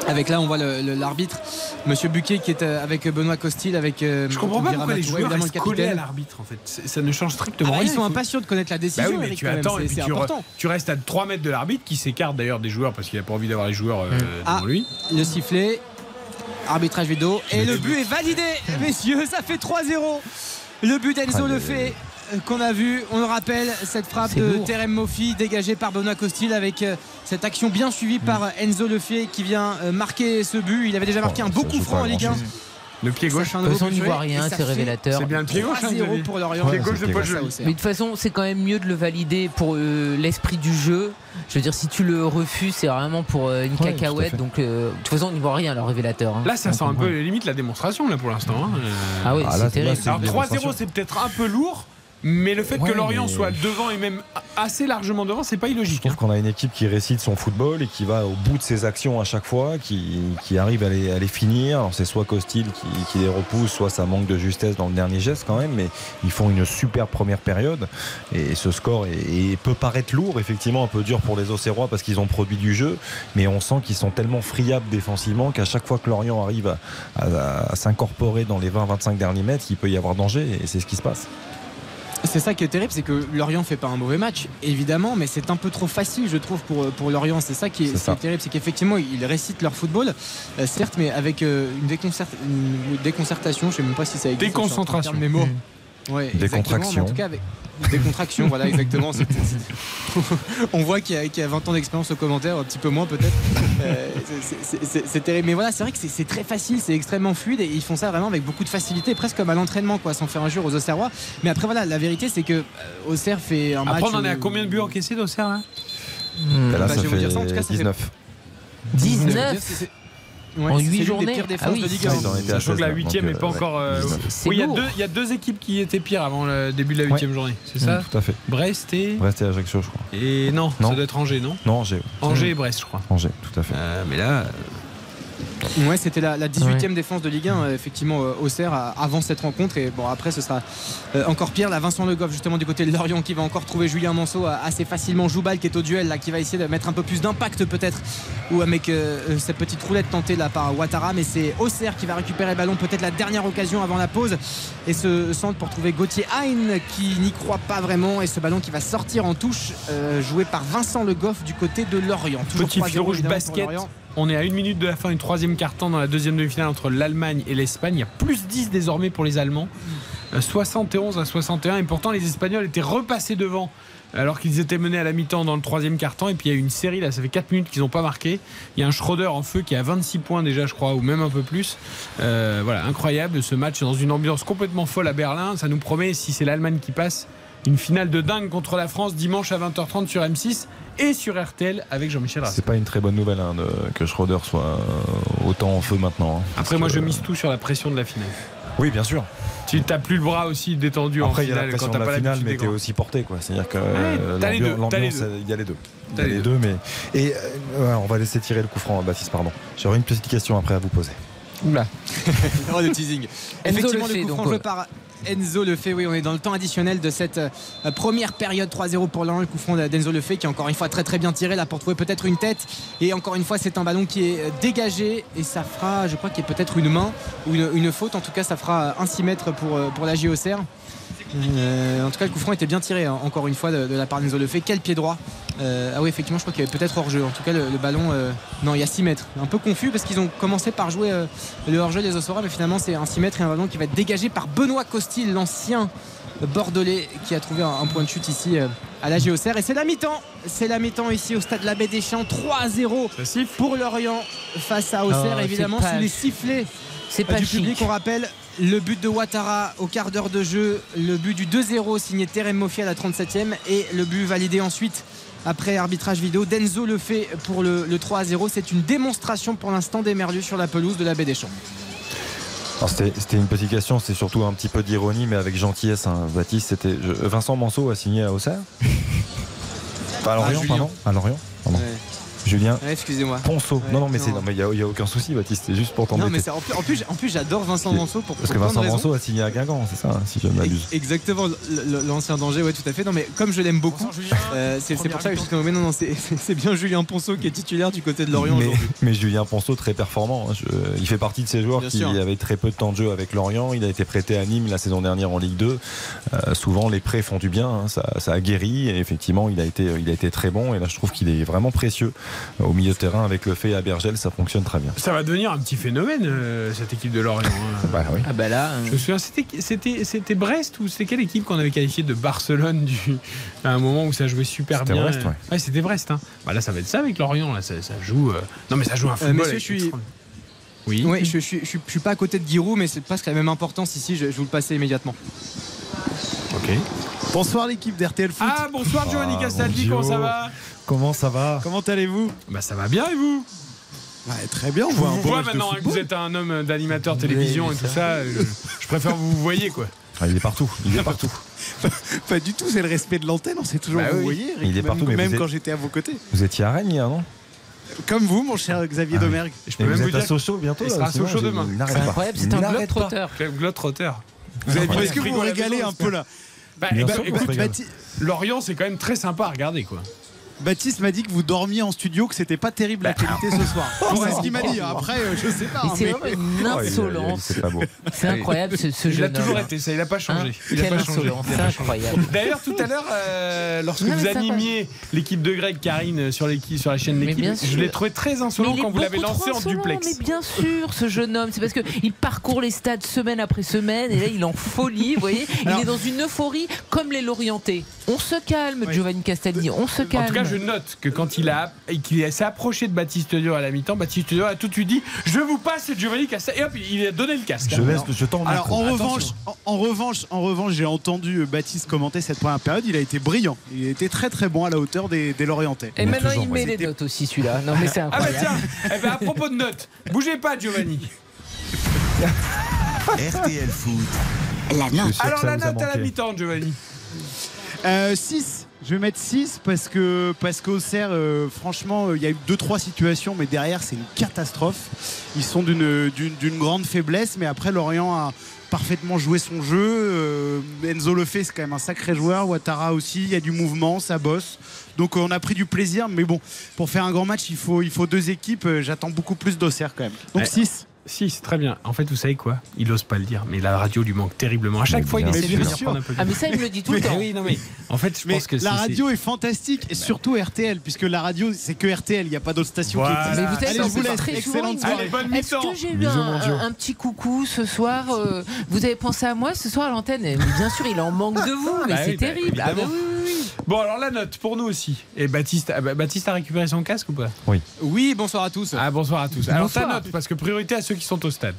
Avec là, on voit l'arbitre, Monsieur Buquet, qui est euh, avec Benoît Costil, avec. euh, Je comprends pas pourquoi les joueurs restent le collés à l'arbitre, en fait. Ça ne change Ah strictement bah, rien. ils sont impatients de connaître la décision. Bah oui, mais Eric, tu attends, et puis re- tu restes à 3 mètres de l'arbitre qui s'écarte d'ailleurs des joueurs parce qu'il n'a pas envie d'avoir les joueurs euh, Ah. devant lui. Le sifflet, arbitrage vidéo, et le but est validé, messieurs, ça fait 3-0. Le but d'Enzo Ah, le fait. euh, Qu'on a vu, on le rappelle, cette frappe de lourd. Terem Mofi dégagée par Benoît Costil avec euh, cette action bien suivie par Enzo Lefebvre qui vient euh, marquer ce but. Il avait déjà marqué Oh, un beau ça coup joue franc en Ligue 1. Le pied gauche. un De toute nouveau façon, on n'y voit rien, c'est révélateur. C'est bien le pied gauche. hein, 3-0 Xavier pour Lorient. Pied gauche de Paul. Mais de toute façon, c'est quand même mieux de le valider pour euh, l'esprit du jeu. Je veux dire, si tu le refuses, c'est vraiment pour euh, une Ouais, cacahuète. Donc, euh, de toute façon, on n'y voit rien, le révélateur. hein. Là, ça On sent un peu limite la démonstration là pour l'instant. hein. Ah oui, Ah, c'est terrible. c'est- Alors une 3-0, démonstration. c'est peut-être un peu lourd. Mais le fait Ouais, que Lorient mais- soit devant et même assez largement devant, c'est pas Je illogique. trouve qu'on a une équipe qui récite son football et qui va au bout de ses actions à chaque fois, qui, qui arrive à les, à les finir. Alors c'est soit Costil qui, qui les repousse, soit ça manque de justesse dans le dernier geste quand même, mais ils font une super première période. Et ce score est- peut paraître lourd, effectivement un peu dur pour les Auxerrois parce qu'ils ont produit du jeu, mais on sent qu'ils sont tellement friables défensivement qu'à chaque fois que Lorient arrive à, à- à s'incorporer dans les 20-25 derniers mètres, il peut y avoir danger et c'est ce qui se passe. C'est ça qui est terrible, c'est que Lorient fait pas un mauvais match, évidemment, mais c'est un peu trop facile, je trouve, pour, pour Lorient. C'est ça qui est, ça. terrible, c'est qu'effectivement, ils récitent leur football, euh, certes, mais avec euh, une, déconcert- une déconcertation, je sais même pas si ça existe. Déconcentration. mes mots. Ouais, Décontraction. mais En tout cas, avec décontraction, voilà, exactement. c'est- c'est- On voit qu'il y, a- qu'il y a 20 ans d'expérience au commentaire, un petit peu moins peut-être. Euh, c'est- c'est- c'est- c'est terrible. Mais voilà, c'est vrai que c'est- c'est très facile, c'est extrêmement fluide et ils font ça vraiment avec beaucoup de facilité, presque comme à l'entraînement, quoi, sans faire injure aux Auxerrois. Mais après, voilà, la vérité, c'est que euh, Auxerre fait un match. Après, on en est à combien de buts encaissés d'Auxerre là Et là, bah, ça je vais vous fait dire ça, en tout cas, ça fait- 19. 19 C'est- c'est- Ouais, En c'est huit l'une des journées pires Ah défenses oui. de Ligue Ouais, 1. ils en étaient à Sachant que 16, la là, huitième donc, n'est pas euh, encore. euh, ouais, 19. C'est oui, il y, a deux- il y a deux équipes qui étaient pires avant le début de la huitième journée, c'est ça Mmh, Tout à fait. Brest et. Brest et Ajaccio, je crois. Et non, Non. ça doit être Angers, non Non, Angers. Angers et Brest, je crois. Angers, tout à fait. Euh, mais là, Ouais, c'était la, la 18e défense de Ligue 1, euh, effectivement, euh, Auxerre, avant cette rencontre. Et bon, après, ce sera euh, encore pire. Là, Vincent Le Goff, justement, du côté de Lorient, qui va encore trouver Julien Manceau assez facilement. Joubal, qui est au duel, là, qui va essayer de mettre un peu plus d'impact, peut-être. Ou avec euh, cette petite roulette tentée là par Ouattara. Mais c'est Auxerre qui va récupérer le ballon, peut-être la dernière occasion avant la pause. Et ce centre pour trouver Gauthier Hein, qui n'y croit pas vraiment. Et ce ballon qui va sortir en touche, euh, joué par Vincent Le Goff du côté de Lorient. Toujours petit 3-0, fil rouge basket. On est à une minute de la fin du troisième quart-temps dans la deuxième demi-finale entre l'Allemagne et l'Espagne. Il y a plus 10 désormais pour les Allemands. Euh, 71 à 61. Et pourtant, les Espagnols étaient repassés devant alors qu'ils étaient menés à la mi-temps dans le troisième quart-temps. Et puis il y a une série, là, ça fait 4 minutes qu'ils n'ont pas marqué. Il y a un Schroeder en feu qui a 26 points déjà, je crois, ou même un peu plus. Euh, voilà, incroyable ce match dans une ambiance complètement folle à Berlin. Ça nous promet, si c'est l'Allemagne qui passe, une finale de dingue contre la France dimanche à 20h30 sur M6 et sur RTL avec Jean-Michel Rasset. C'est pas une très bonne nouvelle hein, de- que Schroeder soit euh, autant en feu maintenant. hein. Après, moi, que- je mise tout sur la pression de la finale. Oui, bien sûr. Tu t'as plus le bras aussi détendu Après, en il y a la finale pression quand de t'as pas la finale, mais t'es grands. aussi porté. quoi. C'est-à-dire que euh, l'ambiance, il y a les deux. Il y T'as a les deux, mais. Et euh, ouais, on va laisser tirer le coup franc à Baptiste, pardon. J'aurais une petite question après à vous poser. Oula. Oh, le teasing. Effectivement, le coup donc, franc joué par Enzo Le fait. Oui, on est dans le temps additionnel de cette euh, première période 3-0 pour. Le coup franc d'Enzo Le fait qui encore une fois très très bien tiré là pour trouver peut-être une tête. Et encore une fois, c'est un ballon qui est euh, dégagé et ça fera, je crois qu'il y a peut-être une main ou une, faute. En tout cas, ça fera un 6 mètres pour, euh, pour la JOCR. Euh, en tout cas, le coup franc était bien tiré, hein, encore une fois, de, de la part d'Enzo Le fait. Quel pied droit Euh, Ah oui, effectivement, je crois qu'il y avait peut-être hors-jeu. En tout cas, le, le ballon, euh, non, il y a 6 mètres. Un peu confus parce qu'ils ont commencé par jouer euh, le hors-jeu des Osora, mais finalement, c'est un 6 mètres et un ballon qui va être dégagé par Benoît Costil, l'ancien Bordelais, qui a trouvé un, un point de chute ici euh, à la JOCR. Et c'est la mi-temps. C'est la mi-temps ici au stade Labé des Champs. 3-0 pour Lorient face à Auxerre, Oh, évidemment, sous les sifflets C'est pas du chic. public. On rappelle le but de Ouattara au quart d'heure de jeu, le but du 2-0 signé Terem Mofi à la 37e et le but validé ensuite après arbitrage vidéo d'Enzo le fait pour le, le 3-0. C'est une démonstration pour l'instant des Merlus sur la pelouse de la baie des Champs. C'était une petite question, c'est surtout un petit peu d'ironie, mais avec gentillesse. hein. Baptiste, c'était Vincent Manceau a signé à Auxerre? Pas à Lorient, pardon? À Lorient, pardon. Ouais. Julien Ouais, Excusez-moi. Ponceau. Ouais, non, non, mais non. c'est- non, mais il n'y a, il y a aucun souci, Baptiste. C'est juste pour Non, mais t'embêter. c'est- en plus, en plus, en plus, j'adore Vincent Manceau pour, Parce pour que Vincent. Manceau a signé à Guingamp, c'est ça, hein, si je ne m'abuse. Exactement, l'ancien danger, ouais, tout à fait. Non, mais comme je l'aime beaucoup, euh, c'est pour ça que je suis mais non, non, c'est c'est bien Julien Ponceau qui est titulaire du côté de Lorient mais, aujourd'hui. mais Julien Ponceau, très performant. hein. Je- il fait partie de ces joueurs Bien qui sûr. avaient très peu de temps de jeu avec Lorient. Il a été prêté à Nîmes la saison dernière en Ligue 2. Euh, souvent, les prêts font du bien. hein. Ça, ça a guéri. Et effectivement, il a, été, il a été très bon. Et là, je trouve qu'il est vraiment précieux au milieu de terrain avec le fait à Bergel. Ça fonctionne très bien. Ça va devenir un petit phénomène, euh, cette équipe de Lorient. hein. Bah oui. Ah bah là. Je me souviens, c'était- c'était c'était Brest ou c'était quelle équipe qu'on avait qualifié de Barcelone du, à un moment où ça jouait super C'était bien? Brest, ouais. c'était Brest. Hein. Bah là, ça va être ça avec Lorient. Là, ça, ça joue. euh, Non, mais ça joue un Euh, football. je suis- Oui. Oui, je, je, suis- je, suis- je suis pas à côté de Giroud, mais c'est presque la même importance ici. Je, je vous le passer immédiatement. Ok. Bonsoir l'équipe d'RTL Foot. Ah bonsoir Giovanni Ah, Castaldi, comment ça va? Comment ça va Comment allez-vous? Bah ça va bien et vous? Ouais, Très bien, on voit un vous maintenant hein, que vous êtes un homme d'animateur télévision et tout ça. euh, Je, je préfère vous vous voyez quoi. Ah, il est partout. Il est partout. pas du tout, c'est le respect de l'antenne, on s'est toujours Bah vous oui. voyez, Eric, Il est même, partout, mais même vous êtes- quand j'étais à vos côtés. Vous étiez à Rennes hier, non? Comme vous, mon cher Xavier Ah oui. Domergue. Je Et vous êtes à Sochaux bientôt Il sera à sinon, Sochaux je- demain. C'est incroyable, c'est un globe-trotteur. Vous avez pas Est-ce que vous vous régalez un peu là Bah, eh ben, écoute, Lorient, c'est quand même très sympa à regarder, quoi. Baptiste m'a dit que vous dormiez en studio, que c'était pas terrible la qualité ce soir. c'est ce qu'il m'a dit. Après, euh, je sais pas. Hein, c'est une Oh, insolence. C'est incroyable ce, ce Il a jeune toujours homme. été ça, il a pas changé. Hein il a Quelle pas changé. insolence, Il c'est incroyable. D'ailleurs, tout à l'heure, euh, lorsque Non, vous animiez l'équipe de Greg, Karine, sur, l'équipe- sur la chaîne l'équipe, je l'ai trouvé très insolent quand vous l'avez lancé en duplex. Mais bien sûr, ce jeune homme, c'est parce qu'il parcourt les stades semaine après semaine et là il est en folie, vous voyez. Alors- il est dans une euphorie comme les Lorientais. On se calme, Giovanni Castaldi, on se calme. En tout cas, je note que quand il a et qu'il s'est approché de Baptiste Dior à la mi-temps, Baptiste Dior a tout de suite dit Je vous passe Giovanni Castel. Et hop, il a donné le casque. Je laisse, je Alors en revanche, en, en revanche, en revanche, j'ai entendu Baptiste commenter cette première période. Il a été brillant. Il a été très très bon à la hauteur des, des Lorientais. Et maintenant toujours, il met les notes aussi celui-là. Non mais c'est Ah bah incroyable. tiens, eh ben, à propos de notes, bougez pas Giovanni. RTL Foot. La Je note. Alors la note à la mi-temps, Giovanni. 6. Euh, Je vais mettre 6 parce que parce qu'Auxerre, euh, franchement, euh, il y a eu 2-3 situations, mais derrière, c'est une catastrophe. Ils sont d'une d'une- d'une grande faiblesse, mais après, Lorient a parfaitement joué son jeu. Euh, Enzo le fait, c'est quand même un sacré joueur. Ouattara aussi, il y a du mouvement, ça bosse. Donc on a pris du plaisir, mais bon, pour faire un grand match, il faut, il faut deux équipes. J'attends beaucoup plus d'Auxerre quand même. Donc Ouais. 6. Si, c'est très bien. En fait, vous savez quoi? Il ose pas le dire, mais la radio lui manque terriblement. À chaque Mais fois, il essaie de sûr. un peu de- Ah mais ça il me le dit tout le Mais temps. oui, non mais en fait, je Mais pense que c'est- la radio est fantastique et surtout RTL, puisque la radio c'est que RTL, il n'y a pas d'autres stations Voilà. qui existent. Mais vous savez, Allez, je vous laisse. très souvent, Excellente dit, soirée. Allez, bonne Est-ce que j'ai eu un, petit coucou ce soir euh, Vous avez pensé à moi ce soir à l'antenne? Mais bien sûr, il en manque de vous, mais Bah c'est oui, bah, terrible. Ah bah oui, oui, oui. Bon, alors la note pour nous aussi. Et Baptiste, ah bah, Baptiste a récupéré son casque ou pas? Oui, bonsoir à tous. Ah bonsoir à tous. Alors ta note, parce que priorité à ceux qui sont au stade.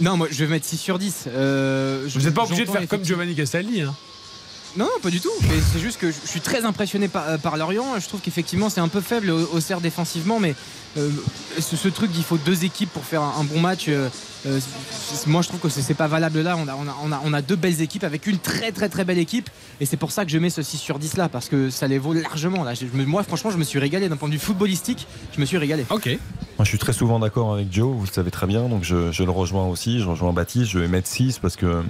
Non, moi je vais mettre 6 sur 10. Euh, Vous n'êtes pas obligé de faire comme Giovanni Castaldi. Hein. Non, non, pas du tout. Mais c'est juste que je suis très impressionné par, euh, par Lorient. Je trouve qu'effectivement c'est un peu faible au, au CER défensivement, mais ce, ce truc qu'il faut deux équipes pour faire un, un bon match, euh, euh, c'est- moi je trouve que c'est pas valable là. On a, on, a, on, a, on a deux belles équipes avec une très très très belle équipe, et c'est pour ça que je mets ce 6 sur 10 là, parce que ça les vaut largement. Là. Je moi franchement, je me suis régalé d'un point de vue footballistique. Je me suis régalé. Ok. Moi, je suis très souvent d'accord avec Joe, vous le savez très bien, donc je, je le rejoins aussi, je rejoins Baptiste, je vais mettre 6 parce que hum,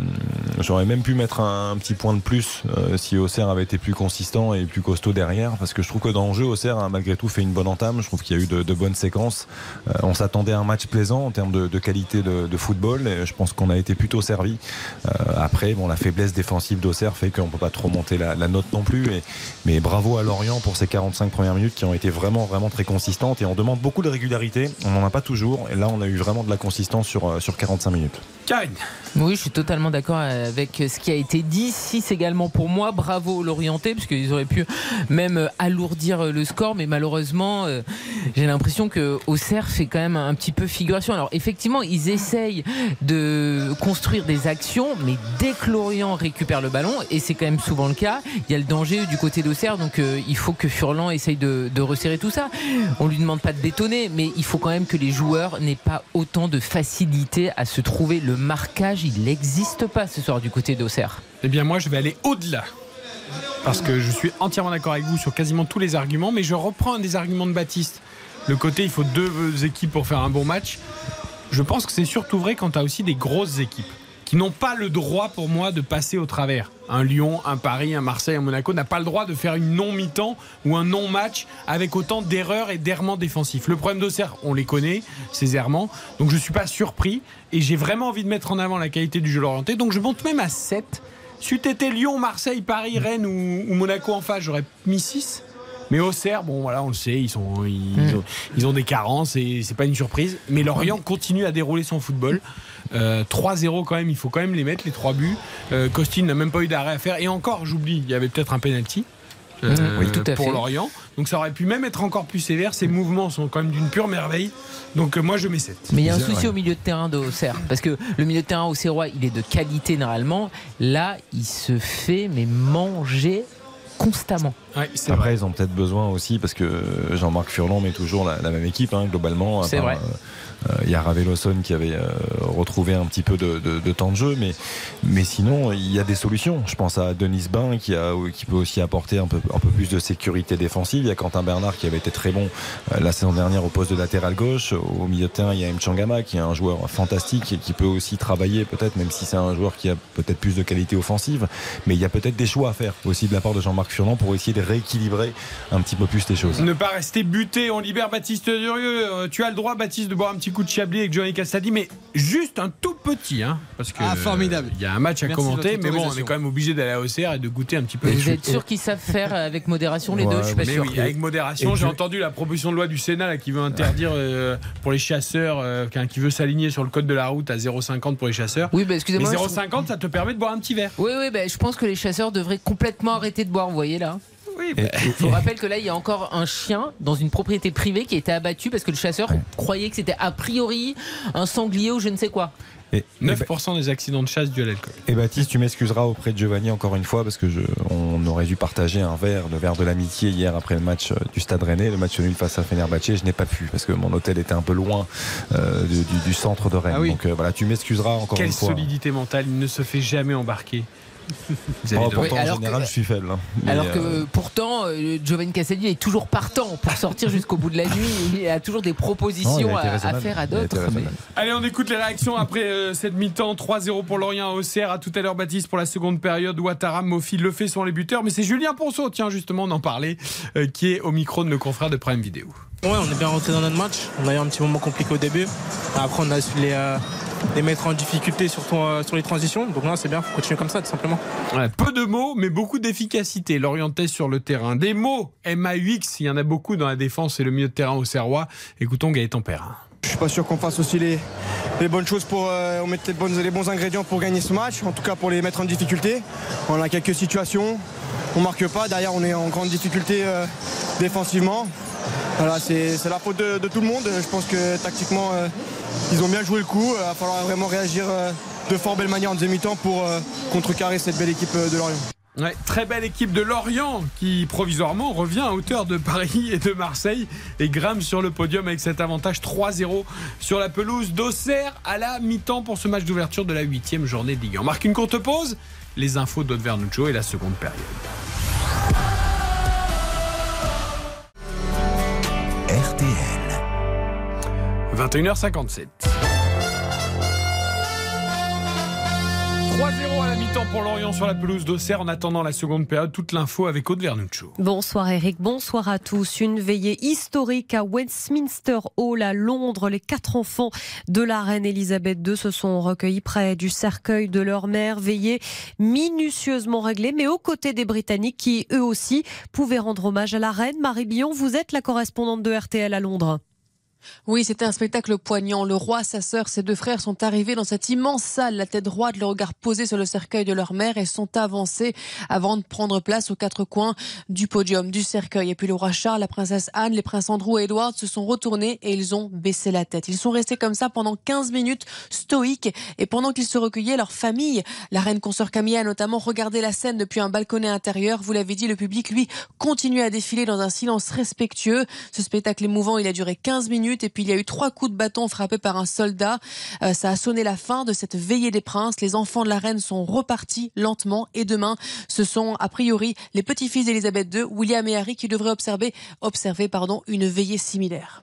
j'aurais même pu mettre un, petit point de plus euh, si Auxerre avait été plus consistant et plus costaud derrière, parce que je trouve que dans le jeu, Auxerre a malgré tout fait une bonne entame, je trouve qu'il y a eu de, de bonnes séquences, Euh, on s'attendait à un match plaisant en termes de, de qualité de, de football, et je pense qu'on a été plutôt servi. Euh, après, bon, la faiblesse défensive d'Auxerre fait qu'on peut pas trop monter la, la note non plus, et, mais bravo à Lorient pour ces 45 premières minutes qui ont été vraiment, vraiment très consistantes, et on demande beaucoup de régularité, on n'en a pas toujours, et là on a eu vraiment de la consistance sur, euh, sur 45 minutes. Karine. Oui, je suis totalement d'accord avec ce qui a été dit. 6 également pour moi. Bravo aux Lorientais, parce qu'ils auraient pu même alourdir le score, mais malheureusement, j'ai l'impression que Auxerre fait quand même un petit peu figuration. Alors effectivement, ils essayent de construire des actions, mais dès que Lorient récupère le ballon, et c'est quand même souvent le cas, il y a le danger du côté d'Auxerre, donc euh, il faut que Furlan essaye de, de resserrer tout ça. On lui demande pas de bétonner, mais il faut quand même que les joueurs n'aient pas autant de facilité à se trouver. Le marquage, il n'existe pas ce soir du côté d'Auxerre. Eh bien, moi, je vais aller au-delà. Parce que je suis entièrement d'accord avec vous sur quasiment tous les arguments, mais je reprends un des arguments de Baptiste. Le côté, il faut deux équipes pour faire un bon match. Je pense que c'est surtout vrai quand tu as aussi des grosses équipes qui n'ont pas le droit pour moi de passer au travers. Un Lyon, un Paris, un Marseille, un Monaco n'a pas le droit de faire une non-mi-temps ou un non-match avec autant d'erreurs et d'errements défensifs. Le problème d'Auxerre, on les connaît, ces errements. Donc je ne suis pas surpris et j'ai vraiment envie de mettre en avant la qualité du jeu orienté. Donc je monte même à 7. Si tu étais Lyon, Marseille, Paris, Rennes ou, ou Monaco en face, j'aurais mis 6. Mais Auxerre, bon voilà, on le sait, ils, sont, ils, Mm. ont, ils ont des carences et c'est pas une surprise. Mais Lorient continue à dérouler son football. Euh, 3-0 quand même, il faut quand même les mettre, les trois buts. Euh, Costin n'a même pas eu d'arrêt à faire. Et encore, j'oublie, il y avait peut-être un penalty. euh, Mm, oui, tout à pour fait. Lorient. Donc ça aurait pu même être encore plus sévère. Ses mouvements sont quand même d'une pure merveille. Donc euh, moi je mets 7. Mais il y a un souci vrai. au milieu de terrain d'Auxerre. Parce que le milieu de terrain auxerrois, il est de qualité normalement. Là, il se fait mais manger constamment. Après, ils ont peut-être besoin aussi, parce que Jean-Marc Furlan met toujours la, même équipe, hein, globalement. C'est vrai. Euh, il y a Ravé qui avait euh, retrouvé un petit peu de, temps de jeu, mais, mais sinon, il y a des solutions. Je pense à Denis Bain qui, a, qui peut aussi apporter un peu, un peu plus de sécurité défensive. Il y a Quentin Bernard qui avait été très bon euh, la saison dernière au poste de latéral gauche. Au milieu de terrain, il y a Mchangama qui est un joueur fantastique et qui peut aussi travailler peut-être, même si c'est un joueur qui a peut-être plus de qualité offensive. Mais il y a peut-être des choix à faire aussi de la part de Jean-Marc Furlan pour essayer de rééquilibrer un petit peu plus les choses. Ne pas rester buté, on libère Baptiste Durieux. Tu as le droit, Baptiste, de boire un petit coup de Chablis avec Johnny Castadi, mais juste un tout petit, hein, parce que ah, formidable. Il y a un match à commenter, mais bon, on est quand même obligé d'aller à OCR et de goûter un petit peu. Vous êtes sûr qu'ils savent faire avec modération les deux Je suis pas sûr. Oui, avec modération. J'ai entendu la proposition de loi du Sénat qui veut interdire euh, pour les chasseurs, euh, qui veut s'aligner sur le code de la route à 0,50 pour les chasseurs. Oui, bah, excusez-moi. 0,50, ça te permet de boire un petit verre. Oui, oui, bah, je pense que les chasseurs devraient complètement arrêter de boire. Vous voyez là. Bah, je vous rappelle que là, il y a encore un chien dans une propriété privée qui a été abattu parce que le chasseur croyait que c'était a priori un sanglier ou je ne sais quoi. Et 9% des accidents de chasse dus à l'alcool. Et Baptiste, tu m'excuseras auprès de Giovanni encore une fois parce que je, on aurait dû partager un verre, le verre de l'amitié hier après le match euh, du Stade Rennais, le match nul face à Fenerbahçe. Je n'ai pas pu parce que mon hôtel était un peu loin euh, du, centre de Rennes. Ah Donc euh, voilà, tu m'excuseras encore une fois. Quelle solidité mentale, il ne se fait jamais embarquer. Oh, pourtant, en général, je suis faible. Hein. alors que euh, pourtant, euh, Giovanni Cassadi est toujours partant pour sortir jusqu'au bout de la nuit. Il a toujours des propositions à, faire à d'autres. Allez, on écoute les réactions après euh, cette mi-temps. 3-0 pour Lorient à Auxerre. À tout à l'heure, Baptiste, pour la seconde période. Ouattara, Mofi, Le fait sont les buteurs. Mais c'est Julien Ponceau, tiens, justement, on en parlait, qui est au micro de nos confrères de Prime Vidéo. Ouais, on est bien rentré dans notre match. On a eu un petit moment compliqué au début. Après, on a su les les mettre en difficulté surtout euh, sur les transitions. Donc là, c'est bien, faut continuer comme ça, tout simplement. peu de mots, mais beaucoup d'efficacité. L'orienter sur le terrain. Des mots MAUX, il y en a beaucoup dans la défense et le milieu de terrain au Serrois. Écoutons Gaëtan Perrin. Je suis pas sûr qu'on fasse aussi les, bonnes choses pour euh, mettre les, bonnes, les bons ingrédients pour gagner ce match, en tout cas pour les mettre en difficulté. On a quelques situations, on marque pas, derrière on est en grande difficulté euh, défensivement. Voilà, c'est la faute de, tout le monde. Je pense que tactiquement, euh, ils ont bien joué le coup. Il va falloir vraiment réagir euh, de fort belle manière en demi-temps pour euh, contrecarrer cette belle équipe de Lorient. très belle équipe de Lorient qui provisoirement revient à hauteur de Paris et de Marseille et grimpe sur le podium avec cet avantage 3-0 sur la pelouse d'Auxerre à la mi-temps pour ce match d'ouverture de la huitième journée de Ligue 1. On marque une courte pause, les infos d'Aude Vernuccio et la seconde période. 21h57. 3-0 à la mi-temps pour Lorient sur la pelouse d'Auxerre en attendant la seconde période. Toute l'info avec Aude Vernuccio. Bonsoir Eric, bonsoir à tous. Une veillée historique à Westminster Hall à Londres. Les quatre enfants de la reine Elisabeth II se sont recueillis près du cercueil de leur mère. Veillée minutieusement réglée, mais aux côtés des Britanniques qui eux aussi pouvaient rendre hommage à la reine. Marie Billon, vous êtes la correspondante de RTL à Londres. Oui, c'était un spectacle poignant. Le roi, sa sœur, ses deux frères sont arrivés dans cette immense salle, la tête droite, le regard posé sur le cercueil de leur mère et sont avancés avant de prendre place aux quatre coins du podium, du cercueil. Et puis le roi Charles, la princesse Anne, les princes Andrew et Edward se sont retournés et ils ont baissé la tête. Ils sont restés comme ça pendant 15 minutes, stoïques. Et pendant qu'ils se recueillaient, leur famille, la reine consort Camilla a notamment regardé la scène depuis un balconnet intérieur. Vous l'avez dit, le public, lui, continue à défiler dans un silence respectueux. Ce spectacle émouvant, il a duré 15 minutes et puis il y a eu trois coups de bâton frappés par un soldat. Euh, ça a sonné la fin de cette veillée des princes. Les enfants de la reine sont repartis lentement et demain, ce sont a priori les petits-fils d'Elisabeth II, William et Harry, qui devraient observer, observer pardon, une veillée similaire.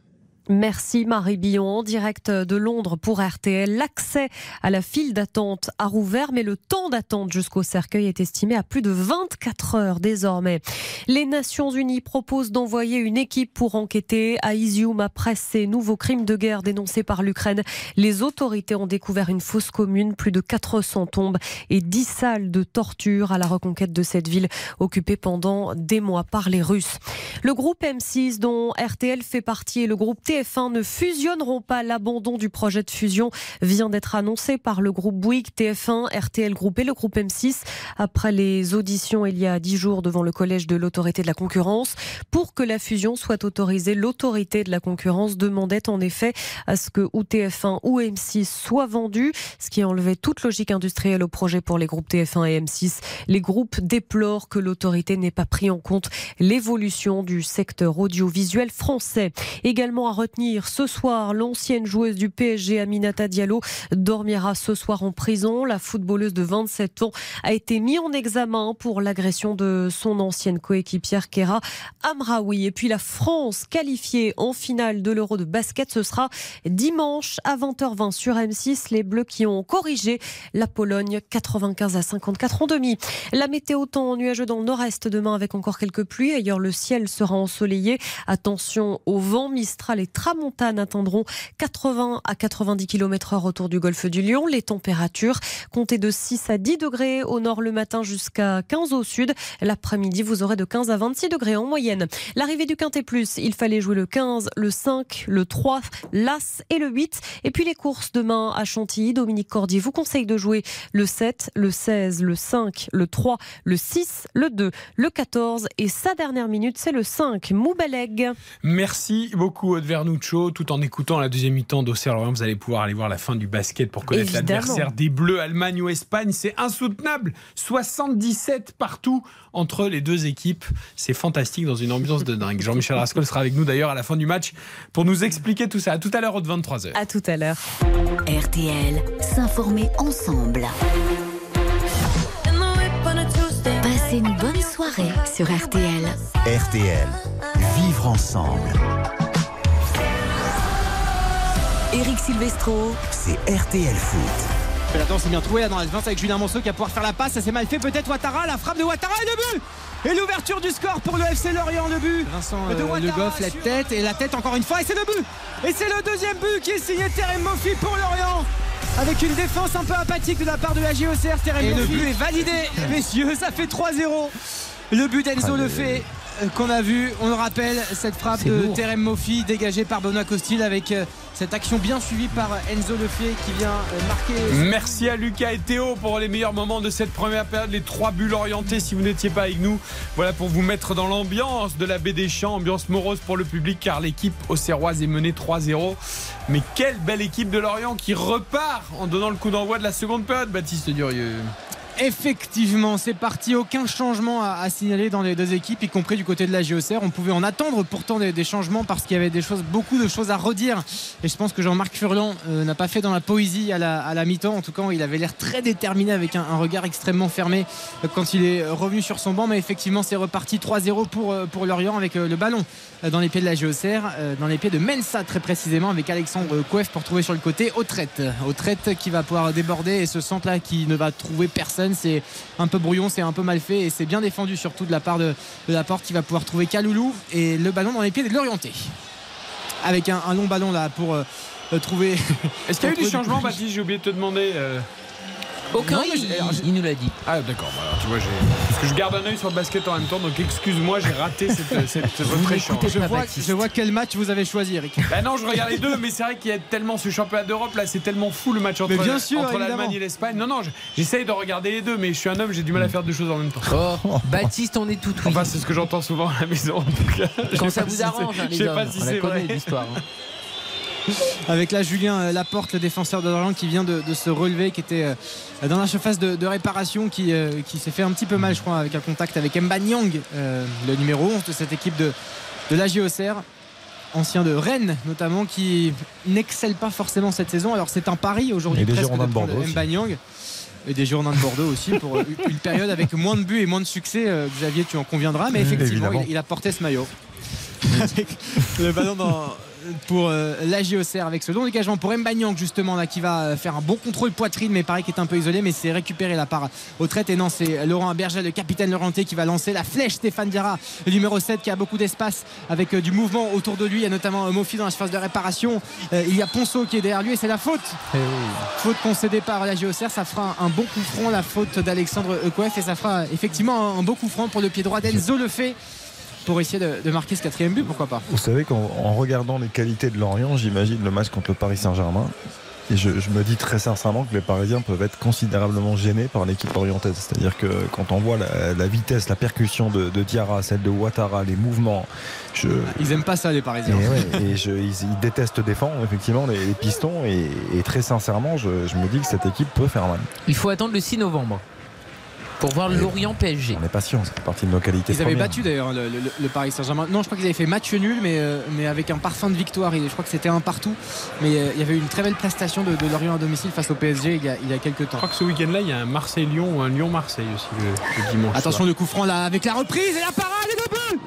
Merci Marie Billon en direct de Londres pour RTL. L'accès à la file d'attente a rouvert, mais le temps d'attente jusqu'au cercueil est estimé à plus de 24 heures désormais. Les Nations Unies proposent d'envoyer une équipe pour enquêter à Izium après ces nouveaux crimes de guerre dénoncés par l'Ukraine. Les autorités ont découvert une fosse commune, plus de 400 tombes et 10 salles de torture à la reconquête de cette ville occupée pendant des mois par les Russes. Le groupe M6 dont RTL fait partie et le groupe TF1 ne fusionneront pas. L'abandon du projet de fusion vient d'être annoncé par le groupe Bouygues, TF1, RTL Group et le groupe M6 après les auditions il y a dix jours devant le collège de l'autorité de la concurrence. Pour que la fusion soit autorisée, l'autorité de la concurrence demandait en effet à ce que ou TF1 ou M6 soient vendus, ce qui enlevait toute logique industrielle au projet pour les groupes TF1 et M6. Les groupes déplorent que l'autorité n'ait pas pris en compte l'évolution du secteur audiovisuel français. Également à ce soir, l'ancienne joueuse du PSG Aminata Diallo dormira ce soir en prison. La footballeuse de 27 ans a été mise en examen pour l'agression de son ancienne coéquipière Kera Amraoui. Et puis la France qualifiée en finale de l'Euro de basket, ce sera dimanche à 20h20 sur M6. Les Bleus qui ont corrigé la Pologne 95 à 54 en demi. La météo temps nuageux dans le nord-est demain avec encore quelques pluies. Ailleurs, le ciel sera ensoleillé. Attention au vent. Mistral et Tramontane atteindront 80 à 90 km heure autour du golfe du Lion. Les températures comptez de 6 à 10 degrés au nord le matin jusqu'à 15 au sud. L'après-midi, vous aurez de 15 à 26 degrés en moyenne. L'arrivée du Quintet Plus, il fallait jouer le 15, le 5, le 3, l'As et le 8. Et puis les courses demain à Chantilly. Dominique Cordier vous conseille de jouer le 7, le 16, le 5, le 3, le 6, le 2, le 14 et sa dernière minute, c'est le 5, Moubeleg. Merci beaucoup, Tout en écoutant la deuxième mi-temps d'Auxerre-Lorient, vous allez pouvoir aller voir la fin du basket pour connaître l'adversaire des Bleus, Allemagne ou Espagne. C'est insoutenable. 77 partout entre les deux équipes. C'est fantastique dans une ambiance de dingue. Jean-Michel Rascol sera avec nous d'ailleurs à la fin du match pour nous expliquer tout ça. À tout à l'heure, au 23h. À tout à l'heure. RTL, s'informer ensemble. Passez une bonne soirée sur RTL. RTL, vivre ensemble. Eric Silvestro, c'est RTL Foot. Attends, c'est bien trouvé là dans la défense avec Julien Monceau qui va pouvoir faire la passe. Ça s'est mal fait peut-être Ouattara. La frappe de Ouattara et le but Et l'ouverture du score pour le FC Lorient. Le but Vincent de euh, Le Goff, la tête et la tête encore une fois. Et c'est le but Et c'est le deuxième but qui est signé Terem Mofi pour Lorient avec une défense un peu apathique de la part de la JOCR. Terem et le but est validé, messieurs. Ça fait 3-0. Le but d'Enzo le fait qu'on a vu, on le rappelle, cette frappe de Terem Mofi dégagée par Benoît Costil avec euh, cette action bien suivie par Enzo Lefebvre qui vient euh, marquer. Merci à Lucas et Théo pour les meilleurs moments de cette première période, les trois bulles orientées si vous n'étiez pas avec nous. Voilà pour vous mettre dans l'ambiance de la baie des Champs, ambiance morose pour le public car l'équipe auxerroise est menée 3-0. Mais quelle belle équipe de Lorient qui repart en donnant le coup d'envoi de la seconde période, Baptiste Durieux. Effectivement, c'est parti. Aucun changement à, signaler dans les deux équipes, y compris du côté de la JOCR. On pouvait en attendre pourtant des, changements parce qu'il y avait des choses, beaucoup de choses à redire. Et je pense que Jean-Marc Furlan euh, n'a pas fait dans la poésie à la, mi-temps. En tout cas, il avait l'air très déterminé avec un, regard extrêmement fermé euh, quand il est revenu sur son banc. Mais effectivement, c'est reparti 3-0 pour, euh, Lorient avec le ballon dans les pieds de la JOCR, dans les pieds de Mensa très précisément, avec Alexandre Kouef pour trouver sur le côté Autrette. Autrette qui va pouvoir déborder et ce centre-là qui ne va trouver personne c'est un peu brouillon, c'est un peu mal fait et c'est bien défendu surtout de la part de, la porte qui va pouvoir trouver Kaloulou et le ballon dans les pieds de l'orienté. Avec un, long ballon là pour euh, trouver. Est-ce qu'il y a eu du changement, Baptiste J'ai oublié de te demander. Euh, aucun, il, nous l'a dit. Ah d'accord, tu vois, parce que je garde un œil sur le basket en même temps, donc excuse-moi, j'ai raté cette, cette votre échange. Je vois, je vois, quel match vous avez choisi, Eric. Bah non, je regarde les deux, mais c'est vrai qu'il y a tellement ce championnat d'Europe là, c'est tellement fou le match entre, entre l'Allemagne et l'Espagne. Non, non, j'essaye de regarder les deux, mais je suis un homme, j'ai du mal à faire deux choses en même temps. Oh, Baptiste, on est tout Enfin, c'est ce que j'entends souvent à la maison. En tout cas. Quand ça vous arrange, hein, les hommes. Pas si c'est vrai. l'histoire. Hein. avec là Julien euh, Laporte, le défenseur de Lorient qui vient de, se relever, qui était euh, dans la surface de, réparation, euh, qui, s'est fait un petit peu mal, je crois, avec un contact avec Mba Nyang, le numéro 11 de cette équipe de, de la JOCR ancien de Rennes notamment qui n'excelle pas forcément cette saison. Alors c'est un pari aujourd'hui presque de, de Bordeaux et des Girondins de Bordeaux aussi pour une période avec moins de buts et moins de succès Xavier tu en conviendras mais effectivement il, a porté ce maillot. Le ballon dans, pour euh, la JOCR avec ce long dégagement pour Mbanyang justement là qui va euh, faire un bon contrôle poitrine mais pareil qui est un peu isolé mais c'est récupéré là par Autrette et non c'est Laurent Berger le capitaine Laurenté qui va lancer la flèche Stéphane Dira le numéro 7 qui a beaucoup d'espace avec euh, du mouvement autour de lui il y a notamment Mofi dans la phase de réparation. Il y a Ponceau qui est derrière lui et c'est la faute. Eh faute concédée par la JOCR ça fera un, bon coup franc la faute d'Alexandre Ekoef et ça fera effectivement un, beau coup franc pour le pied droit d'Enzo le fait pour essayer de, de marquer ce quatrième but, pourquoi pas. Vous savez qu'en en regardant les qualités de Lorient, j'imagine le match contre le Paris Saint-Germain. Et je, je me dis très sincèrement que les Parisiens peuvent être considérablement gênés par l'équipe orientaise. C'est-à-dire que quand on voit la, la vitesse, la percussion de, de Diarra, celle de Ouattara, les mouvements, je, Ils aiment pas ça, les et, Parisiens. ouais, et je- ils, ils détestent défendre effectivement les, les pistons et, et très sincèrement je, je me dis que cette équipe peut faire mal. Il faut attendre le 6 novembre pour voir Lorient PSG. On est patient, c'est partie de nos qualités. Ils avaient premières. battu d'ailleurs le, le- le Paris Saint-Germain. Non, je crois qu'ils avaient fait match nul, mais, euh, mais avec un parfum de victoire. Et Je crois que c'était un partout. Mais euh, il y avait eu une très belle prestation de, de Lorient à domicile face au PSG il y a, il y a quelques temps. Je crois que ce week-end-là, il y a un Marseille-Lyon ou un Lyon-Marseille aussi le, le dimanche. Attention soir. le coup franc là avec la reprise et la parade et le but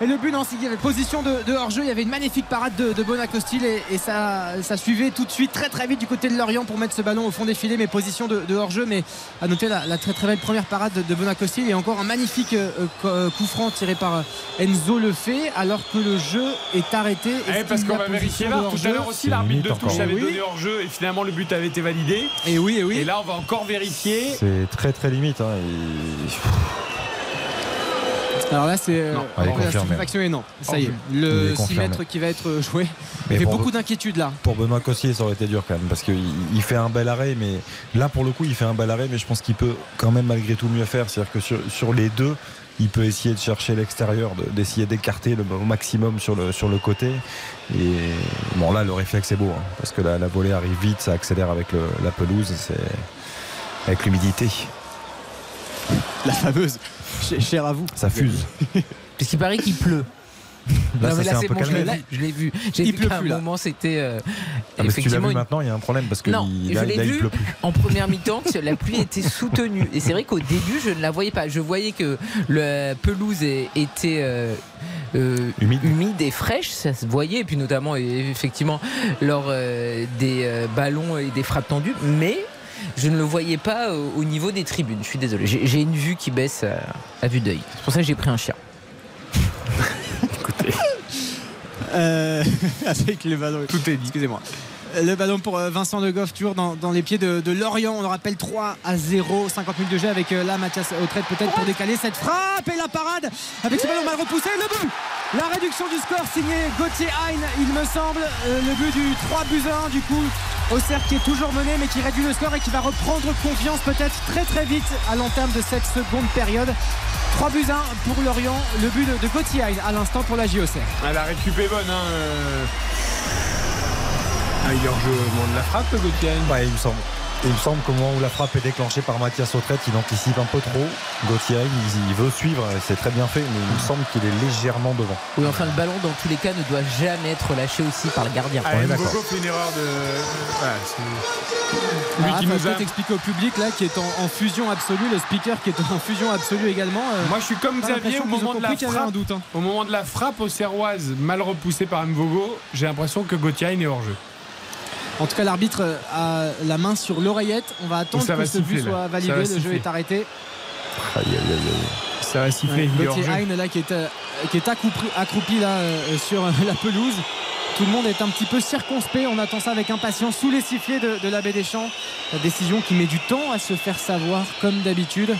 et le but non, il y avait position de, de hors-jeu, il y avait une magnifique parade de, de Bonacostil et, et ça, ça suivait tout de suite très très vite du côté de Lorient pour mettre ce ballon au fond des filets, mais position de, de hors-jeu. Mais à noter la, la très très belle première parade de, de Bonacostil et encore un magnifique euh, euh, coup franc tiré par euh, Enzo Lefebvre alors que le jeu est arrêté. Est-ce Eh, parce qu'il qu'on va vérifier position là. Tout à hors-jeu l'heure aussi, l'arbitre de touche avait Oui. donné hors jeu et finalement le but avait été validé. Et oui, et oui. Et là, on va encore vérifier. C'est très très limite. hein, et- Alors là, c'est euh, la stupéfaction et non. Ça y est, Il le est 6 confirmé. mètres qui va être joué. Mais Il fait pour- beaucoup d'inquiétudes là. Pour Benoît Cossier, ça aurait été dur quand même, parce qu'il il fait un bel arrêt, mais là pour le coup, il fait un bel arrêt, mais je pense qu'il peut quand même malgré tout mieux faire. C'est-à-dire que sur, sur les deux, il peut essayer de chercher l'extérieur, de- d'essayer d'écarter le au maximum sur le, sur le côté. Et bon, là, le réflexe est beau, hein, parce que la, la volée arrive vite, ça accélère avec le- la pelouse, c'est avec l'humidité, La fameuse. Ch- Cher à vous. ça fuse. Parce qu'il paraît qu'il pleut. Là, non, mais là c'est bon, je l'ai vu. Je l'ai vu. J'ai Il vu pleut qu'à un là. moment c'était euh, Ah, effectivement une- maintenant, il y a un problème, parce que Non, il- je là, l'ai là, il vu pleut plus. en première mi-temps que la pluie était soutenue. Et c'est vrai qu'au début, je ne la voyais pas. Je voyais que la pelouse était euh, euh, Humide. et fraîche, ça se voyait. Et puis notamment, et effectivement, lors euh, des euh, ballons et des frappes tendues. Mais je ne le voyais pas au, au niveau des tribunes. Je suis désolé. J'ai j'ai une vue qui baisse à, à vue d'œil. C'est pour ça que j'ai pris un chien. Euh, avec le ballon. Tout est dit. Excusez-moi. Le ballon pour euh, Vincent Le Goff, toujours dans, les pieds de, de Lorient. On le rappelle 3 à 0, 50 minutes de jeu avec euh, là Mathias Autrette peut-être pour décaler cette frappe et la parade avec ce ballon mal repoussé. Le but La réduction du score signé Gauthier Hein, il me semble. Euh, le but du 3 buts à 1 du coup. Auxerre qui est toujours mené mais qui réduit le score et qui va reprendre confiance peut-être très très vite à l'entame de cette seconde période. 3 buts à 1 pour Lorient. Le but de, de Gauthier à l'instant pour la JOCR. Ah, la récup est bonne. Hein. Ah, il est hors jeu au moment de la frappe, Gauthier. Ouais, il me semble. Il me semble qu'au moment où la frappe est déclenchée par Mathias Autrette, il anticipe un peu trop. Gauthier, il, il veut suivre, c'est très bien fait, mais il me semble qu'il est légèrement devant. Oui, enfin, le ballon, dans tous les cas, ne doit jamais être lâché aussi par le gardien. Ah, Mbogo fait une erreur de. Voilà, Lui Ah, qui nous a. peut-être expliquer au public là qui est en, en fusion absolue, le speaker qui est en fusion absolue également. euh, Moi je suis comme Xavier l'impression au moment de la frappe. doute, hein. Au moment de la frappe aux Serroises, mal repoussée par Mvogo, j'ai l'impression que Gauthier est hors jeu. En tout cas, l'arbitre a la main sur l'oreillette. On va attendre que ce but soit validé. va Le jeu est arrêté. Aïe, aïe, aïe, aïe. Ça va siffler. Ouais. Hein là qui est, euh, qui est accroupi, accroupi, là euh, sur euh, la pelouse. Tout le monde est un petit peu circonspect. On attend ça avec impatience sous les sifflets de, de l'abbé Deschamps. La décision qui met du temps à se faire savoir comme d'habitude.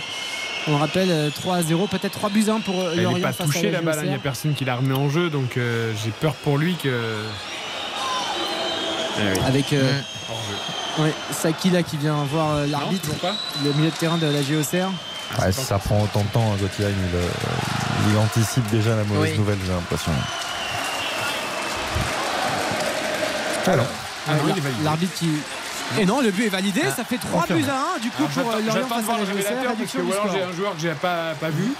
On rappelle euh, 3 à 0, peut-être 3 buts 1 pour Elle Lorient n'est pas touchée la balle, il n'y a personne qui la remet en jeu, donc j'ai peur pour lui que. Avec euh, ouais, Saki là qui vient voir euh, l'arbitre, le milieu de terrain de la. Ouais, si ça prend autant de temps, hein, Gauthier, il, euh, il anticipe déjà la mauvaise Oui. nouvelle, j'ai l'impression. Alors, Ah. L'arbitre qui. Et non, le but est validé, Ah, ça fait 3 confirmé. buts à 1 du coup Alors, pour euh, Lorient face à la parce que j'ai un joueur que j'ai pas, pas vu.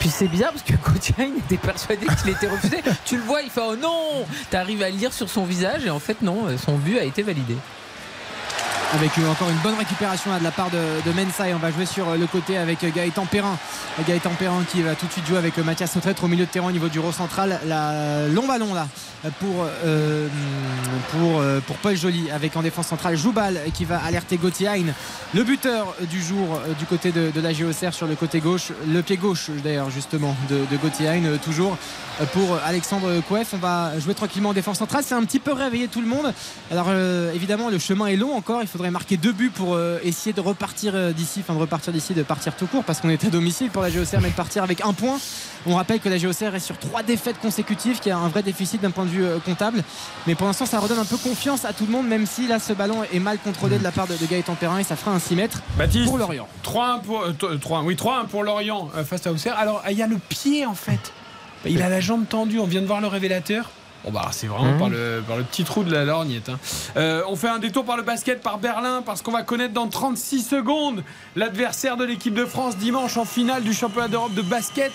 Puis c'est bizarre parce que Gauthier il était persuadé qu'il était refusé. tu le vois, il fait oh non T'arrives à le lire sur son visage et en fait non, son but a été validé. Avec encore une bonne récupération là, de la part de, de Mensah on va jouer sur euh, le côté avec euh, Gaëtan Perrin. Gaëtan Perrin qui va tout de suite jouer avec euh, Mathias Sautrêtre au milieu de terrain au niveau du rond central. La long ballon là pour, pour, Paul Joly avec en défense centrale Joubal qui va alerter Gauthier Hein, le buteur du jour du côté de, la GOCR sur le côté gauche, le pied gauche d'ailleurs justement de, de Gauthier Hein, euh, toujours pour Alexandre Kouef. On va jouer tranquillement en défense centrale. C'est un petit peu réveillé tout le monde. Alors évidemment le chemin est long encore. Il faudrait marquer deux buts pour euh, essayer de repartir euh, d'ici, enfin de repartir d'ici, de partir tout court, parce qu'on est à domicile pour la GOCR, mais de partir avec un point. On rappelle que la GOCR est sur trois défaites consécutives, qui a un vrai déficit d'un point de vue euh, comptable. Mais pour l'instant, ça redonne un peu confiance à tout le monde, même si là, ce ballon est mal contrôlé de la part de, de Gaëtan Perrin et ça fera un 6 mètres Baptiste, pour Lorient. 3-1 pour, t- 3-1, oui, 3-1 pour Lorient face à Auxerre. Alors, il y a le pied en fait. Il a la jambe tendue. On vient de voir le révélateur. Bon bah c'est vraiment Mmh. par, le, par le petit trou de la lorgnette. hein. Euh, on fait un détour par le basket, par Berlin, parce qu'on va connaître dans 36 secondes l'adversaire de l'équipe de France dimanche en finale du championnat d'Europe de basket.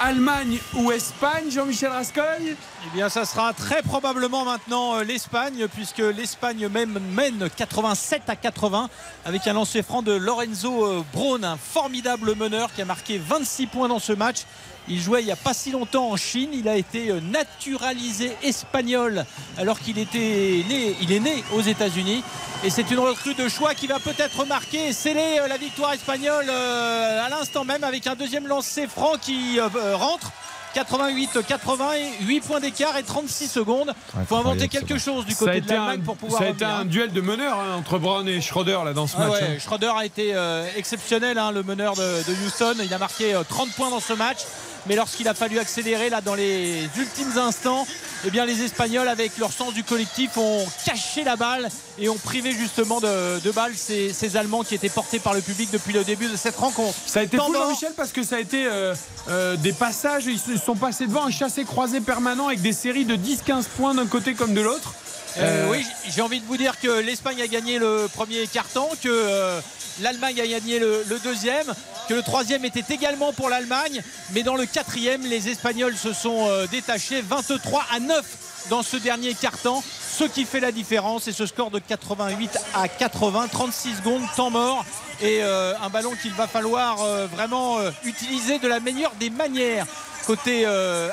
Allemagne ou Espagne, Jean-Michel Rascogne Eh bien, ça sera très probablement maintenant euh, l'Espagne, puisque l'Espagne même mène 87 à 80 avec un lancer franc de Lorenzo euh, Braun, un formidable meneur qui a marqué 26 points dans ce match. Il jouait il n'y a pas si longtemps en Chine. Il a été euh, naturalisé espagnol alors qu'il était né, il est né aux États-Unis. Et c'est une recrue de choix qui va peut-être marquer et sceller euh, la victoire espagnole euh, à l'instant même avec un deuxième lancer franc qui rentre. 88, 80, 8 points d'écart et 36 secondes. Il faut inventer quelque chose du côté de l'Allemagne pour pouvoir ça a été revenir. un duel de meneurs hein, entre Brown et Schroeder là, dans ce Ah match. ouais, hein. Schroeder a été euh, exceptionnel, hein, le meneur de, de Houston. Il a marqué euh, 30 points dans ce match. Mais lorsqu'il a fallu accélérer là dans les ultimes instants, eh bien les Espagnols avec leur sens du collectif ont caché la balle et ont privé justement de, de balles ces, ces Allemands qui étaient portés par le public depuis le début de cette rencontre. Ça a été Temps fou. Jean-Michel parce que ça a été euh, euh, des passages, ils se sont passés devant un chassé-croisé permanent avec des séries de 10-15 points d'un côté comme de l'autre. Euh, oui, j'ai envie de vous dire que l'Espagne a gagné le premier carton, que l'Allemagne a gagné le, deuxième, que le troisième était également pour l'Allemagne, mais dans le quatrième, les Espagnols se sont euh, détachés 23 à 9 dans ce dernier carton. Ce qui fait la différence, et ce score de 88 à 80, 36 secondes, temps mort, et euh, un ballon qu'il va falloir euh, vraiment euh, utiliser de la meilleure des manières côté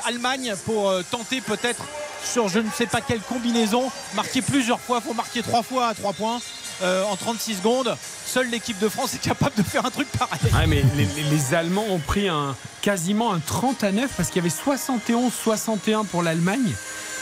Allemagne pour tenter peut-être sur je ne sais pas quelle combinaison, marquer plusieurs fois, faut marquer trois fois à trois points en 36 secondes. Seule l'équipe de France est capable de faire un truc pareil. Mais les, Allemands ont pris quasiment un 30 à 9 parce qu'il y avait 71-61 pour l'Allemagne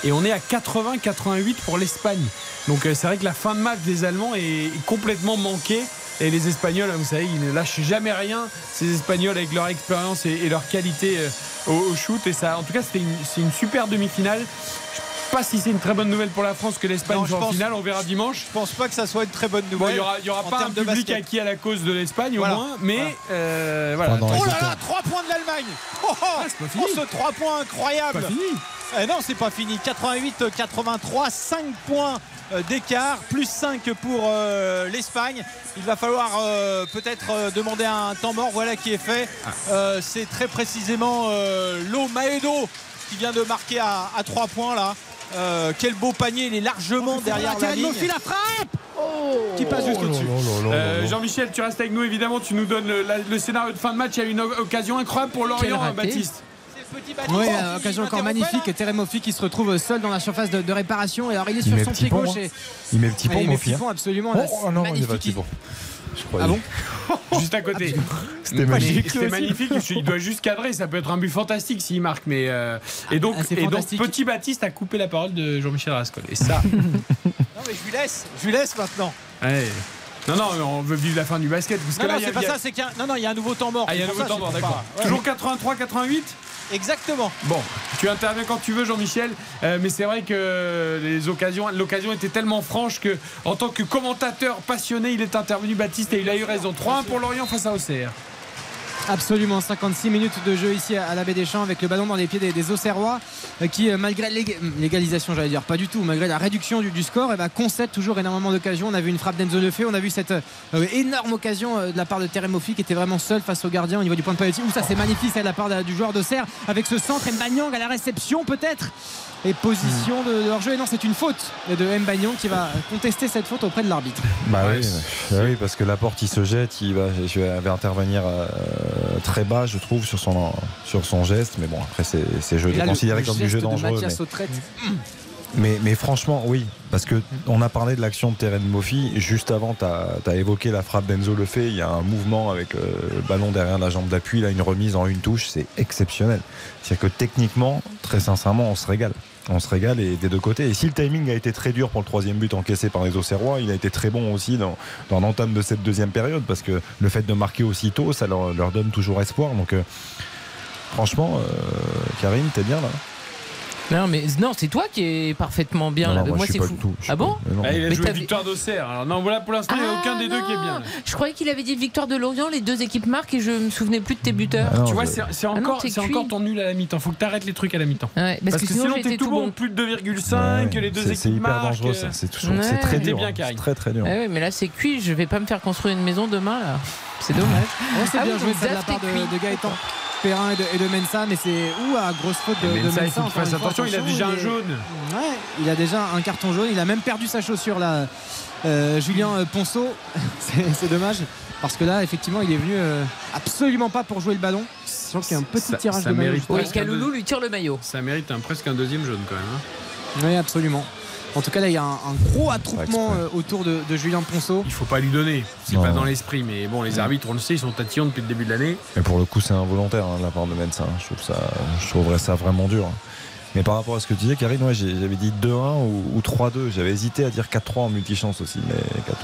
et on est à 80-88 pour l'Espagne. Donc c'est vrai que la fin de match des Allemands est complètement manquée. Et les Espagnols, vous savez, ils ne lâchent jamais rien. Ces Espagnols avec leur expérience et, et leur qualité euh, au, au shoot. Et ça, en tout cas, c'était une, c'est une super demi-finale. Je sais pas si c'est une très bonne nouvelle pour la France que l'Espagne joue en finale. On verra dimanche. Je pense pas que ça soit une très bonne Bon, nouvelle. il y aura, il y aura pas un public acquis à la cause de l'Espagne Voilà. au moins, mais Voilà. euh, voilà. Oh là là, 3 points de l'Allemagne oh, oh, pas fini. oh, ce 3 points incroyable Pas fini. Eh non, c'est pas fini. 88-83, 5 points d'écart, plus 5 pour euh, l'Espagne. Il va falloir euh, peut-être euh, demander un temps mort. Voilà qui est fait. Euh, c'est très précisément euh, Lo Maedo qui vient de marquer à, 3 points là. Euh, quel beau panier, il est largement derrière la ligne. la frappe Qui passe juste au-dessus. Euh, Jean-Michel, tu restes avec nous évidemment. Tu nous donnes le, la- le scénario de fin de match. Il y a une occasion incroyable pour Lorient, hein, Oui, occasion encore magnifique. Terem Moffi qui se retrouve seul dans la surface de, de réparation. Et alors il est sur son petit pied pont, gauche. hein. Et... Il met petit Ah, pont, il met mon petit fils. pont, absolument. Oh, oh non, il magnifique. va petit pont. Je croyais. Ah bon Juste à côté. C'était Mais magique. C'était magnifique. Il doit juste cadrer. Ça peut être un but fantastique s'il marque. Mais euh, et donc, Ah, et donc petit Baptiste a coupé la parole de Jean-Michel Rascol. Et ça, Non, mais je lui laisse. Je lui laisse maintenant. ouais. non, non, on veut vivre la fin du basket. Parce que Non, là, non, il y a- c'est pas a- ça. C'est qu'il y a- non, non, il y a un nouveau temps mort. Ah, il y a un nouveau temps mort, d'accord. Toujours 83-88 Exactement. Bon, tu interviens quand tu veux, Jean-Michel, euh, mais c'est vrai que les occasions, l'occasion était tellement franche que, en tant que commentateur passionné, il est intervenu, Baptiste, et il a eu raison. 3-1 pour Lorient face à Auxerre. Absolument, 56 minutes de jeu ici à la Baie des Champs avec le ballon dans les pieds des, Auxerrois euh, qui, euh, malgré l'ég- l'égalisation, j'allais dire, pas du tout, malgré la réduction du, score, eh ben, concède toujours énormément d'occasions. On a vu une frappe d'Enzo Lefebvre, on a vu cette euh, énorme occasion de la part de Terem Moffi qui était vraiment seul face au gardien au niveau du point de penalty. Ouh, ça c'est magnifique, ça de la part du joueur d'Auxerre avec ce centre Mbanyang à la réception peut-être. Et position de, de leur jeu. Et non, c'est une faute de Mbanyang qui va contester cette faute auprès de l'arbitre. Bah oui, bah oui, parce que la porte il se jette, il va, je vais intervenir euh, très bas, je trouve, sur son, sur son geste. Mais bon, après, c'est c'est jeu là, le- considéré le comme du jeu de dangereux. Mathias mais-. Mais, mais franchement, oui, parce que on a parlé de l'action de Terren Moffi. Juste avant, tu as, évoqué la frappe d'Enzo Lefebvre. Il y a un mouvement avec le, le ballon derrière la jambe d'appui, là, une remise en une touche, c'est exceptionnel. C'est-à-dire que techniquement, très sincèrement, on se régale. On se régale et des deux côtés. Et si le timing a été très dur pour le troisième but encaissé par les Auxerrois, il a été très bon aussi dans, dans l'entame de cette deuxième période parce que le fait de marquer aussitôt, ça leur, donne toujours espoir. Donc, euh, franchement, euh, Karim, t'es bien là. Non, mais non, c'est toi qui es parfaitement bien Non, là. non, moi, c'est fou. tout, je suis ah bon pas- non. Ah, il a Mais joué victoire d'Auxerre. Alors non, voilà, pour l'instant, il n'y a aucun des deux qui est bien. là. Je croyais qu'il avait dit victoire de Lorient, les deux équipes marquent et je me souvenais plus de tes buteurs. Ah non, tu vois, je- c'est c'est Ah non, encore, c'est encore ton nul à la mi-temps. Faut que tu arrêtes les trucs à la mi-temps. Ouais, parce, que, sinon, t'es j'étais tout bon. Plus de 2,5, que les deux C'est- équipes C'est hyper dangereux, ça. C'est c'est très dur. bien, hein. C'est très très dur. Ah mais là c'est cuit, je vais pas me faire construire une maison demain là. C'est dommage. On s'est Ah bien joué de la part de Gaëtan Perrin et de, et de Mensa, mais c'est ou à grosse faute de, de Mensa, il faut fois, attention, il a déjà un est- jaune. Ouais, il a déjà un carton jaune. Il a même perdu sa chaussure là. Euh, Julien euh, Ponceau, c'est dommage parce que là, effectivement, il est venu euh, absolument pas pour jouer le ballon. Sachant qu'il y a un petit Ça- tirage ça de maillot. mérite Oui, Kaloulou lui tire le maillot. Ça mérite un- presque un deuxième jaune quand même. hein. Oui, absolument. En tout cas, là, il y a un, un gros attroupement euh, autour de, de Julien Ponceau. Il faut pas lui donner. C'est pas dans l'esprit. Mais bon, les arbitres, on le sait, ils sont tatillons depuis le début de l'année. Mais pour le coup, c'est involontaire hein, de la part de Mensa. Je, trouve ça, je trouverais ça vraiment dur. Mais par rapport à ce que tu disais, Karine, ouais, j'avais dit 2-1 ou, ou 3-2. J'avais hésité à dire 4-3 en multichance aussi. Mais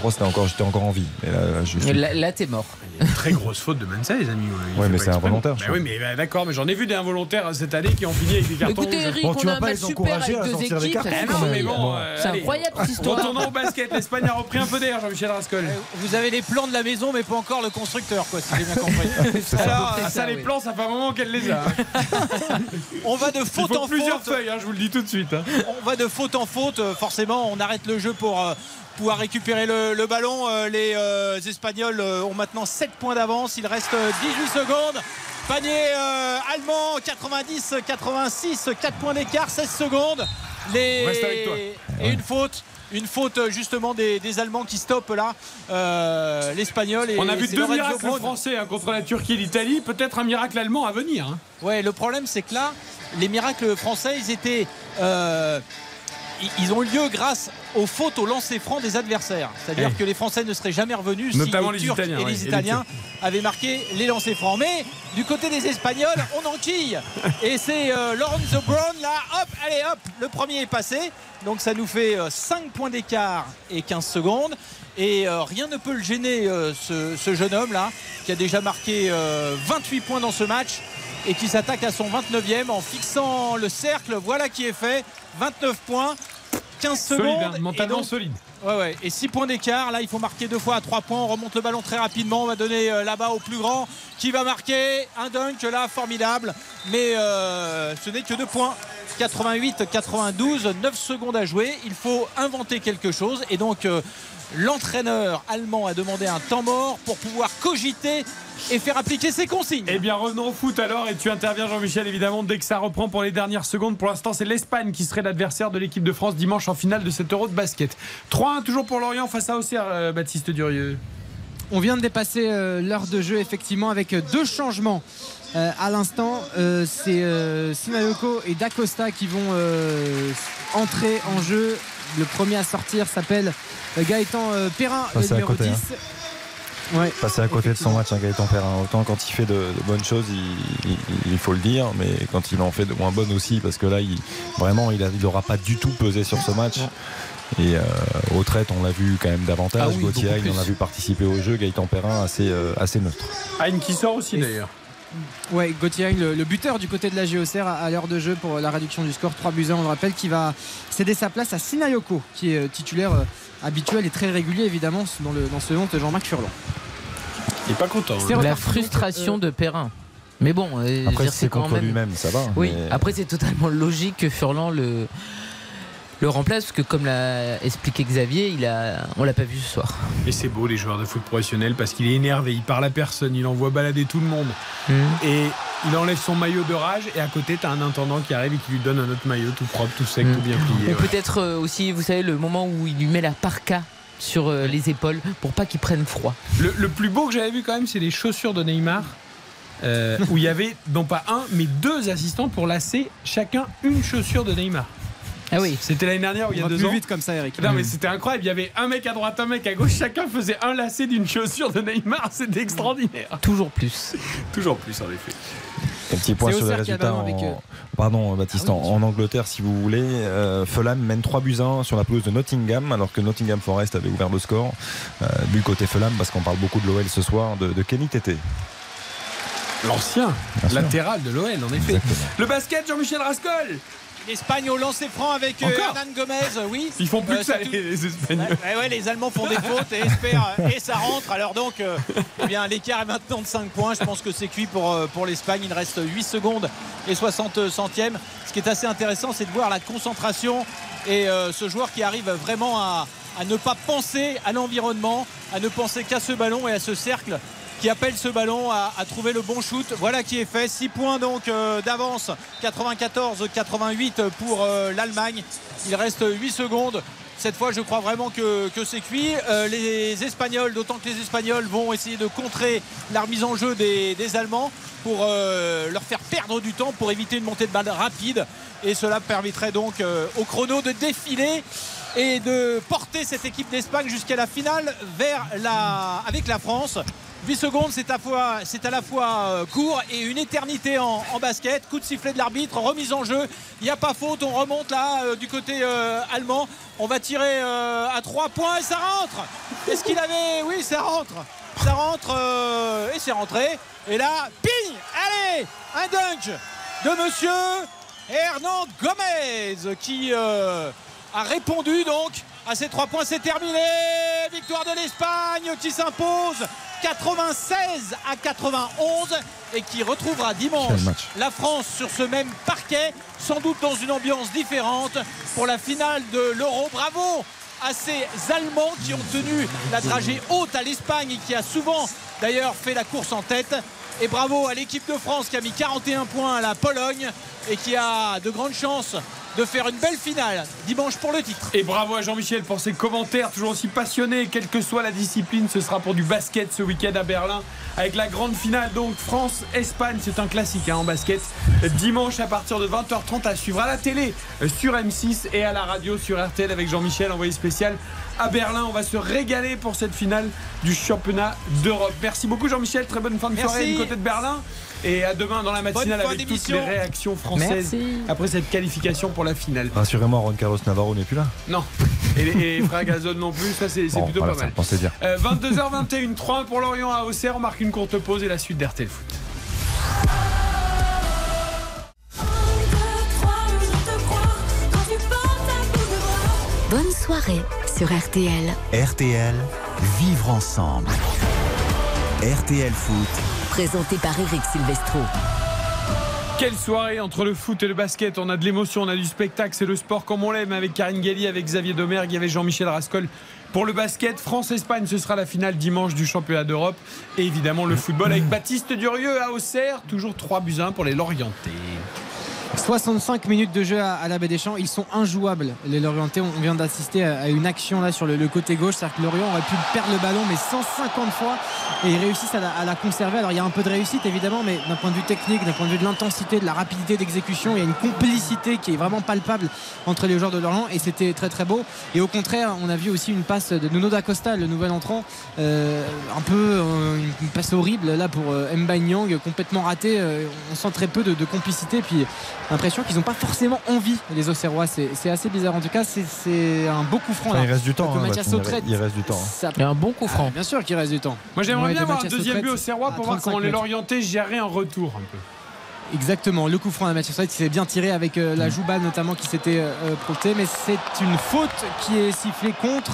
4-3, c'était encore, j'étais encore en vie. Mais là, là, je suis- Là, là, t'es mort. Il y a une très grosse faute de Mensa, les amis. Il Ouais, mais c'est involontaire, Bah oui, mais bah, d'accord, mais j'en ai vu des involontaires cette année qui ont fini avec des cartons Écoutez. Eric, Bon, on tu vas pas les encourager à sortir des équipes. cartons, ça Ah non, mais bon, euh, C'est incroyable cette histoire. Retournons au basket. L'Espagne a repris un peu d'air, Jean-Michel Rascol. Vous avez les plans de la maison, mais pas encore le constructeur, quoi, si j'ai bien compris. Alors, Ah, ça, les oui. plans, ça fait un moment qu'elle les a. hein. on va de faute faut en plusieurs faute. feuilles, hein, je vous le dis tout de suite. hein. On va de faute en faute. euh, Forcément, on arrête le jeu pour euh, pouvoir récupérer le, le ballon. Euh, Les euh, Espagnols ont maintenant 7 points d'avance. Il reste euh, 18 secondes. Panier euh, allemand 90, 86, 4 points d'écart, 16 secondes. Les... Reste avec toi. Et une faute. Une faute euh, justement des, des Allemands qui stoppent là euh, l'Espagnol. et On a vu deux Lorenzo miracles français hein, contre la Turquie et l'Italie. Peut-être un miracle allemand à venir. hein. Ouais, le problème c'est que là, les miracles français, ils étaient. euh, ils- ont eu lieu grâce aux fautes au lancer franc des adversaires. C'est-à-dire que les Français ne seraient jamais revenus Notamment si les les Turcs Italiens, et les et les Italiens avaient marqué les lancers francs. Mais du côté des Espagnols, on enquille. Et c'est euh, Lorenzo Brown là, hop, allez hop, le premier est passé. Donc ça nous fait euh, 5 points d'écart et 15 secondes. Et euh, rien ne peut le gêner, euh, ce, ce jeune homme là, qui a déjà marqué euh, 28 points dans ce match et qui s'attaque à son 29e en fixant le cercle. Voilà qui est fait. 29 points, 15 Solide, secondes. hein, et mentalement donc- solide. Ouais, ouais. Et 6 points d'écart. Là, il faut marquer deux fois à 3 points. On remonte le ballon très rapidement. On va donner euh, là-bas au plus grand qui va marquer un dunk là, formidable. Mais euh, ce n'est que 2 points. 88-92, 9 secondes à jouer. Il faut inventer quelque chose. Et donc, euh, l'entraîneur allemand a demandé un temps mort pour pouvoir cogiter et faire appliquer ses consignes. Eh bien, revenons au foot alors. Et tu interviens, Jean-Michel, évidemment, dès que ça reprend pour les dernières secondes. Pour l'instant, c'est l'Espagne qui serait l'adversaire de l'équipe de France dimanche en finale de cet euro de basket. 3-1 toujours pour Lorient face à Auxerre, euh, Baptiste Durieux. On vient de dépasser euh, l'heure de jeu effectivement avec euh, deux changements. Euh, à l'instant, euh, c'est euh, Sinayoko et Dacosta qui vont euh, entrer en jeu. Le premier à sortir s'appelle Gaëtan Perrin, le numéro côté, 10. hein. Ouais. Passer à côté de son match, hein, Gaëtan Perrin. Autant quand il fait de, de bonnes choses, il, il- il faut le dire, mais quand il en fait de moins bonnes aussi, parce que là, il, vraiment, il n'aura pas du tout pesé sur ce match. Et euh, au trait, on l'a vu quand même davantage. Ah oui, Gauthier, Hain, on a vu participer au jeu. Gaëtan Perrin, assez, euh, assez neutre. Aïn qui sort aussi d'ailleurs. Ouais, Gauthier Hain, le, le buteur du côté de la GOCR à, à l'heure de jeu pour la réduction du score 3 buts à 1, on le rappelle, qui va céder sa place à Sinayoko, qui est euh, titulaire euh, habituel et très régulier évidemment dans, le, dans ce honte Jean-Marc Furlan. Il est pas content. hein. C'est La reparti donc, frustration euh, de Perrin. Mais bon, euh, Après, c'est quand contre même. lui-même, ça va. Oui, mais- après c'est totalement logique que Furlan le, le remplace parce que comme l'a expliqué Xavier, il a, on l'a pas vu ce soir. Et c'est beau les joueurs de foot professionnels parce qu'il est énervé, il parle à personne, il envoie balader tout le monde. Mhm. Et il enlève son maillot de rage et à côté t'as un intendant qui arrive et qui lui donne un autre maillot tout propre, tout sec, tout bien plié. Ou ouais. peut-être euh, aussi, vous savez, le moment où il lui met la parka sur euh, les épaules pour pas qu'il prenne froid. Le, le plus beau que j'avais vu quand même, c'est les chaussures de Neymar. euh, où il y avait non pas un mais deux assistants pour lasser chacun une chaussure de Neymar. Ah oui. C'était l'année dernière ou il y a deux plus ans. vite comme ça, Eric. Non mais c'était incroyable, il y avait un mec à droite, un mec à gauche, chacun faisait un lacet d'une chaussure de Neymar, c'était extraordinaire. Toujours plus. Toujours plus en effet. Un petit point sur les résultats. en- euh, Pardon, Baptiste, Ah en, en Angleterre, si vous voulez. Euh, Fulham mène 3 buts 1 sur la pelouse de Nottingham, alors que Nottingham Forest avait ouvert le score. Euh, but côté Fulham, parce qu'on parle beaucoup de l'OL ce soir, de, de Kenny Tété. L'ancien latéral de l'OL, en effet. Le basket, Jean-Michel Rascol L'Espagne au lancer franc avec euh, Hernan Gomez, euh, oui. Ils font plus Euh, que ça, tout- les, Espagnols. Ouais, ouais, les Allemands font des fautes et espèrent et ça rentre. Alors donc, eh bien, l'écart est maintenant de 5 points. Je pense que c'est cuit pour, pour l'Espagne. Il reste 8 secondes et 60 centièmes. Ce qui est assez intéressant, c'est de voir la concentration et euh, ce joueur qui arrive vraiment à, à ne pas penser à l'environnement, à ne penser qu'à ce ballon et à ce cercle qui appelle ce ballon à, trouver le bon shoot. Voilà qui est fait. 6 points donc euh, d'avance. 94-88 pour euh, l'Allemagne. Il reste 8 secondes. Cette fois, je crois vraiment que, que c'est cuit. Euh, les Espagnols, d'autant que les Espagnols vont essayer de contrer la remise en jeu des, des Allemands pour leur faire perdre du temps, pour éviter une montée de balle rapide. Et cela permettrait donc au chrono de défiler et de porter cette équipe d'Espagne jusqu'à la finale vers la, avec la France. 8 secondes, c'est à, la fois euh, court et une éternité en, basket. Coup de sifflet de l'arbitre, remise en jeu. Il n'y a pas faute, on remonte là euh, du côté euh, allemand. On va tirer à 3 points et ça rentre. Est-ce qu'il avait? Oui, ça rentre. Ça rentre et c'est rentré. Et là, ping Allez Un dunk de monsieur Hernan Gomez qui a répondu donc à ces trois points. C'est terminé. Victoire de l'Espagne qui s'impose 96 à 91 et qui retrouvera dimanche la France sur ce même parquet, sans doute dans une ambiance différente pour la finale de l'Euro. Bravo à ces Allemands qui ont tenu la dragée haute à l'Espagne et qui a souvent d'ailleurs fait la course en tête. Et bravo à l'équipe de France qui a mis 41 points à la Pologne et qui a de grandes chances de faire une belle finale dimanche pour le titre. Et bravo à Jean-Michel pour ses commentaires, toujours aussi passionnés, quelle que soit la discipline. Ce sera pour du basket ce week-end à Berlin, avec la grande finale. Donc France-Espagne, c'est un classique hein, en basket. Dimanche à partir de 20h30 à suivre à la télé sur M6 et à la radio sur RTL avec Jean-Michel, envoyé spécial à Berlin. On va se régaler pour cette finale du championnat d'Europe. Merci beaucoup Jean-Michel, très bonne fin de Merci. soirée du côté de Berlin. Et à demain dans la matinale avec toutes les réactions françaises Merci. après cette qualification pour la finale. Rassurez-moi, Ron Carlos Navarro n'est plus là. Non. Et les, et Gazon non plus, ça c'est Bon, plutôt voilà, pas mal. me pensait dire. Euh, 22h21, 3 pour Lorient à Auxerre. On marque une courte pause et la suite d'RTL Foot. Bonne soirée sur RTL. RTL, vivre ensemble. RTL Foot, Présenté par Eric Silvestro. Quelle soirée entre le foot et le basket. On a de l'émotion, on a du spectacle. C'est le sport comme on l'aime avec Karine Galli, avec Xavier Domergue, avec Jean-Michel Rascol. Pour le basket, France-Espagne, ce sera la finale dimanche du championnat d'Europe. Et évidemment, le football avec Baptiste Durieux à Auxerre. Toujours 3 buts 1 pour les Lorientais. 65 minutes de jeu à, la Baie des Champs, ils sont injouables. Les Lorientais, on vient d'assister à, une action là sur le, côté gauche, c'est-à-dire que Lorient aurait pu perdre le ballon, mais 150 fois, et ils réussissent à la, conserver. Alors il y a un peu de réussite évidemment, mais d'un point de vue technique, d'un point de vue de l'intensité, de la rapidité d'exécution, il y a une complicité qui est vraiment palpable entre les joueurs de Lorient, et c'était très très beau. Et au contraire, on a vu aussi une passe de Nuno da Costa, le nouvel entrant, euh, un peu euh, une passe horrible là pour euh, Nyang, complètement raté. Euh, on sent très peu de, de complicité, puis l'impression qu'ils n'ont pas forcément envie, les Auxerrois. C'est assez bizarre. En tout cas, c'est- un beau coup franc. Enfin, là. il reste du temps, hein, Mathias il Sautrette, reste- il reste du temps, hein. ça- Il y a un bon coup franc. Ah, bien sûr qu'il reste du temps. Moi j'aimerais Ouais, bien de avoir un deuxième but Sautrette au Serrois à pour voir 35 comment. Lorientais géraient un retour un peu. Exactement, le coup franc à Mathieu Sautrette qui s'est bien tiré avec euh, la Jouba notamment qui s'était euh, euh, projetée, mais c'est une faute qui est sifflée contre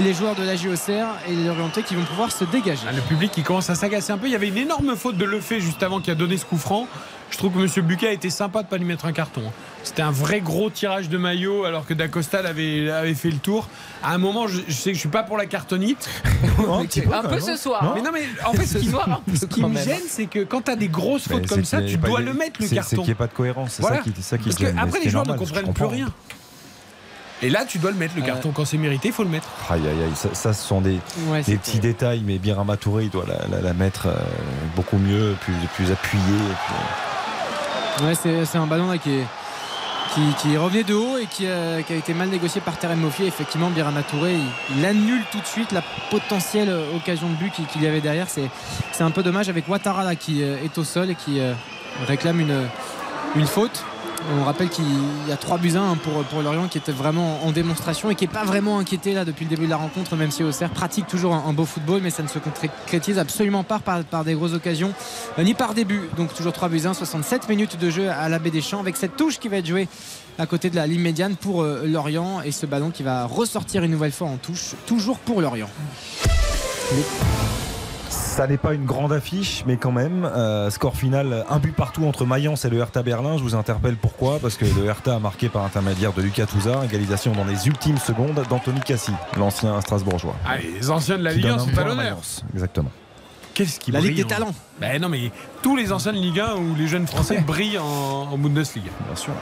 les joueurs de la JOCR et les Orientés qui vont pouvoir se dégager. Ah, le public qui commence à s'agacer un peu. Il y avait une énorme faute de Lefebvre juste avant qui a donné ce coup franc. Je trouve que M. Buquet a été sympa de pas lui mettre un carton. hein. C'était un vrai gros tirage de maillot alors que Dacosta avait, avait fait le tour. À un moment, je, je sais que je suis pas pour la cartonite. Un peu ce soir. Mais non, mais en fait, ce qui, soir, ce qui me gêne, c'est que quand tu as des grosses fautes comme ça, a tu dois le mettre le c'est- carton. C'est qu'il n'y ait pas de cohérence. C'est Voilà. ça qui, ça qui Parce gêne, après, les joueurs ne normal, comprennent plus rien. Et là, tu dois le mettre le Euh, carton quand c'est mérité, il faut le mettre. Aïe, aïe, aïe, ça, ça, ce sont des, Ouais, des petits détails, mais Birama Touré, il doit la, la- la mettre euh, beaucoup mieux, plus, plus appuyée. et puis, Ouais, c'est c'est un ballon là qui, est- qui, qui revenait de haut et qui, euh, qui a été mal négocié par Terem Moffi. Effectivement, Birama Touré, il, il annule tout de suite la potentielle euh, occasion de but qu'il qu'il y avait derrière. C'est c'est un peu dommage avec Ouattara là, qui euh, est au sol et qui, euh, réclame une, une faute. On rappelle qu'il y a 3 buts 1 pour, Lorient qui était vraiment en démonstration et qui n'est pas vraiment inquiété là depuis le début de la rencontre, même si Auxerre pratique toujours un, un beau football, mais ça ne se concrétise absolument pas par, par des grosses occasions, euh, ni par début. Donc toujours 3 buts 1, 67 minutes de jeu à la baie des Champs avec cette touche qui va être jouée à côté de la ligne médiane pour euh, Lorient et ce ballon qui va ressortir une nouvelle fois en touche, toujours pour Lorient. Ça n'est pas une grande affiche, mais quand même, euh, score final, un but partout entre Mayence et le Hertha Berlin. Je vous interpelle pourquoi? Parce que le Hertha a marqué par intermédiaire de Lucas Touzard, égalisation dans les ultimes secondes d'Anthony Cassi, l'ancien Strasbourgeois. Ah, les anciens de la Ligue 1 donne un sont à l'honneur. Mayence. Exactement. Qu'est-ce qui La Ligue des en- talents. Ben non, mais tous les anciens de Ligue 1 où les jeunes Français brillent en, en Bundesliga. Bien sûr.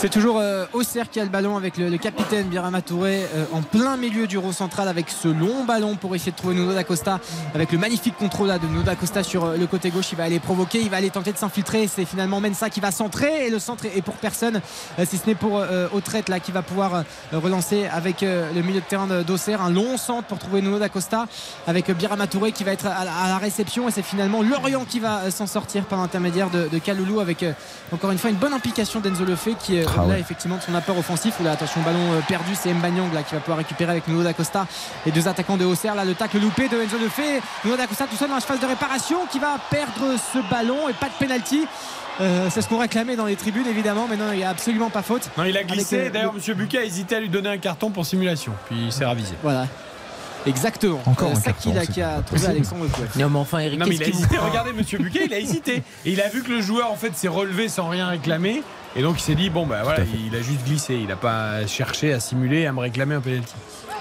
C'est toujours euh, Auxerre qui a le ballon avec le, capitaine Birama Touré euh, en plein milieu du rond central avec ce long ballon pour essayer de trouver Nuno D'Acosta avec le magnifique contrôle là, de Nuno D'Acosta sur euh, le côté gauche. Il va aller provoquer, il va aller tenter de s'infiltrer. C'est finalement Mensa qui va centrer et le centre est pour personne euh, si ce n'est pour Autrette là qui va pouvoir relancer avec le milieu de terrain d'Auxerre. Un long centre pour trouver Nuno D'Acosta avec euh, Birama Touré qui va être à, la- réception et c'est finalement Lorient qui va s'en sortir par l'intermédiaire de, de avec encore une fois une bonne implication d'Enzo Lefebvre qui ouais. effectivement de son apport offensif où là attention ballon euh, perdu c'est Mbanyang là qui va pouvoir récupérer avec Nuno D'Acosta les deux attaquants de Auxerre là le tacle loupé de Enzo Lefebvre Nuno D'Acosta tout seul dans la phase de réparation qui va perdre ce ballon et pas de penalty Euh, c'est ce qu'on réclamait dans les tribunes évidemment mais non il n'y a absolument pas faute Non, il a glissé. Euh, D'ailleurs, le- Monsieur Buquet a hésité à lui donner un carton pour simulation. Puis il s'est ravisé. voilà exactement Encore Euh, un carton, là qui a trouvé. Alexandre. Non, mais enfin, Eric, Non, mais il a hésité. Regardez, Monsieur Buquet, il a hésité. Et il a vu que le joueur, en fait, s'est relevé sans rien réclamer. Et donc, il s'est dit, bon, bah voilà, il a juste glissé. Il n'a pas cherché à simuler, à me réclamer un penalty.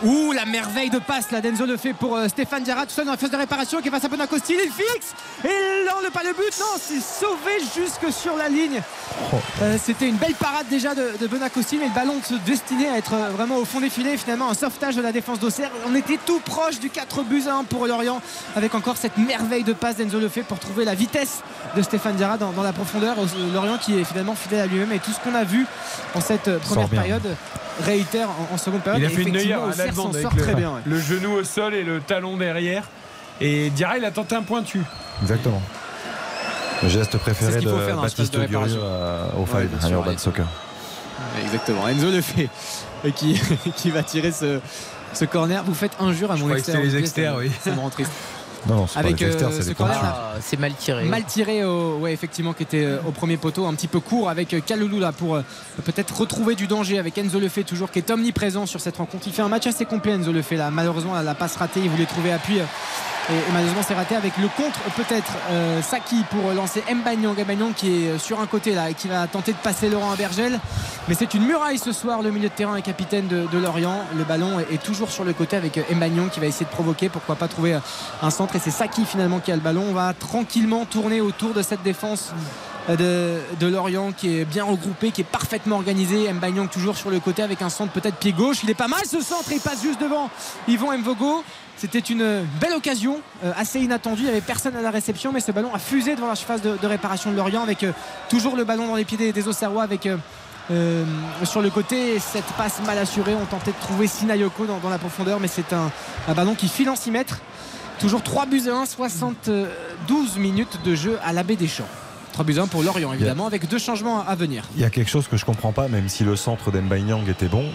Ouh, la merveille de passe là d'Enzo le fait pour euh, Stéphane Diarra, tout seul dans la phase de réparation qui est face à Bonacostil, il fixe et non, le pas le but, non, c'est sauvé jusque sur la ligne. Euh, C'était une belle parade déjà de, de Bonacostil, mais le ballon se destinait à être euh, vraiment au fond des filets. Finalement, un sauvetage de la défense d'Auxerre. On était tout proche du 4 buts à 1 pour Lorient, avec encore cette merveille de passe d'Enzo le fait pour trouver la vitesse de Stéphane Diarra dans, dans la profondeur. Lorient qui est finalement fidèle à lui-même et tout ce qu'on a vu en cette première période réitère en, en seconde période. Il a Et fait une s'en avec sort le, très bien. ouais. le genou au sol et le talon derrière. Et Diarra, il a tenté un pointu. Exactement. Le geste préféré de faire Baptiste de Durieux au Ouais, Five, bien à Urban ouais. Soccer. Exactement. Enzo le fait et qui, qui va tirer ce, ce corner. Vous faites injure à mon que extérieur. les externes, oui. Ça me rend triste. Non, non, c'est pas Avec euh, c'est ce corner Ah, c'est mal tiré. mal tiré au, ouais, effectivement qui était euh, au premier poteau un petit peu court avec euh, Kaloulou là pour euh, peut-être retrouver du danger avec Enzo Lefebvre toujours qui est omniprésent sur cette rencontre. Il fait un match assez complet Enzo Lefebvre là. Malheureusement la passe ratée il voulait trouver appui et, malheureusement c'est raté avec le contre peut-être euh, Saki pour lancer Mbanyang. Mbanyang qui est euh, sur un côté là et qui va tenter de passer Laurent Abergel mais c'est une muraille ce soir le milieu de terrain et capitaine de, Lorient. Le ballon est, toujours sur le côté avec euh, Mbanyang qui va essayer de provoquer. Pourquoi pas trouver euh, un centre. Et c'est Saki finalement qui a le ballon. On va tranquillement tourner autour de cette défense de, de Lorient qui est bien regroupé, qui est parfaitement organisé. Mbanyang toujours sur le côté avec un centre peut-être pied gauche. Il est pas mal ce centre, il passe juste devant Yvon Mvogo. C'était une belle occasion, euh, assez inattendue. Il n'y avait personne à la réception, mais ce ballon a fusé devant la surface de, de réparation de Lorient avec euh, toujours le ballon dans les pieds des, des Auxerrois avec. euh, sur le côté, cette passe mal assurée, on tentait de trouver Sinayoko dans, dans la profondeur, mais c'est un, un ballon qui file en 6 mètres. Toujours 3 buts à 1, 72 minutes de jeu à l'abbé des Champs. 3 buts à 1 pour Lorient, évidemment, avec deux changements à venir. Il y a quelque chose que je comprends pas, même si le centre d'Embanyang était bon.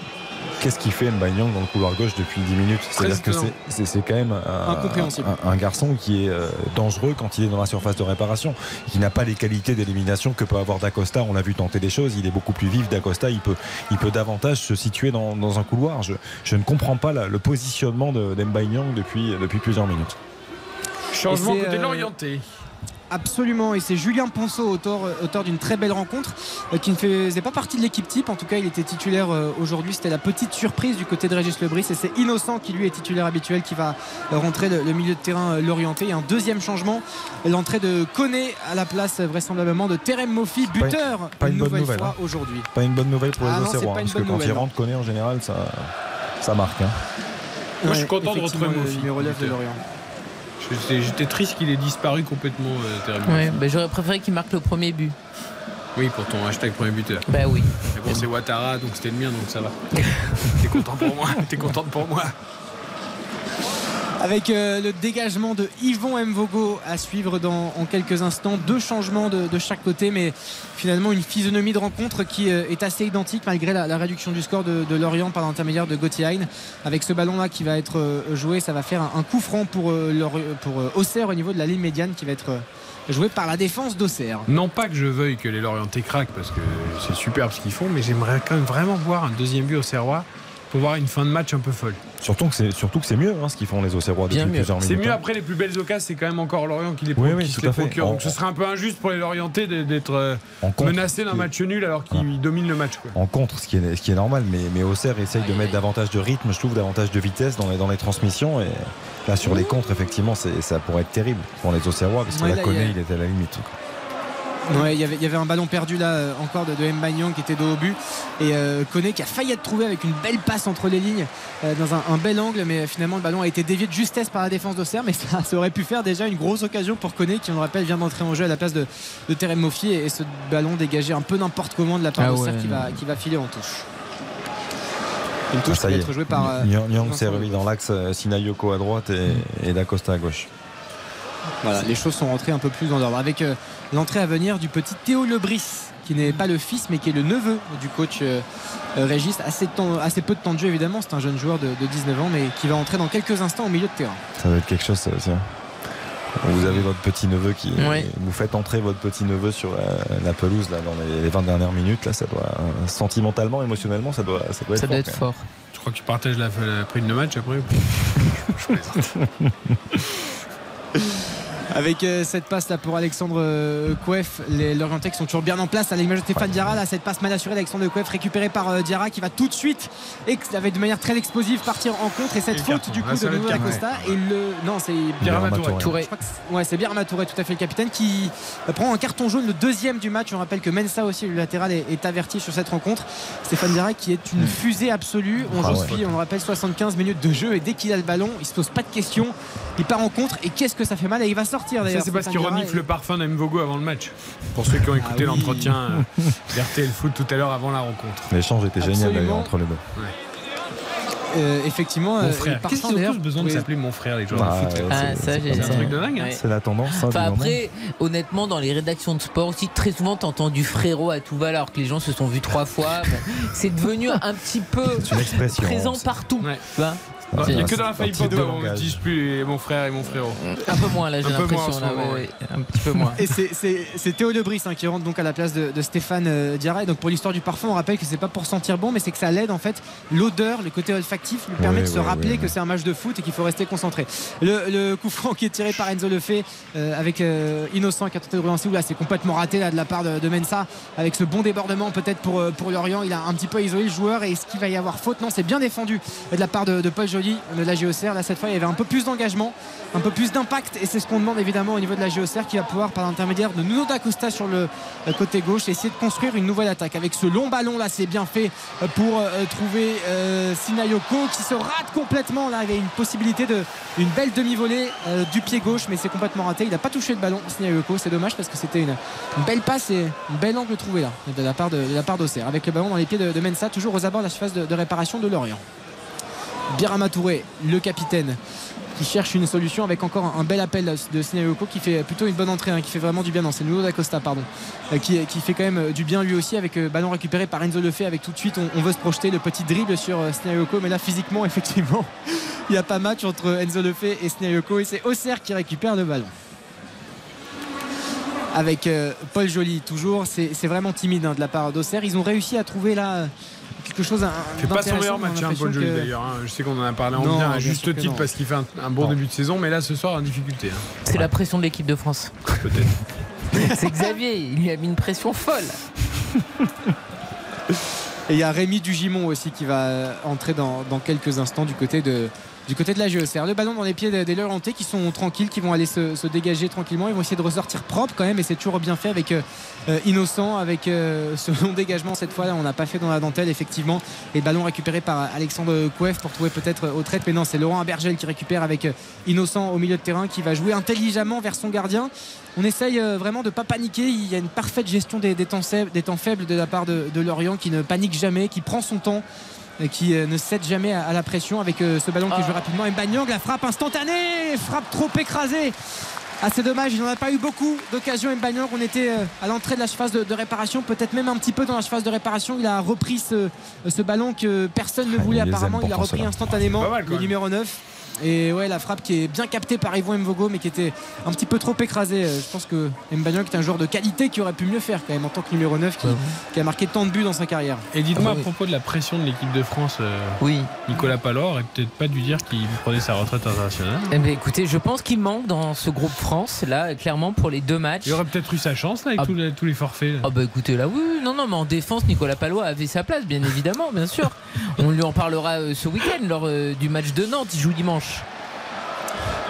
Qu'est-ce qu'il fait Mbanyang dans le couloir gauche depuis 10 minutes C'est-à-dire que c'est- quand même un, Incompréhensible. un- un garçon qui est euh, dangereux quand il est dans la surface de réparation, qui n'a pas les qualités d'élimination que peut avoir D'Acosta. On l'a vu tenter des choses, il est beaucoup plus vif d'Acosta, il peut, il peut davantage se situer dans, dans un couloir. Je, je ne comprends pas la- le positionnement de- d'Mbanyang depuis, depuis plusieurs minutes. Changement côté de euh, l'orienté. Absolument, et c'est Julien Ponceau, auteur, auteur d'une très belle rencontre, euh, qui ne faisait pas partie de l'équipe type. En tout cas, il était titulaire euh, aujourd'hui. C'était la petite surprise du côté de Régis Lebris. Et c'est Innocent qui lui est titulaire habituel qui va euh, rentrer le, le milieu de terrain euh, l'orienté. Et un deuxième changement, l'entrée de Koné à la place euh, vraisemblablement de Terem Mofi, Pas une- buteur pas une bonne nouvelle nouvelle, fois hein. aujourd'hui. Pas une bonne nouvelle pour les Ah non, parce que quand nouvelle, il rentre, connaît en général, ça, ça marque. hein. Moi, je suis content de retrouver numéro 9 de. Lorient. J'étais- triste qu'il ait disparu complètement, euh, Ouais, bah, J'aurais préféré qu'il marque le premier but. Oui, pour ton hashtag premier buteur. Bah oui. Mais bon, c'est Ouattara, donc c'était le mien, donc ça va. T'es content pour moi T'es contente pour moi Avec euh, le dégagement de Yvon Mvogo à suivre dans, en quelques instants. Deux changements de, de chaque côté, mais finalement une physionomie de rencontre qui euh, est assez identique malgré la, réduction du score de, Lorient par l'intermédiaire de Gauthier Hein. Avec ce ballon-là qui va être euh, joué, ça va faire un, coup franc pour, pour Auxerre au niveau de la ligne médiane qui va être joué par la défense d'Auxerre. Non pas que je veuille que les Lorientais craquent parce que c'est superbe ce qu'ils font, mais j'aimerais quand même vraiment voir un deuxième but au Serrois pour voir une fin de match un peu folle. Surtout que c'est surtout que c'est mieux hein, ce qu'ils font les Auxerrois depuis plusieurs minutes. C'est mieux hein. après les plus belles occasions, c'est quand même encore Lorient qui les, Oui, pro- oui, qui se tout les à fait. procure. En- Donc ce serait un peu injuste pour les Lorientais d'être euh, menacés d'un match nul alors qu'ils dominent le match. quoi. En contre, ce qui est, ce qui est normal, mais, mais Auxerre essaye de mettre davantage de rythme, je trouve, davantage de vitesse dans les, dans les transmissions. Et là, sur les contres, effectivement, c'est- ça pourrait être terrible pour les Auxerrois, parce que Ouais, là, Koné, il y a- il était à la limite. Ouais, il y avait- il y avait un ballon perdu là euh, encore de, de Mbagnon qui était dos au but et euh, Koné qui a failli être trouvé avec une belle passe entre les lignes euh, dans un, un bel angle mais finalement le ballon a été dévié de justesse par la défense d'Auxerre mais ça, ça aurait pu faire déjà une grosse occasion pour Koné qui on le rappelle vient d'entrer en jeu à la place de, de Terem Moffi et, et ce ballon dégagé un peu n'importe comment de la part Ah d'Auxerre ouais, qui, va, non. qui va filer en touche. Une touche Ah, ça qui y va est. être jouée par euh, Nyang s'est remis dans l'axe, Sinayoko à droite et, et Dacosta à gauche. Voilà, les choses sont rentrées un peu plus dans l'ordre. Avec euh, l'entrée à venir du petit Théo Lebris, qui n'est pas le fils, mais qui est le neveu du coach euh, euh, Régis. Assez, de temps- assez peu de temps de jeu, évidemment. C'est un jeune joueur de, de 19 ans, mais qui va entrer dans quelques instants au milieu de terrain. Ça doit être quelque chose, ça aussi. hein. Vous avez votre petit neveu qui. Vous faites entrer votre petit neveu sur la pelouse là, dans les 20 dernières minutes. Là, ça doit. euh, Sentimentalement, émotionnellement, ça doit, ça doit être Ça doit être fort. Je crois que tu partages la, la prime de match après. Je plaisante. Avec euh, cette passe là pour Alexandre euh, Kouef, les Lorientais qui sont toujours bien en place à l'image de Stéphane Diarra. Là, cette passe mal assurée d'Alexandre Kouef récupérée par euh, Diarra qui va tout de suite, avec de manière très explosive, partir en contre. Et cette Et faute carton. du coup de Nuno. Acosta. Et le. Non, c'est Birama Touré. Touré. C'est- Ouais, c'est Birama Touré, tout à fait le capitaine, qui euh, prend un carton jaune, le deuxième du match. On rappelle que Mensa aussi, le latéral, est, est averti sur cette rencontre. Stéphane Diarra qui est une fusée absolue. On Ah joue ouais. on le rappelle 75 minutes de jeu et dès qu'il a le ballon, il se pose pas de questions. Il part en contre et qu'est-ce que ça fait mal et il va sortir Ça, d'ailleurs. c'est parce qu'il renifle et- le parfum d'Mvogo avant le match. Pour ceux qui ont écouté Ah oui. l'entretien euh, d'RTL Foot tout à l'heure avant la rencontre. L'échange était génial d'ailleurs entre les deux. Euh, effectivement, Mon euh, frère. Qu'est-ce qu'ils ont tous besoin de oui. s'appeler mon frère, les joueurs Ah, de foot ouais, Ah, c'est- un truc de dingue. hein. ouais. C'est la tendance. hein, Enfin, moment. après, honnêtement, dans les rédactions de sport aussi, très souvent, t'entends du frérot à tout va alors que les gens se sont vus trois fois. Bon, c'est devenu un petit peu présent C'est- partout. Ouais. tu vois. Il n'y a que dans la Pogba où on n'utilise plus les- mon frère et mon frérot. un peu moins là, j'ai l'impression. ouais, Un petit peu moins. Et c'est- Théo Lebris hein, qui rentre donc à la place de, de Stéphane euh, Diarra. Donc pour l'histoire du parfum, on rappelle que c'est pas pour sentir bon, mais c'est que ça l'aide en fait. L'odeur, le côté olfactif lui permet de se rappeler que c'est un match de foot et qu'il faut rester concentré. Le, le coup franc qui est tiré par Enzo Lefebvre euh, avec euh, Innocent qui a tenté de relancer. Où là c'est complètement raté là, de la part de, de Mensa avec ce bon débordement peut-être pour, euh, pour Lorient. Il a un petit peu isolé le joueur et est-ce qu'il va y avoir faute? Non, c'est bien défendu de la part de, de Paul Joly de la GOCR. Là cette fois il y avait un peu plus d'engagement, un peu plus d'impact. Et c'est ce qu'on demande évidemment au niveau de la GOCR qui va pouvoir par l'intermédiaire de Nuno D'Acosta sur le euh, côté gauche essayer de construire une nouvelle attaque. Avec ce long ballon là c'est bien fait euh, pour euh, trouver Sinayoko qui se rate complètement. Là il y avait une possibilité de une belle demi-volée du pied gauche mais c'est complètement raté. Il n'a pas touché le ballon Sinayoko. C'est dommage parce que c'était une, belle passe et un bel angle trouvé là de la part de, la part d'Auxerre. Avec le ballon dans les pieds de, de Mensa toujours aux abords de la surface de réparation de Lorient Birama Touré le capitaine qui cherche une solution avec encore un bel appel de Sinayoko qui fait plutôt une bonne entrée, hein, qui fait vraiment du bien. Non, c'est Nuno D'Acosta, pardon, euh, qui, fait quand même euh, du bien lui aussi avec euh, ballon récupéré par Enzo Lefebvre. Avec tout de suite, on, veut se projeter le petit dribble sur euh, Sinayoko, mais là physiquement, effectivement, il n'y a pas match entre Enzo Lefebvre et Sinayoko et c'est Auxerre qui récupère le ballon. Avec euh, Paul Joly, toujours, c'est vraiment timide hein, de la part d'Auxerre. Ils ont réussi à trouver là quelque chose. C'est pas son meilleur match, hein, Paul Joly d'ailleurs. hein. Je sais qu'on en a parlé en Non, bien, à juste que titre parce qu'il fait un, un bon début de saison, mais là ce soir en difficulté. hein. C'est la pression de l'équipe de France. Peut-être. C'est Xavier, il lui a mis une pression folle. Et il y a Rémi Dugimon aussi qui va entrer dans, dans quelques instants du côté de, du côté de la GECR. Le ballon dans les pieds des, Lorientais qui sont tranquilles, qui vont aller se, dégager tranquillement. Ils vont essayer de ressortir propre quand même et c'est toujours bien fait avec euh, euh, Innocent, avec euh, ce long dégagement cette fois-là. On n'a pas fait dans la dentelle effectivement. Et le ballon récupéré par Alexandre Kouef pour trouver peut-être au trait. Mais non, c'est Laurent Abergel qui récupère avec Innocent au milieu de terrain qui va jouer intelligemment vers son gardien. On essaye vraiment de ne pas paniquer. Il y a une parfaite gestion des, temps, faibles de la part de Lorient qui ne panique jamais, qui prend son temps. Euh, qui euh, ne cède jamais à, la pression avec euh, ce ballon qui Ah. joue rapidement. Mbanyang, la frappe instantanée, frappe trop écrasée. Ah, c'est dommage, il n'en a pas eu beaucoup d'occasions. Mbanyang, on était à l'entrée de la surface de, de réparation, peut-être même un petit peu dans la surface de réparation. Il a repris ce, ce ballon que personne ne voulait apparemment. Il a repris instantanément mal, le numéro 9. Et ouais, la frappe qui est bien captée par Yvon Mvogo, mais qui était un petit peu trop écrasée. Euh, Je pense que Mbanyang est un joueur de qualité qui aurait pu mieux faire quand même en tant que numéro 9 qui, qui a marqué tant de buts dans sa carrière. Et dites-moi Ah à propos de la pression de l'équipe de France, euh, Oui. Nicolas Palor aurait peut-être pas dû dire qu'il prenait sa retraite internationale. Eh ben, écoutez, je pense qu'il manque dans ce groupe France, là, clairement, pour les deux matchs. Il aurait peut-être eu sa chance là, avec Ah. tous, les, tous les forfaits. là. Ah bah écoutez là oui, oui, non non mais en défense Nicolas Palois avait sa place bien évidemment bien sûr. On lui en parlera euh, ce week-end lors euh, du match de Nantes, il joue dimanche.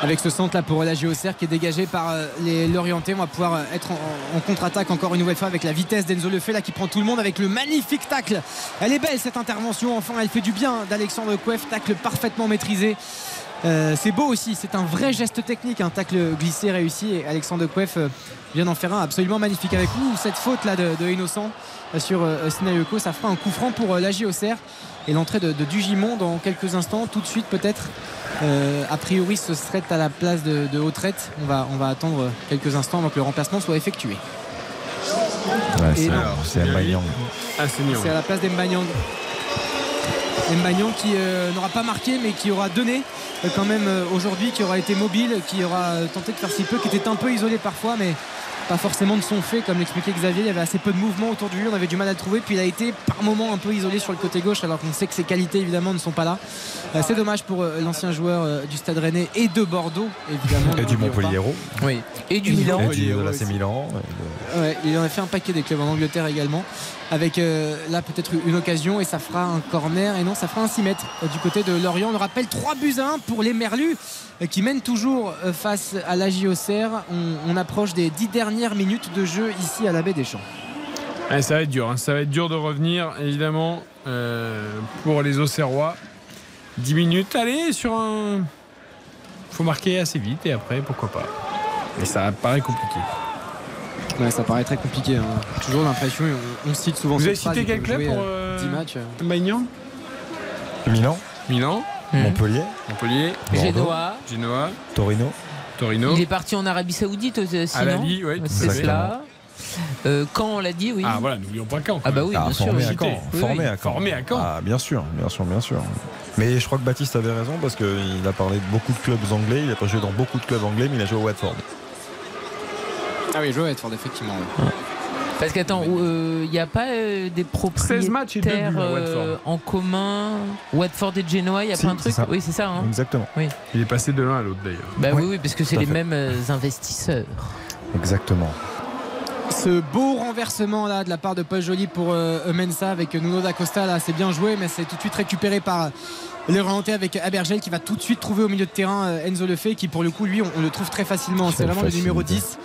Avec ce centre là pour la Auxerre qui est dégagé par euh, les. On va pouvoir euh, être en, contre-attaque encore une nouvelle fois avec la vitesse d'Enzo Lefebvre là qui prend tout le monde avec le magnifique tacle. Elle est belle cette intervention. Enfin, elle fait du bien d'Alexandre Kouef. Tacle parfaitement maîtrisé. Euh, c'est beau aussi, c'est un vrai geste technique, un tacle glissé réussi et Alexandre Kouef euh, vient d'en faire un absolument magnifique avec nous. Cette faute là de, de Innocent euh, sur euh, Sinayoko, ça fera un coup franc pour euh, la Auxerre et l'entrée de, de Dugimon dans quelques instants, tout de suite peut-être. Euh, a priori, ce serait à la place de, de Autrette. On va, on va attendre quelques instants avant que le remplacement soit effectué. Ouais, c'est Mbanyang. Ah, c'est à la place d'Embanyang. Mbanyang qui euh, n'aura pas marqué mais qui aura donné euh, quand même euh, aujourd'hui, qui aura été mobile, qui aura euh, tenté de faire si peu, qui était un peu isolé parfois mais pas forcément de son fait comme l'expliquait Xavier, il y avait assez peu de mouvement autour de lui, on avait du mal à le trouver puis il a été par moments un peu isolé sur le côté gauche alors qu'on sait que ses qualités évidemment ne sont pas là. Euh, C'est dommage pour euh, l'ancien joueur euh, du Stade Rennais et de Bordeaux évidemment. Et du. Montpellier. Oui. Et du Milan. Et Montpellier, du de l'AC. Milan. Ouais, il en a fait un paquet des clubs en Angleterre également. Avec euh, là peut-être une occasion et ça fera un corner. Et non, ça fera un 6 mètres euh, du côté de Lorient. On le rappelle 3 buts à 1 pour les Merlus euh, qui mènent toujours face à la JOCR. On, on approche des 10 dernières minutes de jeu ici à la baie des Champs. Ça va être dur, hein. ça va être dur de revenir évidemment pour les Auxerrois. 10 minutes, allez sur un. Faut marquer assez vite et après pourquoi pas. Mais ça paraît compliqué. Ouais, ça paraît très compliqué. hein. Toujours l'impression, on, on cite souvent Vous avez cité quel club pour euh, euh, 10 matchs. euh. Magnan Milan, Milan, Mhm. Montpellier, Montpellier, Genoa. Genoa, Torino. Torino. Il est parti en Arabie Saoudite euh, ouais, tout c'est cela. Euh, quand on l'a dit, oui. Ah voilà, n'oublions pas quand. Ah bah oui, Ah, bien sûr. formé à oui. Caen. Oui, Formé oui. à Caen. Formé à Caen. Ah, bien sûr, bien sûr, bien sûr. Mais je crois que Baptiste avait raison parce qu'il a parlé de beaucoup de clubs anglais. Il a pas joué dans beaucoup de clubs anglais, mais il a joué au Watford. Ah oui, jouer à Edford, effectivement. ouais. Parce qu'attends, il n'y a pas euh, des 16 matchs et deux buts, propriétaires euh, Watford. en commun? Watford et Genoa, il y a Si, pas un truc? ça. Oui, c'est ça. hein. Exactement. Oui. Il est passé de l'un à l'autre d'ailleurs. Bah oui, oui, parce que c'est les fait. mêmes euh, investisseurs. Exactement. Ce beau renversement là de la part de Paul Joly pour euh, Mensa avec Nuno da Costa là c'est bien joué mais c'est tout de suite récupéré par euh, les Orientais avec Abergel qui va tout de suite trouver au milieu de terrain euh, Enzo Lefebvre qui pour le coup lui on, on le trouve très facilement c'est vraiment le numéro facilité. 10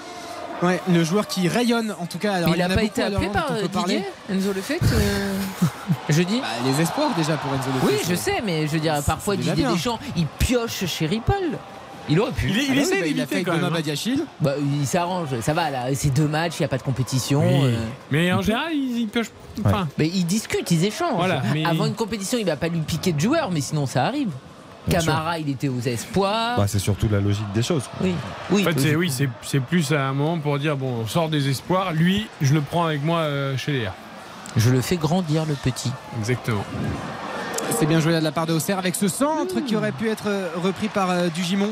Ouais, le joueur qui rayonne en tout cas. Alors, il n'a a pas été appelé par euh. Didier Enzo Lefebvre euh, jeudi Bah, les espoirs déjà pour Enzo Lefebvre. Oui, je sais, mais je veux dire, parfois Didier bien. Deschamps, il pioche chez Ripoll. Il aurait pu. Il, est- il Ah oui, essaie bah, il a fait d'imiter avec quand même. Hein. Badiachil. Bah, il s'arrange, ça va là, c'est deux matchs, il n'y a pas de compétition. Oui. euh. Mais en général, il, il pioche. Enfin, Mais ils discutent, ils échangent. Voilà, mais- Avant une compétition, il va pas lui piquer de joueurs, mais sinon ça arrive. Camara, il était aux espoirs. Bah, c'est surtout la logique des choses. oui, oui. en fait, c'est oui, c'est c'est plus à un moment pour dire bon, on sort des espoirs. Lui, je le prends avec moi euh, chez les R. Je le fais grandir, le petit. Exactement. C'est bien joué là de la part de Auxerre avec ce centre qui aurait pu être euh, repris par euh, Dugimon.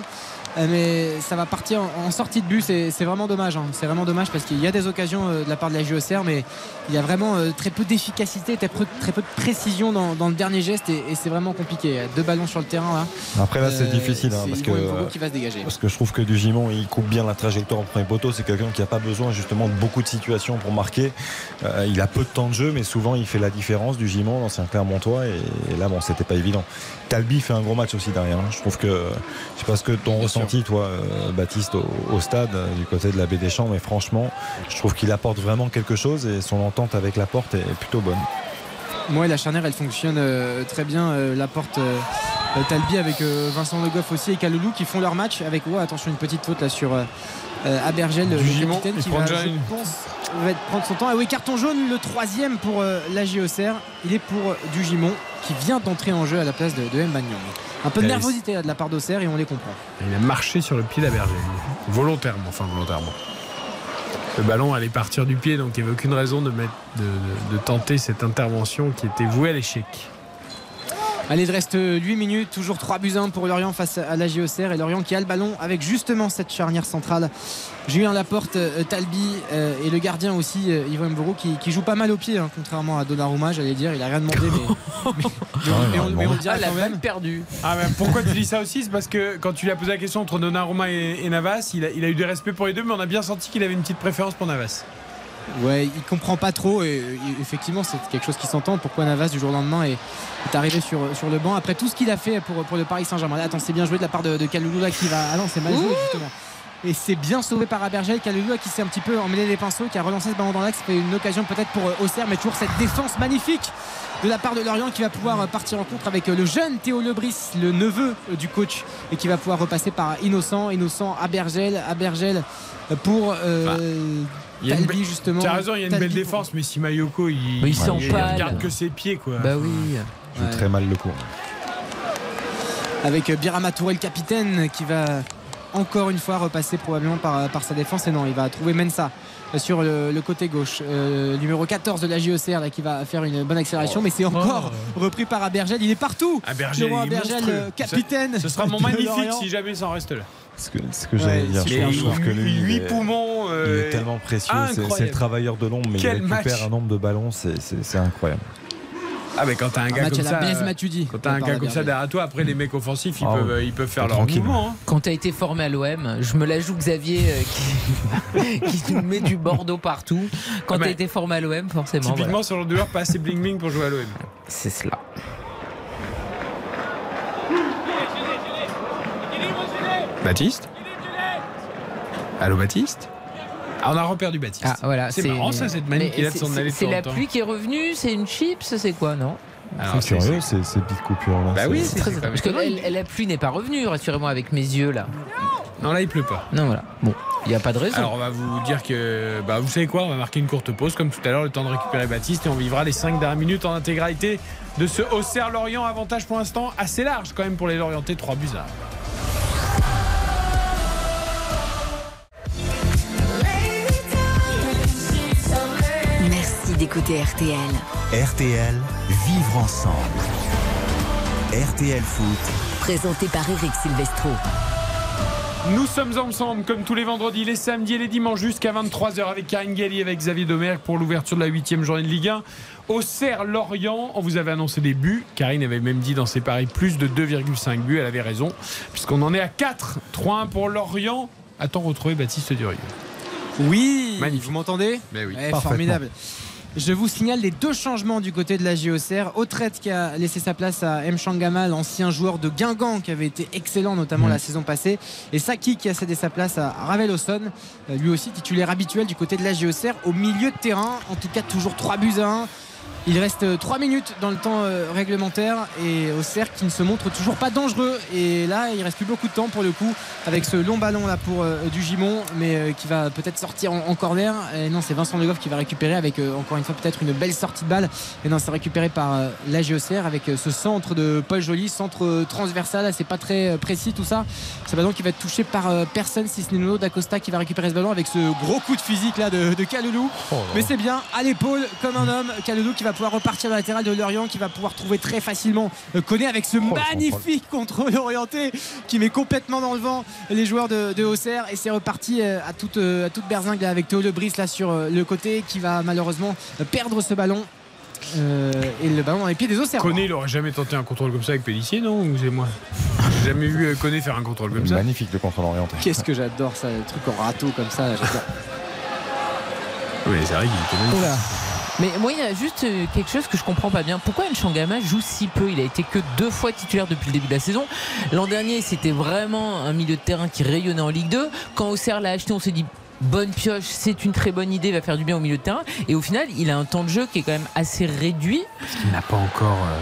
Euh, Mais ça va partir en en sortie de but, c'est vraiment dommage. hein. C'est vraiment dommage parce qu'il y a des occasions euh, de la part de la JOCR, mais il y a vraiment euh, très peu d'efficacité, très peu, très peu de précision dans, dans le dernier geste et, et c'est vraiment compliqué. Deux ballons sur le terrain là. Après là, c'est difficile hein, parce que qui va se dégager. parce que je trouve que Dugimon il coupe bien la trajectoire au premier poteau. C'est quelqu'un qui n'a pas besoin justement de beaucoup de situations pour marquer. Euh, il a peu de temps de jeu, mais souvent il fait la différence. Dugimon, l'ancien Clermontois, et, et là bon, c'était pas évident. Talbi fait un gros match aussi derrière. hein. Je trouve que je sais pas ce que ton ressenti toi, euh, Baptiste, au, au stade euh, du côté de la baie des Champs, mais franchement, je trouve qu'il apporte vraiment quelque chose et son entente avec la porte est plutôt bonne. Moi, la charnière, elle fonctionne euh, très bien. Euh, la porte euh, Talbi avec euh, Vincent Le Goff aussi et Kaloulou qui font leur match avec oh, attention une petite faute là sur euh, euh, Abergel le Gimon, capitaine qui va, je pense, va prendre son temps. Et oui, carton jaune, le troisième pour euh, la JOCR. Il est pour euh, Dugimon qui vient d'entrer en jeu à la place de, de Mbanyang. Un peu de Allez. nervosité là, de la part d'Auxerre et on les comprend. Il a marché sur le pied d'Abergel. Volontairement, enfin volontairement. Le ballon allait partir du pied, donc il n'y avait aucune raison de, mettre, de, de- de tenter cette intervention qui était vouée à l'échec. Allez, il reste 8 minutes, toujours 3 buts à 1 pour Lorient face à la JOCR et Lorient qui a le ballon avec justement cette charnière centrale. Julien Laporte, euh, Talbi euh, et le gardien aussi, euh, Yvan Mboro, qui, qui joue pas mal au pied, hein, contrairement à Donnarumma, j'allais dire. Il a rien demandé, mais, mais- mais on, mais on le dirait Ah, la quand même. perdue. Ah, mais pourquoi tu dis ça aussi? C'est parce que quand tu lui as posé la question entre Donnarumma et, et Navas, il a, il a eu du respect pour les deux, mais on a bien senti qu'il avait une petite préférence pour Navas. Ouais, il comprend pas trop et effectivement c'est quelque chose qui s'entend. Pourquoi Navas du jour au lendemain est, est arrivé sur, sur le banc après tout ce qu'il a fait pour, pour le Paris Saint-Germain? Attends, c'est bien joué de la part de, de Kaloulou là qui va. Ah non, c'est mal joué justement. Et c'est bien sauvé par Abergel, Kaloulou là, qui s'est un petit peu emmêlé les pinceaux, qui a relancé ce ballon dans l'axe. C'est une occasion peut-être pour euh, Auxerre, mais toujours cette défense magnifique de la part de Lorient qui va pouvoir euh, partir en contre avec euh, le jeune Théo Lebris, le neveu du coach, et qui va pouvoir repasser par Innocent, Innocent, Abergel, Abergel euh, pour euh, Il y a une Talbi be- justement. Tu as raison, il y a une Talbi belle pour- défense, mais si Mayoko il, Mais il il regarde que ses pieds quoi. Bah oui. joue Ouais. très mal le coup. avec Birama Touré le capitaine qui va encore une fois repasser probablement par, par sa défense et non il va trouver Mensa sur le, le côté gauche Euh, numéro 14 de la JOCR là, qui va faire une bonne accélération mais c'est encore repris par Abergel il est partout Abergel, est Abergel, monstrueux. euh, capitaine Ce, ce sera mon magnifique si jamais ça en reste là. Ce que, ce que j'allais Ouais, dire, je trouve que lui, il 8 est- poumons. Il euh, est tellement précieux, c'est- c'est le travailleur de l'ombre, mais Quel il récupère match. un nombre de ballons, c'est incroyable. Ah mais quand t'as un un gars match comme à la ça, quand t'as un gars comme ça derrière toi, après les mecs offensifs, ils Ah peuvent, ils peuvent faire leur mouvement. hein. Quand tu as été formé à l'OM, je me la joue Xavier euh, qui, qui nous met du Bordeaux partout. Quand Ah, tu as mais- été formé à l'OM, forcément. Typiquement, voilà. ce genre de joueur pas assez bling bling pour jouer à l'OM. C'est cela. Baptiste? Allô Baptiste? On a reperdu Baptiste. Ah, voilà, c'est marrant ça, cette manie qu'il a de s'en c'est- aller C'est la pluie qui est revenue, c'est une chips, c'est quoi, non Alors, C'est curieux, ces, ces petites coupures-là. Bah c'est- oui, C'est très Parce que la, la pluie n'est pas revenue, rassurez-moi, avec mes yeux là. Non, là, il pleut pas. Non, voilà. Bon, il n'y a pas de raison. Alors, on va vous dire que, bah, vous savez quoi, on va marquer une courte pause, comme tout à l'heure, le temps de récupérer Baptiste, et on vivra les 5 dernières minutes en intégralité de ce Auxerre-Lorient. Avantage pour l'instant assez large quand même pour les Lorientais, 3 buts à d'écouter RTL. RTL, vivre ensemble. RTL Foot, Présenté par Eric Silvestro. Nous sommes ensemble comme tous les vendredis, les samedis et les dimanches jusqu'à 23h avec Karine Galli et avec Xavier Domergue pour l'ouverture de la 8 journée de Ligue 1. Auxerre-Lorient, on vous avait annoncé des buts. Karine avait même dit dans ses paris plus de 2,5 buts. Elle avait raison, puisqu'on en est à 4. 3-1 pour Lorient. Attends, retrouver Baptiste Durieux? Oui, Magnifique. vous m'entendez? Ben oui. Parfaitement. Formidable. Je vous signale les deux changements du côté de la JOCR. Autrette qui a laissé sa place à M. Shangama, l'ancien joueur de Guingamp qui avait été excellent notamment la saison passée. Et Saki qui a cédé sa place à Ravel Osson, euh, lui aussi titulaire habituel du côté de la JOCR au milieu de terrain. En tout cas, toujours 3 buts à 1. Il reste 3 minutes dans le temps euh, réglementaire et Auxerre qui ne se montre toujours pas dangereux. Et là, il reste plus beaucoup de temps pour le coup avec ce long ballon là pour euh, du Gimon, mais euh, qui va peut-être sortir en, corner. Et non, c'est Vincent Le Goff qui va récupérer avec euh, encore une fois peut-être une belle sortie de balle. Et non, c'est récupéré par euh, la avec euh, ce centre de Paul Joly, centre euh, transversal. C'est pas très euh, précis tout ça. Ce ballon qui va être touché par euh, personne, si ce n'est Nuno D'Acosta qui va récupérer ce ballon avec ce gros coup de physique là de, de Kaloulou. Mais c'est bien à l'épaule comme un homme. Kaloulou qui va pouvoir repartir dans la latéral de Lorient, qui va pouvoir trouver très facilement euh, Koné avec ce magnifique contrôle orienté qui met complètement dans le vent les joueurs de, de Auxerre. Et c'est reparti euh, à toute, euh, à toute berzingue avec Théo Lebris là sur le côté qui va malheureusement perdre ce ballon. Euh, et le ballon dans les pieds des Auxerre. Koné, il aurait jamais tenté un contrôle comme ça avec Pellissier, non? Ou c'est moi J'ai jamais vu Koné faire un contrôle comme ça. Magnifique le contrôle orienté. Qu'est-ce que j'adore ça, le truc en râteau comme ça. j'adore. Oui, c'est vrai qu'il était magnifique. Mais moi, il y a juste euh, quelque chose que je comprends pas bien. Pourquoi Nchangama joue si peu? Il a été que deux fois titulaire depuis le début de la saison. L'an dernier, c'était vraiment un milieu de terrain qui rayonnait en Ligue 2. Quand Auxerre l'a acheté, on s'est dit bonne pioche, c'est une très bonne idée, va faire du bien au milieu de terrain. Et au final, il a un temps de jeu qui est quand même assez réduit. Parce qu'il n'a pas encore. euh,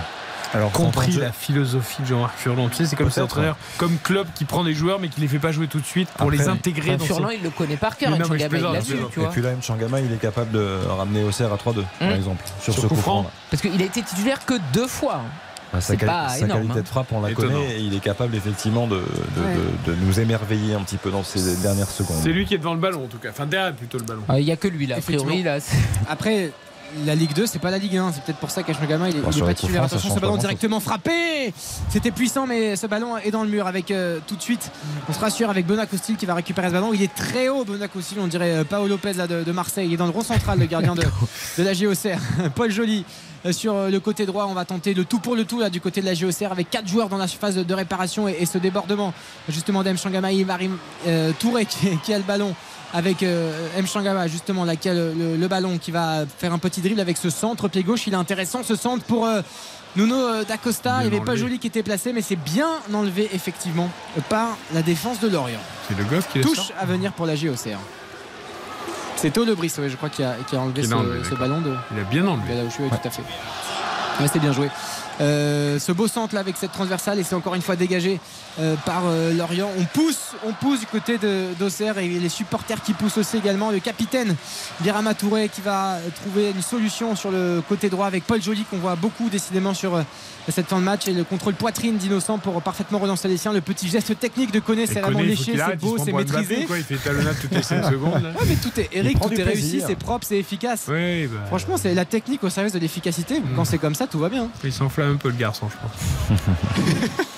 Alors, compris la philosophie de Jean-Marc Furlan. Tu sais, c'est comme Peut-être, entraîneurs, comme club qui prend des joueurs mais qui les fait pas jouer tout de suite pour Après, les intégrer dans Furlan, ses- il le connaît par cœur. Non, Changama, il l'a su, Et puis là, Mchangama, il est capable de ramener Auxerre à 3-2, par Hum. exemple, sur, Sur ce coup franc. Parce qu'il a été titulaire que deux fois. Bah, sa, pas sa énorme, qualité hein. de frappe, on la Étonnant. connaît et il est capable effectivement de, de, Ouais. de- de nous émerveiller un petit peu dans ces dernières secondes. C'est lui qui est devant le ballon en tout cas. Enfin, derrière plutôt le ballon. Ah, Il n'y a que lui là, a priori. Là, Après, la Ligue 2, c'est pas la Ligue 1. C'est peut-être pour ça qu'Ashmagama, il Bon, il est pas titulaire. Attention, ce ballon directement frappé. C'était puissant, mais ce ballon est dans le mur avec euh, tout de suite. On se rassure avec Benoît Costil qui va récupérer ce ballon. Il est très haut, Benoît Costil. On dirait euh, Paolo Lopez là, de, de Marseille. Il est dans le rond central, le gardien de, de la GOCR. Paul Joly. euh, Sur le côté droit, on va tenter le tout pour le tout là, du côté de la GOCR avec quatre joueurs dans la phase de, réparation et, et ce débordement justement d'M Shangama Ivarim euh, Touré qui, qui a le ballon avec euh, M. Shangama justement là qui a le, le- le ballon qui va faire un petit dribble avec ce centre pied gauche. Il est intéressant ce centre pour euh, Nuno euh, D'Acosta il n'y avait pas joli qui était placé mais c'est bien enlevé effectivement par la défense de Lorient. C'est le gosse qui touche à venir pour la JOCR c'est Théo Lebris ouais, je crois qui a, qui a enlevé Qui ce, enlevé, ballon de Il a bien enlevé. là où je suis, ouais, tout à fait. Ouais, c'était bien joué Euh, ce beau centre là avec cette transversale et c'est encore une fois dégagé euh, par euh, Lorient. On pousse, on pousse du côté d'Auxerre et les supporters qui poussent aussi également. Le capitaine Birama Touré qui va trouver une solution sur le côté droit avec Paul Joly qu'on voit beaucoup décidément sur cette fin de match et le contrôle poitrine d'Innocent pour parfaitement relancer les siens. Le petit geste technique de Koné, c'est vraiment léché, c'est beau, c'est maîtrisé. quoi, il fait talonnade toutes les 5 secondes. Ouais, mais tout est Eric, tout est réussi, c'est propre, c'est efficace. Oui, bah, Franchement, c'est la technique au service de l'efficacité. Quand c'est comme ça, tout va bien. Un peu le garçon, je pense.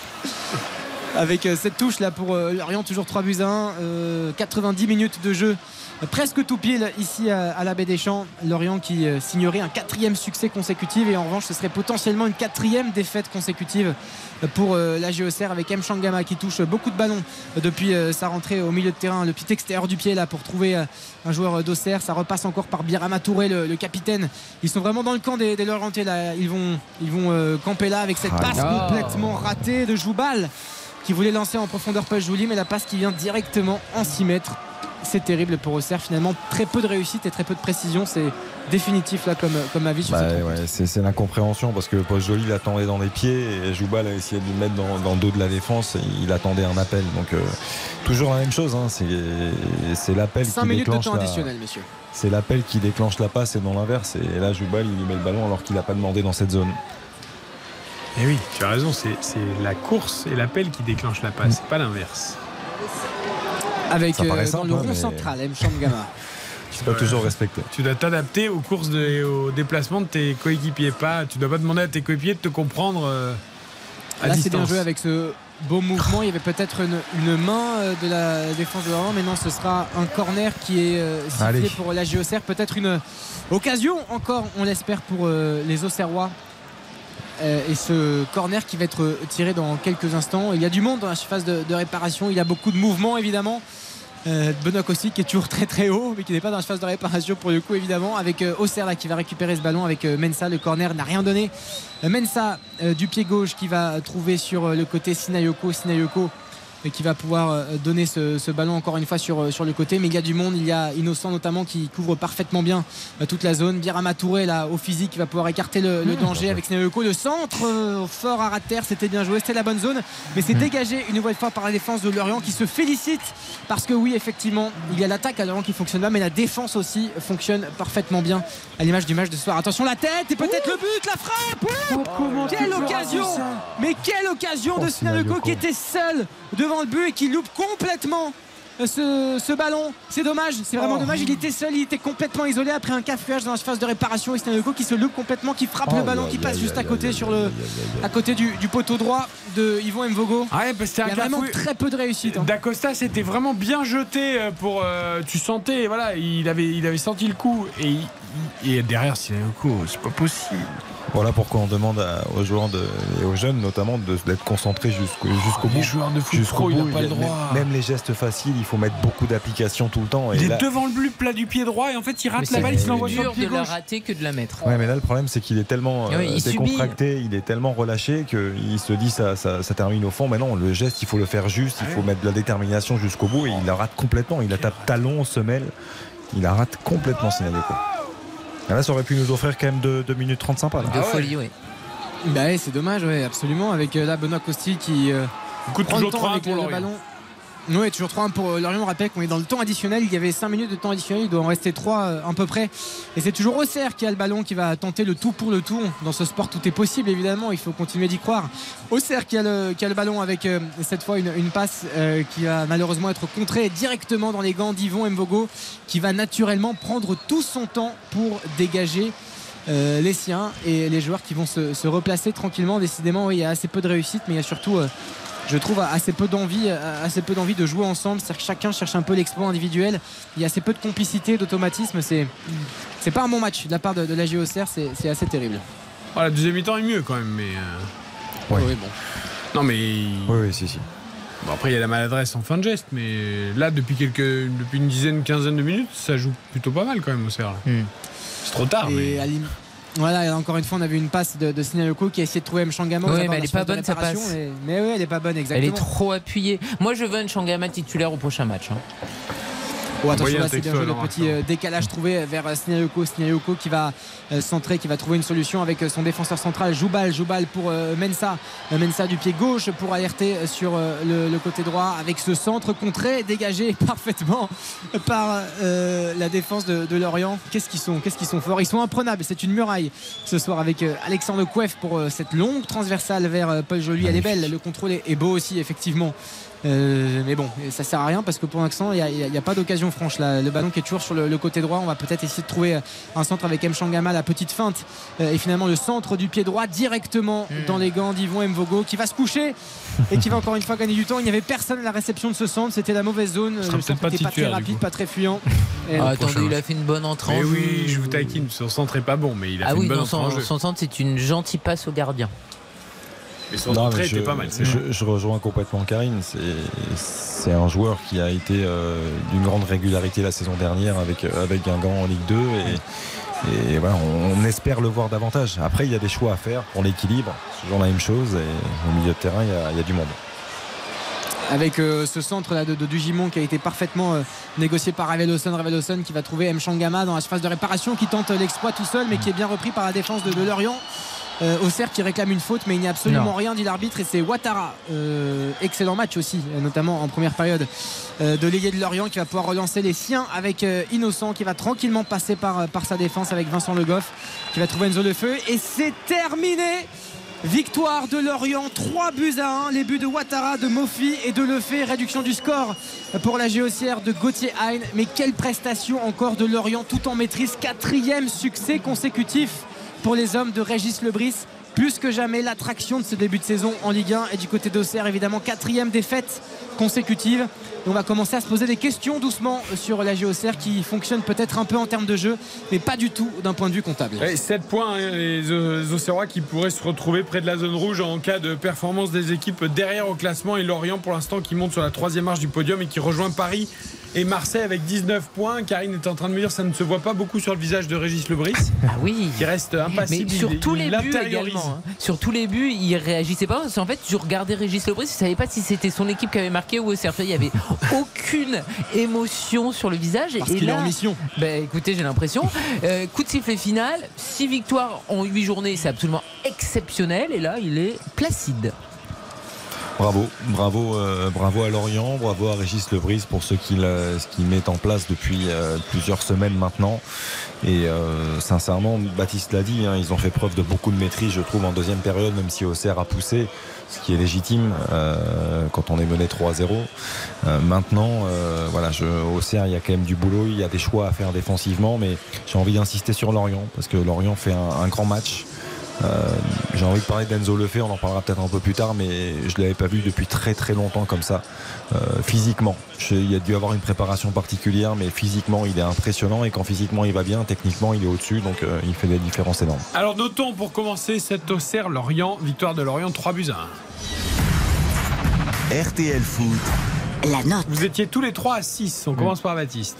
avec euh, cette touche là pour euh, Lorient toujours 3 buts à 1 euh, 90 minutes de jeu euh, presque tout pile ici à, la baie des Champs. Lorient qui euh, signerait un quatrième succès consécutif. Et en revanche ce serait potentiellement une quatrième défaite consécutive pour euh, la GOCR avec M. Shangama qui touche beaucoup de ballons depuis euh, sa rentrée au milieu de terrain. Le pied extérieur du pied là pour trouver un joueur d'Auxerre. Ça repasse encore par Birama Touré le, le capitaine. Ils sont vraiment dans le camp des, des Lorientais là. Ils vont, ils vont camper là avec cette Ah, passe complètement ratée de Joubal qui voulait lancer en profondeur pas joli mais la passe qui vient directement en 6 mètres c'est terrible pour Auxerre finalement très peu de réussite et très peu de précision c'est définitif là comme, comme avis sur Bah, ouais, c'est c'est l'incompréhension parce que Paul Joly l'attendait dans les pieds et Joubal a essayé de le mettre dans, dans le dos de la défense et il attendait un appel. Donc euh, toujours la même chose, hein, c'est c'est l'appel 5 qui minutes de déclenche temps la- additionnel messieurs C'est l'appel qui déclenche la passe et non l'inverse. Et là, Joubal, il lui met le ballon alors qu'il n'a pas demandé dans cette zone. Et Eh oui, tu as raison, c'est c'est la course et l'appel qui déclenche la passe, c'est pas l'inverse. Avec euh, dans simple, le hein, rond mais- central M. Shangama C'est pas toujours respecté. Tu dois t'adapter aux courses de- et aux déplacements de tes coéquipiers. Pas, tu dois pas demander à tes coéquipiers de te comprendre euh, à Là, c'est bien joué avec ce beau mouvement. Il y avait peut-être une, une main euh, de la défense de Lorient, mais non, ce sera un corner qui est euh, sifflé Allez. pour la GOCR. Peut-être une occasion encore, on l'espère, pour euh, les Auxerrois. Euh, et ce corner qui va être tiré dans quelques instants. Il y a du monde dans la surface de, réparation. Il y a beaucoup de mouvements, évidemment. Euh, Benoît Kossi qui est toujours très très haut mais qui n'est pas dans la phase de réparation pour le coup évidemment avec euh, là qui va récupérer ce ballon avec euh, Mensa le corner n'a rien donné Euh, Mensa euh, du pied gauche qui va trouver sur euh, le côté Sinayoko Sinayoko euh, qui va pouvoir euh, donner ce, ce ballon encore une fois sur, euh, sur le côté. Mais il y a du monde il y a Innocent notamment qui couvre parfaitement bien euh, toute la zone. Birama Touré là au physique qui va pouvoir écarter le, le danger avec Sinayoko le centre euh, fort à ras de terre c'était bien joué c'était la bonne zone. Mais c'est dégagé une nouvelle fois par la défense de Lorient qui se félicite parce que oui effectivement il y a l'attaque à Lorient qui fonctionne pas mais la défense aussi fonctionne parfaitement bien à l'image du match de ce soir. Attention la tête et peut-être le but la frappe quelle occasion mais quelle occasion de Sinayoko qui était seul devant le but et qui loupe complètement ce, ce ballon. C'est dommage, c'est vraiment dommage. Il était seul, il était complètement isolé après un cafouillage dans la phase de réparation. Et qui se loupe complètement, qui frappe le ballon, qui passe juste à côté sur le, à côté du, du poteau droit de Yvon Mvogo. Ah ouais, parce que Il y a vraiment très peu de réussite. hein. D'Acosta c'était vraiment bien jeté euh, pour. euh, tu sentais, voilà, il avait, il avait senti le coup. Et, il- et derrière, a un coup, c'est pas possible. Voilà pourquoi on demande à- aux joueurs de- et aux jeunes notamment de- d'être concentrés jusqu'au jusqu'au bout. Les joueurs de foot Jusqu'au pro, il bout, n'a pas le droit. Même les gestes faciles, il faut mettre beaucoup d'application tout le temps. Et Il est là- devant le but plat du pied droit et en fait il rate c'est la balle, il se l'envoie plus sur le pied de la rater que de la mettre. Ouais, mais là, le problème, c'est qu'il est tellement Ah oui, euh, il subit. décontracté, il est tellement relâché qu'il se dit ça, ça, ça termine au fond. Mais non, le geste, il faut le faire juste, il faut mettre de la détermination jusqu'au bout. Et il la rate complètement. Il la tape talon, semelle. Il la rate complètement, Sinayoko. Et Là, ça aurait pu nous offrir quand même 2 minutes 30 sympas. là. De folie, oui. Bah ouais, c'est dommage, ouais, absolument. Avec euh, là Benoît Costil qui euh, coûte prend le toujours temps 3-1 avec pour le, le ballon. Oui, toujours 3-1 pour euh, Lorient. On rappelle qu'on est dans le temps additionnel. Il y avait 5 minutes de temps additionnel. Il doit en rester 3 à peu près. Et c'est toujours Auxerre qui a le ballon, qui va tenter le tout pour le tout. Dans ce sport, tout est possible, évidemment. Il faut continuer d'y croire. Auxerre qui a le, qui a le ballon avec euh, cette fois une, passe euh, qui va malheureusement être contrée directement dans les gants d'Yvon Mvogo, qui va naturellement prendre tout son temps pour dégager. euh, les siens et les joueurs qui vont se, replacer tranquillement. Décidément, oui, il y a assez peu de réussite, mais il y a surtout, euh, je trouve, assez peu d'envie, assez peu d'envie de jouer ensemble. C'est-à-dire que chacun cherche un peu l'exploit individuel. Il y a assez peu de complicité, d'automatisme. C'est, c'est pas un bon match de la part de, de la GOCR. C'est, c'est assez terrible. Voilà, la deuxième mi-temps est mieux quand même, mais. euh. Oui, bon. Non, mais. Oui, oui, si, si. Bon, après, il y a la maladresse en fin de geste, mais là, depuis, quelques, depuis une dizaine, quinzaine de minutes, ça joue plutôt pas mal quand même au CR. C'est trop tard, mais. Et à l'im- voilà, et encore une fois, on avait une passe de, de Sinayoko qui a essayé de trouver Mchangama. abords mais elle la est pas bonne, sa passe. Mais, mais oui, elle est pas bonne, Elle exactement. est trop appuyée. Moi, je veux un Changama titulaire au prochain match. hein. Oh, attention là c'est bien joué à le petit euh, décalage trouvé vers euh, Snyayoko Snyayoko qui va euh, centrer qui va trouver une solution avec euh, son défenseur central Joubal Joubal pour euh, Mensa. Euh, Mensa du pied gauche pour alerter euh, sur euh, le, le côté droit avec ce centre contré dégagé parfaitement par euh, la défense de, de Lorient. Qu'est-ce qu'ils sont qu'est-ce qu'ils sont forts. Ils sont imprenables c'est une muraille ce soir avec euh, Alexandre Kouef pour euh, cette longue transversale vers euh, Paul Joly. Elle est belle le contrôle est, est beau aussi effectivement euh, mais bon, ça sert à rien parce que pour l'instant, il n'y a, pas d'occasion franche. Là. Le ballon qui est toujours sur le, le côté droit, on va peut-être essayer de trouver un centre avec M. Shangama, la petite feinte. Euh, et finalement, le centre du pied droit directement dans les gants d'Yvon Mvogo qui va se coucher et qui va encore une fois gagner du temps. Il n'y avait personne à la réception de ce centre, c'était la mauvaise zone. sera Le peut-être centre pas n'était pas très rapide, pas très fuyant. Et Ah, attendez, prochain. il a fait une bonne entrée Mais oui, je vous taquine, son centre est pas bon, mais il a Ah fait oui, une bonne entrée en son, son centre, c'est une gentille passe au gardien. Mais son Non, entrée mais était je, pas mal. c'est je, vrai. je rejoins complètement Karine. C'est- un joueur qui a été euh, d'une grande régularité la saison dernière avec, euh, avec Guingamp en Ligue 2 et, et voilà, on, on espère le voir davantage. Après, il y a des choix à faire pour l'équilibre. C'est toujours la même chose et au milieu de terrain, il y a, il y a du monde. avec euh, ce centre là de, de Dugimon qui a été parfaitement euh, négocié par Ravel Lawson Ravel Lawson qui va trouver M. Shangama dans la surface de réparation qui tente l'exploit tout seul mais qui est bien repris par la défense de, de Lorient euh, Auxerre qui réclame une faute mais il n'y a absolument Non. rien dit l'arbitre et c'est Ouattara Euh, excellent match aussi euh, notamment en première période euh, de l'ailier de Lorient qui va pouvoir relancer les siens avec Innocent qui va tranquillement passer par, par sa défense avec Vincent Le Goff qui va trouver Enzo Le Feu et c'est terminé Victoire de Lorient, 3 buts à 1. Les buts de Ouattara, de Mofi et de Lefebvre. Réduction du score pour la géocière de Gauthier Hein. Mais quelle prestation encore de Lorient tout en maîtrise. Quatrième succès consécutif pour les hommes de Régis Lebris. Plus que jamais l'attraction de ce début de saison en Ligue 1 et du côté d'Auxerre évidemment quatrième défaite consécutive et on va commencer à se poser des questions doucement sur la Auxerre qui fonctionne peut-être un peu en termes de jeu mais pas du tout d'un point de vue comptable Ouais, 7 points, hein, les Auxerrois qui pourraient se retrouver près de la zone rouge en cas de performance des équipes derrière au classement et Lorient pour l'instant qui monte sur la troisième marche du podium et qui rejoint Paris et Marseille avec 19 points. Karine est en train de me dire ça ne se voit pas beaucoup sur le visage de Régis Lebris. Ah oui. Qui reste impassible. Mais sur il- tous il les buts également. hein. Sur tous les buts, il réagissait pas. Parce qu'en fait, je regardais Régis Lebris, je savais pas si c'était son équipe qui avait marqué ou Auxerre. Il y avait aucune émotion sur le visage. Parce et qu'il est en mission. Ben, écoutez, j'ai l'impression. Euh, coup de sifflet final, 6 victoires en 8 journées, c'est absolument exceptionnel. Et là, il est placide. Bravo, bravo, euh, bravo à Lorient, bravo à Régis Lebris pour ce qu'il euh, ce qu'il met en place depuis euh, plusieurs semaines maintenant. Et euh, sincèrement, Baptiste l'a dit, hein, ils ont fait preuve de beaucoup de maîtrise, je trouve, en deuxième période, même si Auxerre a poussé, ce qui est légitime euh, quand on est mené 3-0. Euh, maintenant, euh, voilà, je, Auxerre, il y a quand même du boulot, il y a des choix à faire défensivement, mais j'ai envie d'insister sur Lorient parce que Lorient fait un grand match. Euh, J'ai envie de parler d'Enzo Lefebvre, on en parlera peut-être un peu plus tard, mais je ne l'avais pas vu depuis très très longtemps comme ça, euh, physiquement. Je- il y a dû avoir une préparation particulière, mais physiquement il est impressionnant et quand physiquement il va bien, techniquement il est au-dessus, donc euh, il fait des différences énormes. Alors notons pour commencer cette Auxerre Lorient, victoire de Lorient 3 buts à 1. RTL Foot. La note. Vous étiez tous les trois à 6. On commence par Baptiste.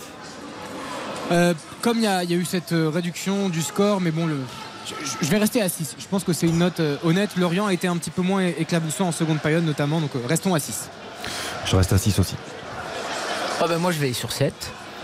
Euh, comme il y, a il y a eu cette réduction du score, mais bon, le, je, je vais rester à 6. Je pense que c'est une note euh, honnête. Lorient a été un petit peu moins éclaboussant en seconde période, notamment, donc euh, restons à 6. Je reste à 6 aussi. Ah ben moi, je vais sur 7.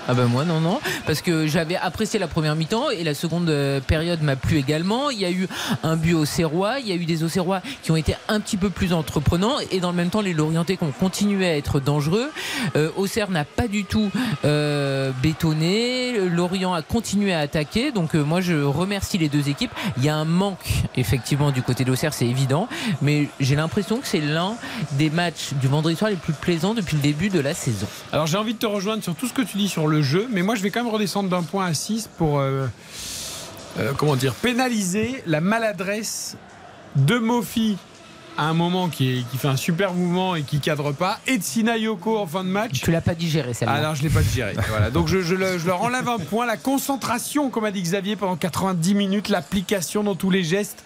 Ah ben moi non non parce que j'avais apprécié la première mi-temps et la seconde euh, période m'a plu également. Il y a eu un but au Serrois, il y a eu des Auxerrois qui ont été un petit peu plus entreprenants et dans le même temps les Lorientais qui ont continué à être dangereux. Euh, Auxerre n'a pas du tout euh, bétonné, Lorient a continué à attaquer donc euh, moi je remercie les deux équipes. Il y a un manque effectivement du côté d'Auxerre c'est évident mais j'ai l'impression que c'est l'un des matchs du vendredi soir les plus plaisants depuis le début de la saison. Alors j'ai envie de te rejoindre sur tout ce que tu dis sur le jeu, mais moi je vais quand même redescendre d'un point à 6 pour euh, euh, comment dire pénaliser la maladresse de Mofi à un moment qui, est- qui fait un super mouvement et qui cadre pas, et de Sinayoko en fin de match. Tu l'as pas digéré celle-là. Ah non, je l'ai pas digéré. voilà. Donc je, je le- je leur enlève un point, la concentration, comme a dit Xavier, pendant 90 minutes, l'application dans tous les gestes.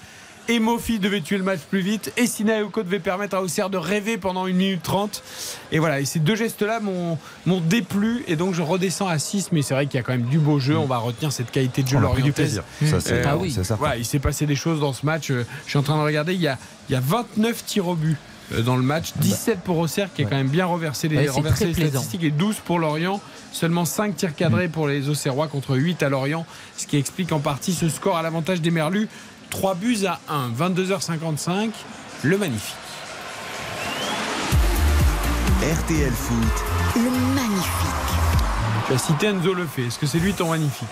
Et Mofi devait tuer le match plus vite. Et Sinayoko devait permettre à Auxerre de rêver pendant 1 minute 30. Et voilà, et ces deux gestes-là m'ont m'ont déplu. Et donc je redescends à 6. Mais c'est vrai qu'il y a quand même du beau jeu. On va retenir cette qualité de jeu On a pris du lorientaise. plaisir. Ça, c'est- Ah oui. c'est certain. voilà, il s'est passé des choses dans ce match. Euh, Je suis en train de regarder. Il y a, il y a 29 tirs au but euh, dans le match. 17 pour Auxerre qui a quand même bien reversé les, Ouais, c'est renversé très les plaisant. statistiques et 12 pour Lorient. Seulement 5 tirs cadrés pour les Auxerrois contre 8 à Lorient. Ce qui explique en partie ce score à l'avantage des Merlus. 3 buts à 1. 22h55. Le magnifique. RTL Foot, Le magnifique. Tu as cité Enzo Lefebvre. Est-ce que c'est lui ton magnifique?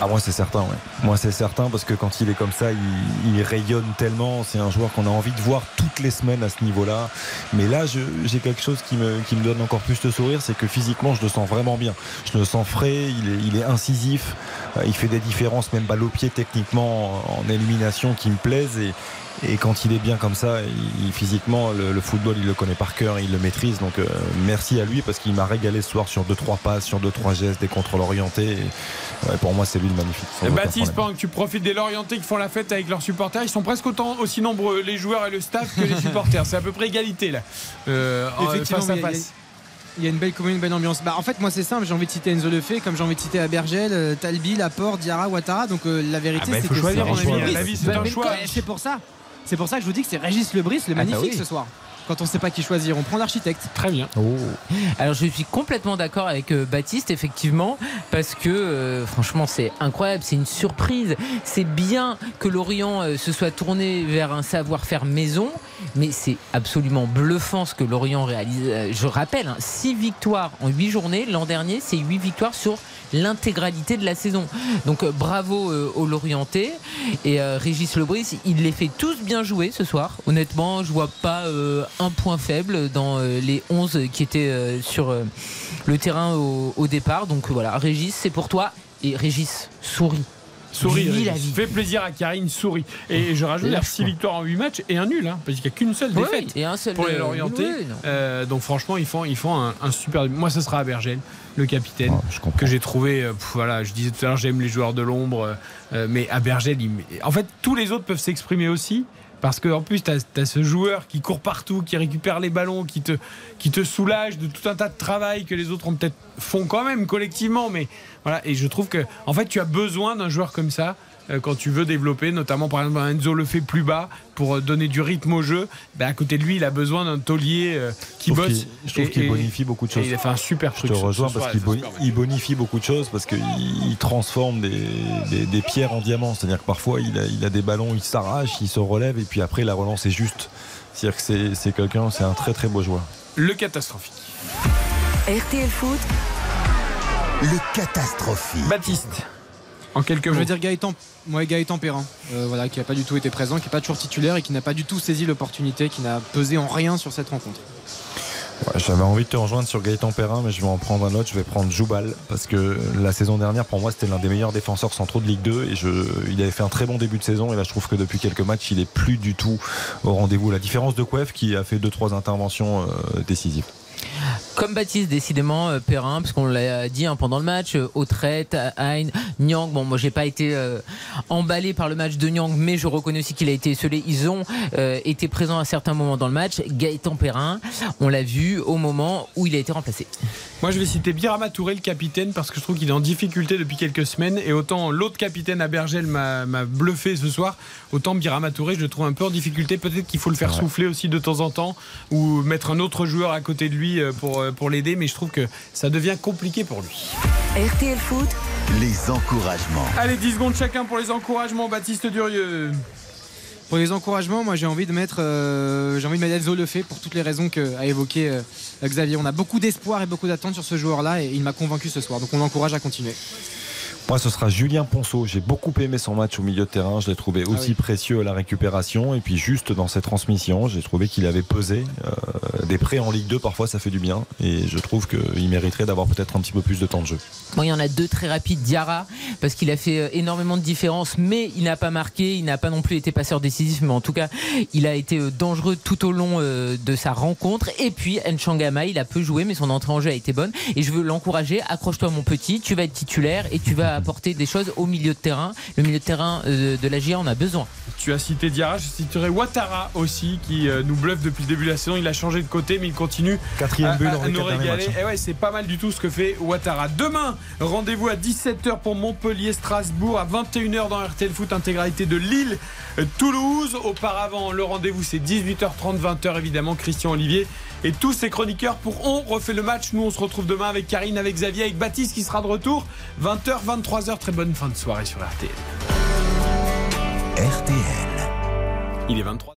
Ah moi c'est certain, ouais. Moi c'est certain parce que quand il est comme ça, il, rayonne tellement. C'est un joueur qu'on a envie de voir toutes les semaines à ce niveau-là. Mais là, j'ai quelque chose qui me, qui me donne encore plus de sourire, c'est que physiquement, je le sens vraiment bien. Je le sens frais, il est, incisif, euh, il fait des différences même balle au pied techniquement en, en élimination qui me plaisent et et quand il est bien comme ça, il- physiquement, le, le football, il le connaît par cœur, il le maîtrise. Donc, euh, merci à lui parce qu'il m'a régalé ce soir sur 2-3 passes, sur 2-3 gestes, des contrôles orientés. Et, ouais, pour moi, c'est lui le magnifique. aucun Baptiste, que tu profites des Lorientais qui font la fête avec leurs supporters, ils sont presque autant aussi nombreux, les joueurs et le staff, que les supporters. C'est à peu près égalité là. Euh, en- Effectivement, face à mais il y a- face. Il y a une belle commune, une belle ambiance. Bah, en fait, moi, c'est simple. J'ai envie de citer Enzo Lefebvre, comme j'ai envie de citer Abergel, euh, Talbi, Laporte, Diarra, Ouattara. Donc, euh, la vérité, Ah bah, c'est que choisir. La vie, c'est un choix. C'est pour ça. C'est pour ça que je vous dis que c'est Régis Lebris, le Ah bah magnifique oui. ce soir. Quand on ne sait pas qui choisir, on prend l'architecte. Très bien. Alors je suis complètement d'accord avec euh, Baptiste effectivement parce que euh, franchement c'est incroyable, c'est une surprise. C'est bien que Lorient euh, se soit tourné vers un savoir-faire maison, mais c'est absolument bluffant ce que Lorient réalise. Euh, Je rappelle, 6 victoires en 8 journées. L'an dernier, c'est 8 victoires sur l'intégralité de la saison. Donc euh, bravo euh, aux Lorientais et euh, Régis Lebris, il les fait tous bien jouer ce soir. Honnêtement, je vois pas un point faible dans les 11 qui étaient sur le terrain au, au départ. Donc voilà, Régis, c'est pour toi et Régis souris. Souris, Vis la vie. Fait plaisir à Karine, souris. Et je rajoute, il y a Lâche 6 victoires en 8 matchs et un nul, hein, parce qu'il n'y a qu'une seule Oui, défaite et un seul, pour les Lorientais. oui. Euh, donc franchement, ils font, ils font un, un super. Moi, ce sera à Bergel, le capitaine, que j'ai trouvé. euh, pff, voilà, je disais tout à l'heure, j'aime les joueurs de l'ombre, euh, euh, mais à Bergel, il- en fait, tous les autres peuvent s'exprimer aussi. Parce qu'en plus, tu as, ce joueur qui court partout, qui récupère les ballons, qui te, qui te soulage de tout un tas de travail que les autres ont peut-être font quand même collectivement. Mais voilà, et je trouve que, en fait, tu as besoin d'un joueur comme ça quand tu veux développer, notamment par exemple un Enzo le fait plus bas pour euh, donner du rythme au jeu. Ben, à côté de lui, il a besoin d'un taulier euh, qui Je bosse. Je trouve qu'il bonifie beaucoup de et choses. Il a fait un super Je truc. te ce- ce rejoins parce qu'il bonifie beaucoup de choses parce qu'il il transforme des, des- des pierres en diamants. C'est-à-dire que parfois il a, il a des ballons, il s'arrache, il se relève et puis après la relance est juste. C'est-à-dire que c'est- c'est quelqu'un, c'est un très très beau joueur. Le catastrophique. RTL Foot, le catastrophique. Baptiste, en quelques Je mots. veux dire Gaëtan, ouais, Gaëtan Perrin, euh, voilà, qui n'a pas du tout été présent, qui n'est pas toujours titulaire et qui n'a pas du tout saisi l'opportunité, qui n'a pesé en rien sur cette rencontre. Ouais, J'avais envie de te rejoindre sur Gaëtan Perrin, mais je vais en prendre un autre. Je vais prendre Joubal parce que la saison dernière, pour moi, c'était l'un des meilleurs défenseurs centraux de Ligue 2 et je, il avait fait un très bon début de saison. Et là, je trouve que depuis quelques matchs, il est plus du tout au rendez-vous. La différence de Kouef qui a fait deux trois interventions euh, décisives. Comme Baptiste, décidément, euh, Perrin, parce qu'on l'a dit hein, pendant le match, euh, Autrette, Hein, Nyang. Bon, moi, j'ai pas été euh, emballé par le match de Nyang, mais je reconnais aussi qu'il a été esselé. Ils ont euh, été présents à certains moments dans le match. Gaëtan Perrin, on l'a vu au moment où il a été remplacé. Moi, je vais citer Birama Touré, le capitaine, parce que je trouve qu'il est en difficulté depuis quelques semaines. Et autant l'autre capitaine à Bergel m'a bluffé ce soir, autant Birama Touré, je le trouve un peu en difficulté. Peut-être qu'il faut le faire souffler aussi de temps en temps, ou mettre un autre joueur à côté de lui euh, pour euh, pour l'aider, mais je trouve que ça devient compliqué pour lui. RTL Foot, les encouragements. Allez, 10 secondes chacun pour les encouragements. Baptiste Durieux. Pour les encouragements, moi j'ai envie de mettre, euh, j'ai envie de mettre Enzo Lefebvre pour toutes les raisons qu'a évoqué euh, Xavier. On a beaucoup d'espoir et beaucoup d'attentes sur ce joueur-là et il m'a convaincu ce soir. Donc on l'encourage à continuer. Moi, ce sera Julien Ponceau. J'ai beaucoup aimé son match au milieu de terrain. Je l'ai trouvé Ah aussi précieux à la récupération. Et puis, juste dans ses transmissions, j'ai trouvé qu'il avait pesé. Euh, des prêts en Ligue 2, parfois, ça fait du bien. Et je trouve qu'il mériterait d'avoir peut-être un petit peu plus de temps de jeu. Bon, il y en a deux très rapides. Diarra, parce qu'il a fait euh, énormément de différence, mais il n'a pas marqué. Il n'a pas non plus été passeur décisif, mais en tout cas, il a été euh, dangereux tout au long de sa rencontre. Et puis, Nchangama, il a peu joué, mais son entrée en jeu a été bonne. Et je veux l'encourager. Accroche-toi, mon petit. Tu vas être titulaire et tu vas apporter des choses au milieu de terrain. Le milieu de terrain euh, de la GIA en a besoin. Tu as cité Diarra, je citerai Ouattara aussi, qui euh, nous bluffe depuis le début de la saison. Il a changé de côté, mais il continue Quatrième à, but à- dans à nous régaler. hein. Et ouais, c'est pas mal du tout ce que fait Ouattara. Demain, rendez-vous à 17h pour Montpellier-Strasbourg, à 21h dans RTL Foot, intégralité de Lille, euh, Toulouse. Auparavant, le rendez-vous c'est 18h30, 20h évidemment. Christian Olivier et tous ses chroniqueurs pour On refait le match. Nous, on se retrouve demain avec Karine, avec Xavier, avec Baptiste qui sera de retour. 20h, 23h. Très bonne fin de soirée sur RTL. RTL. Il est 23.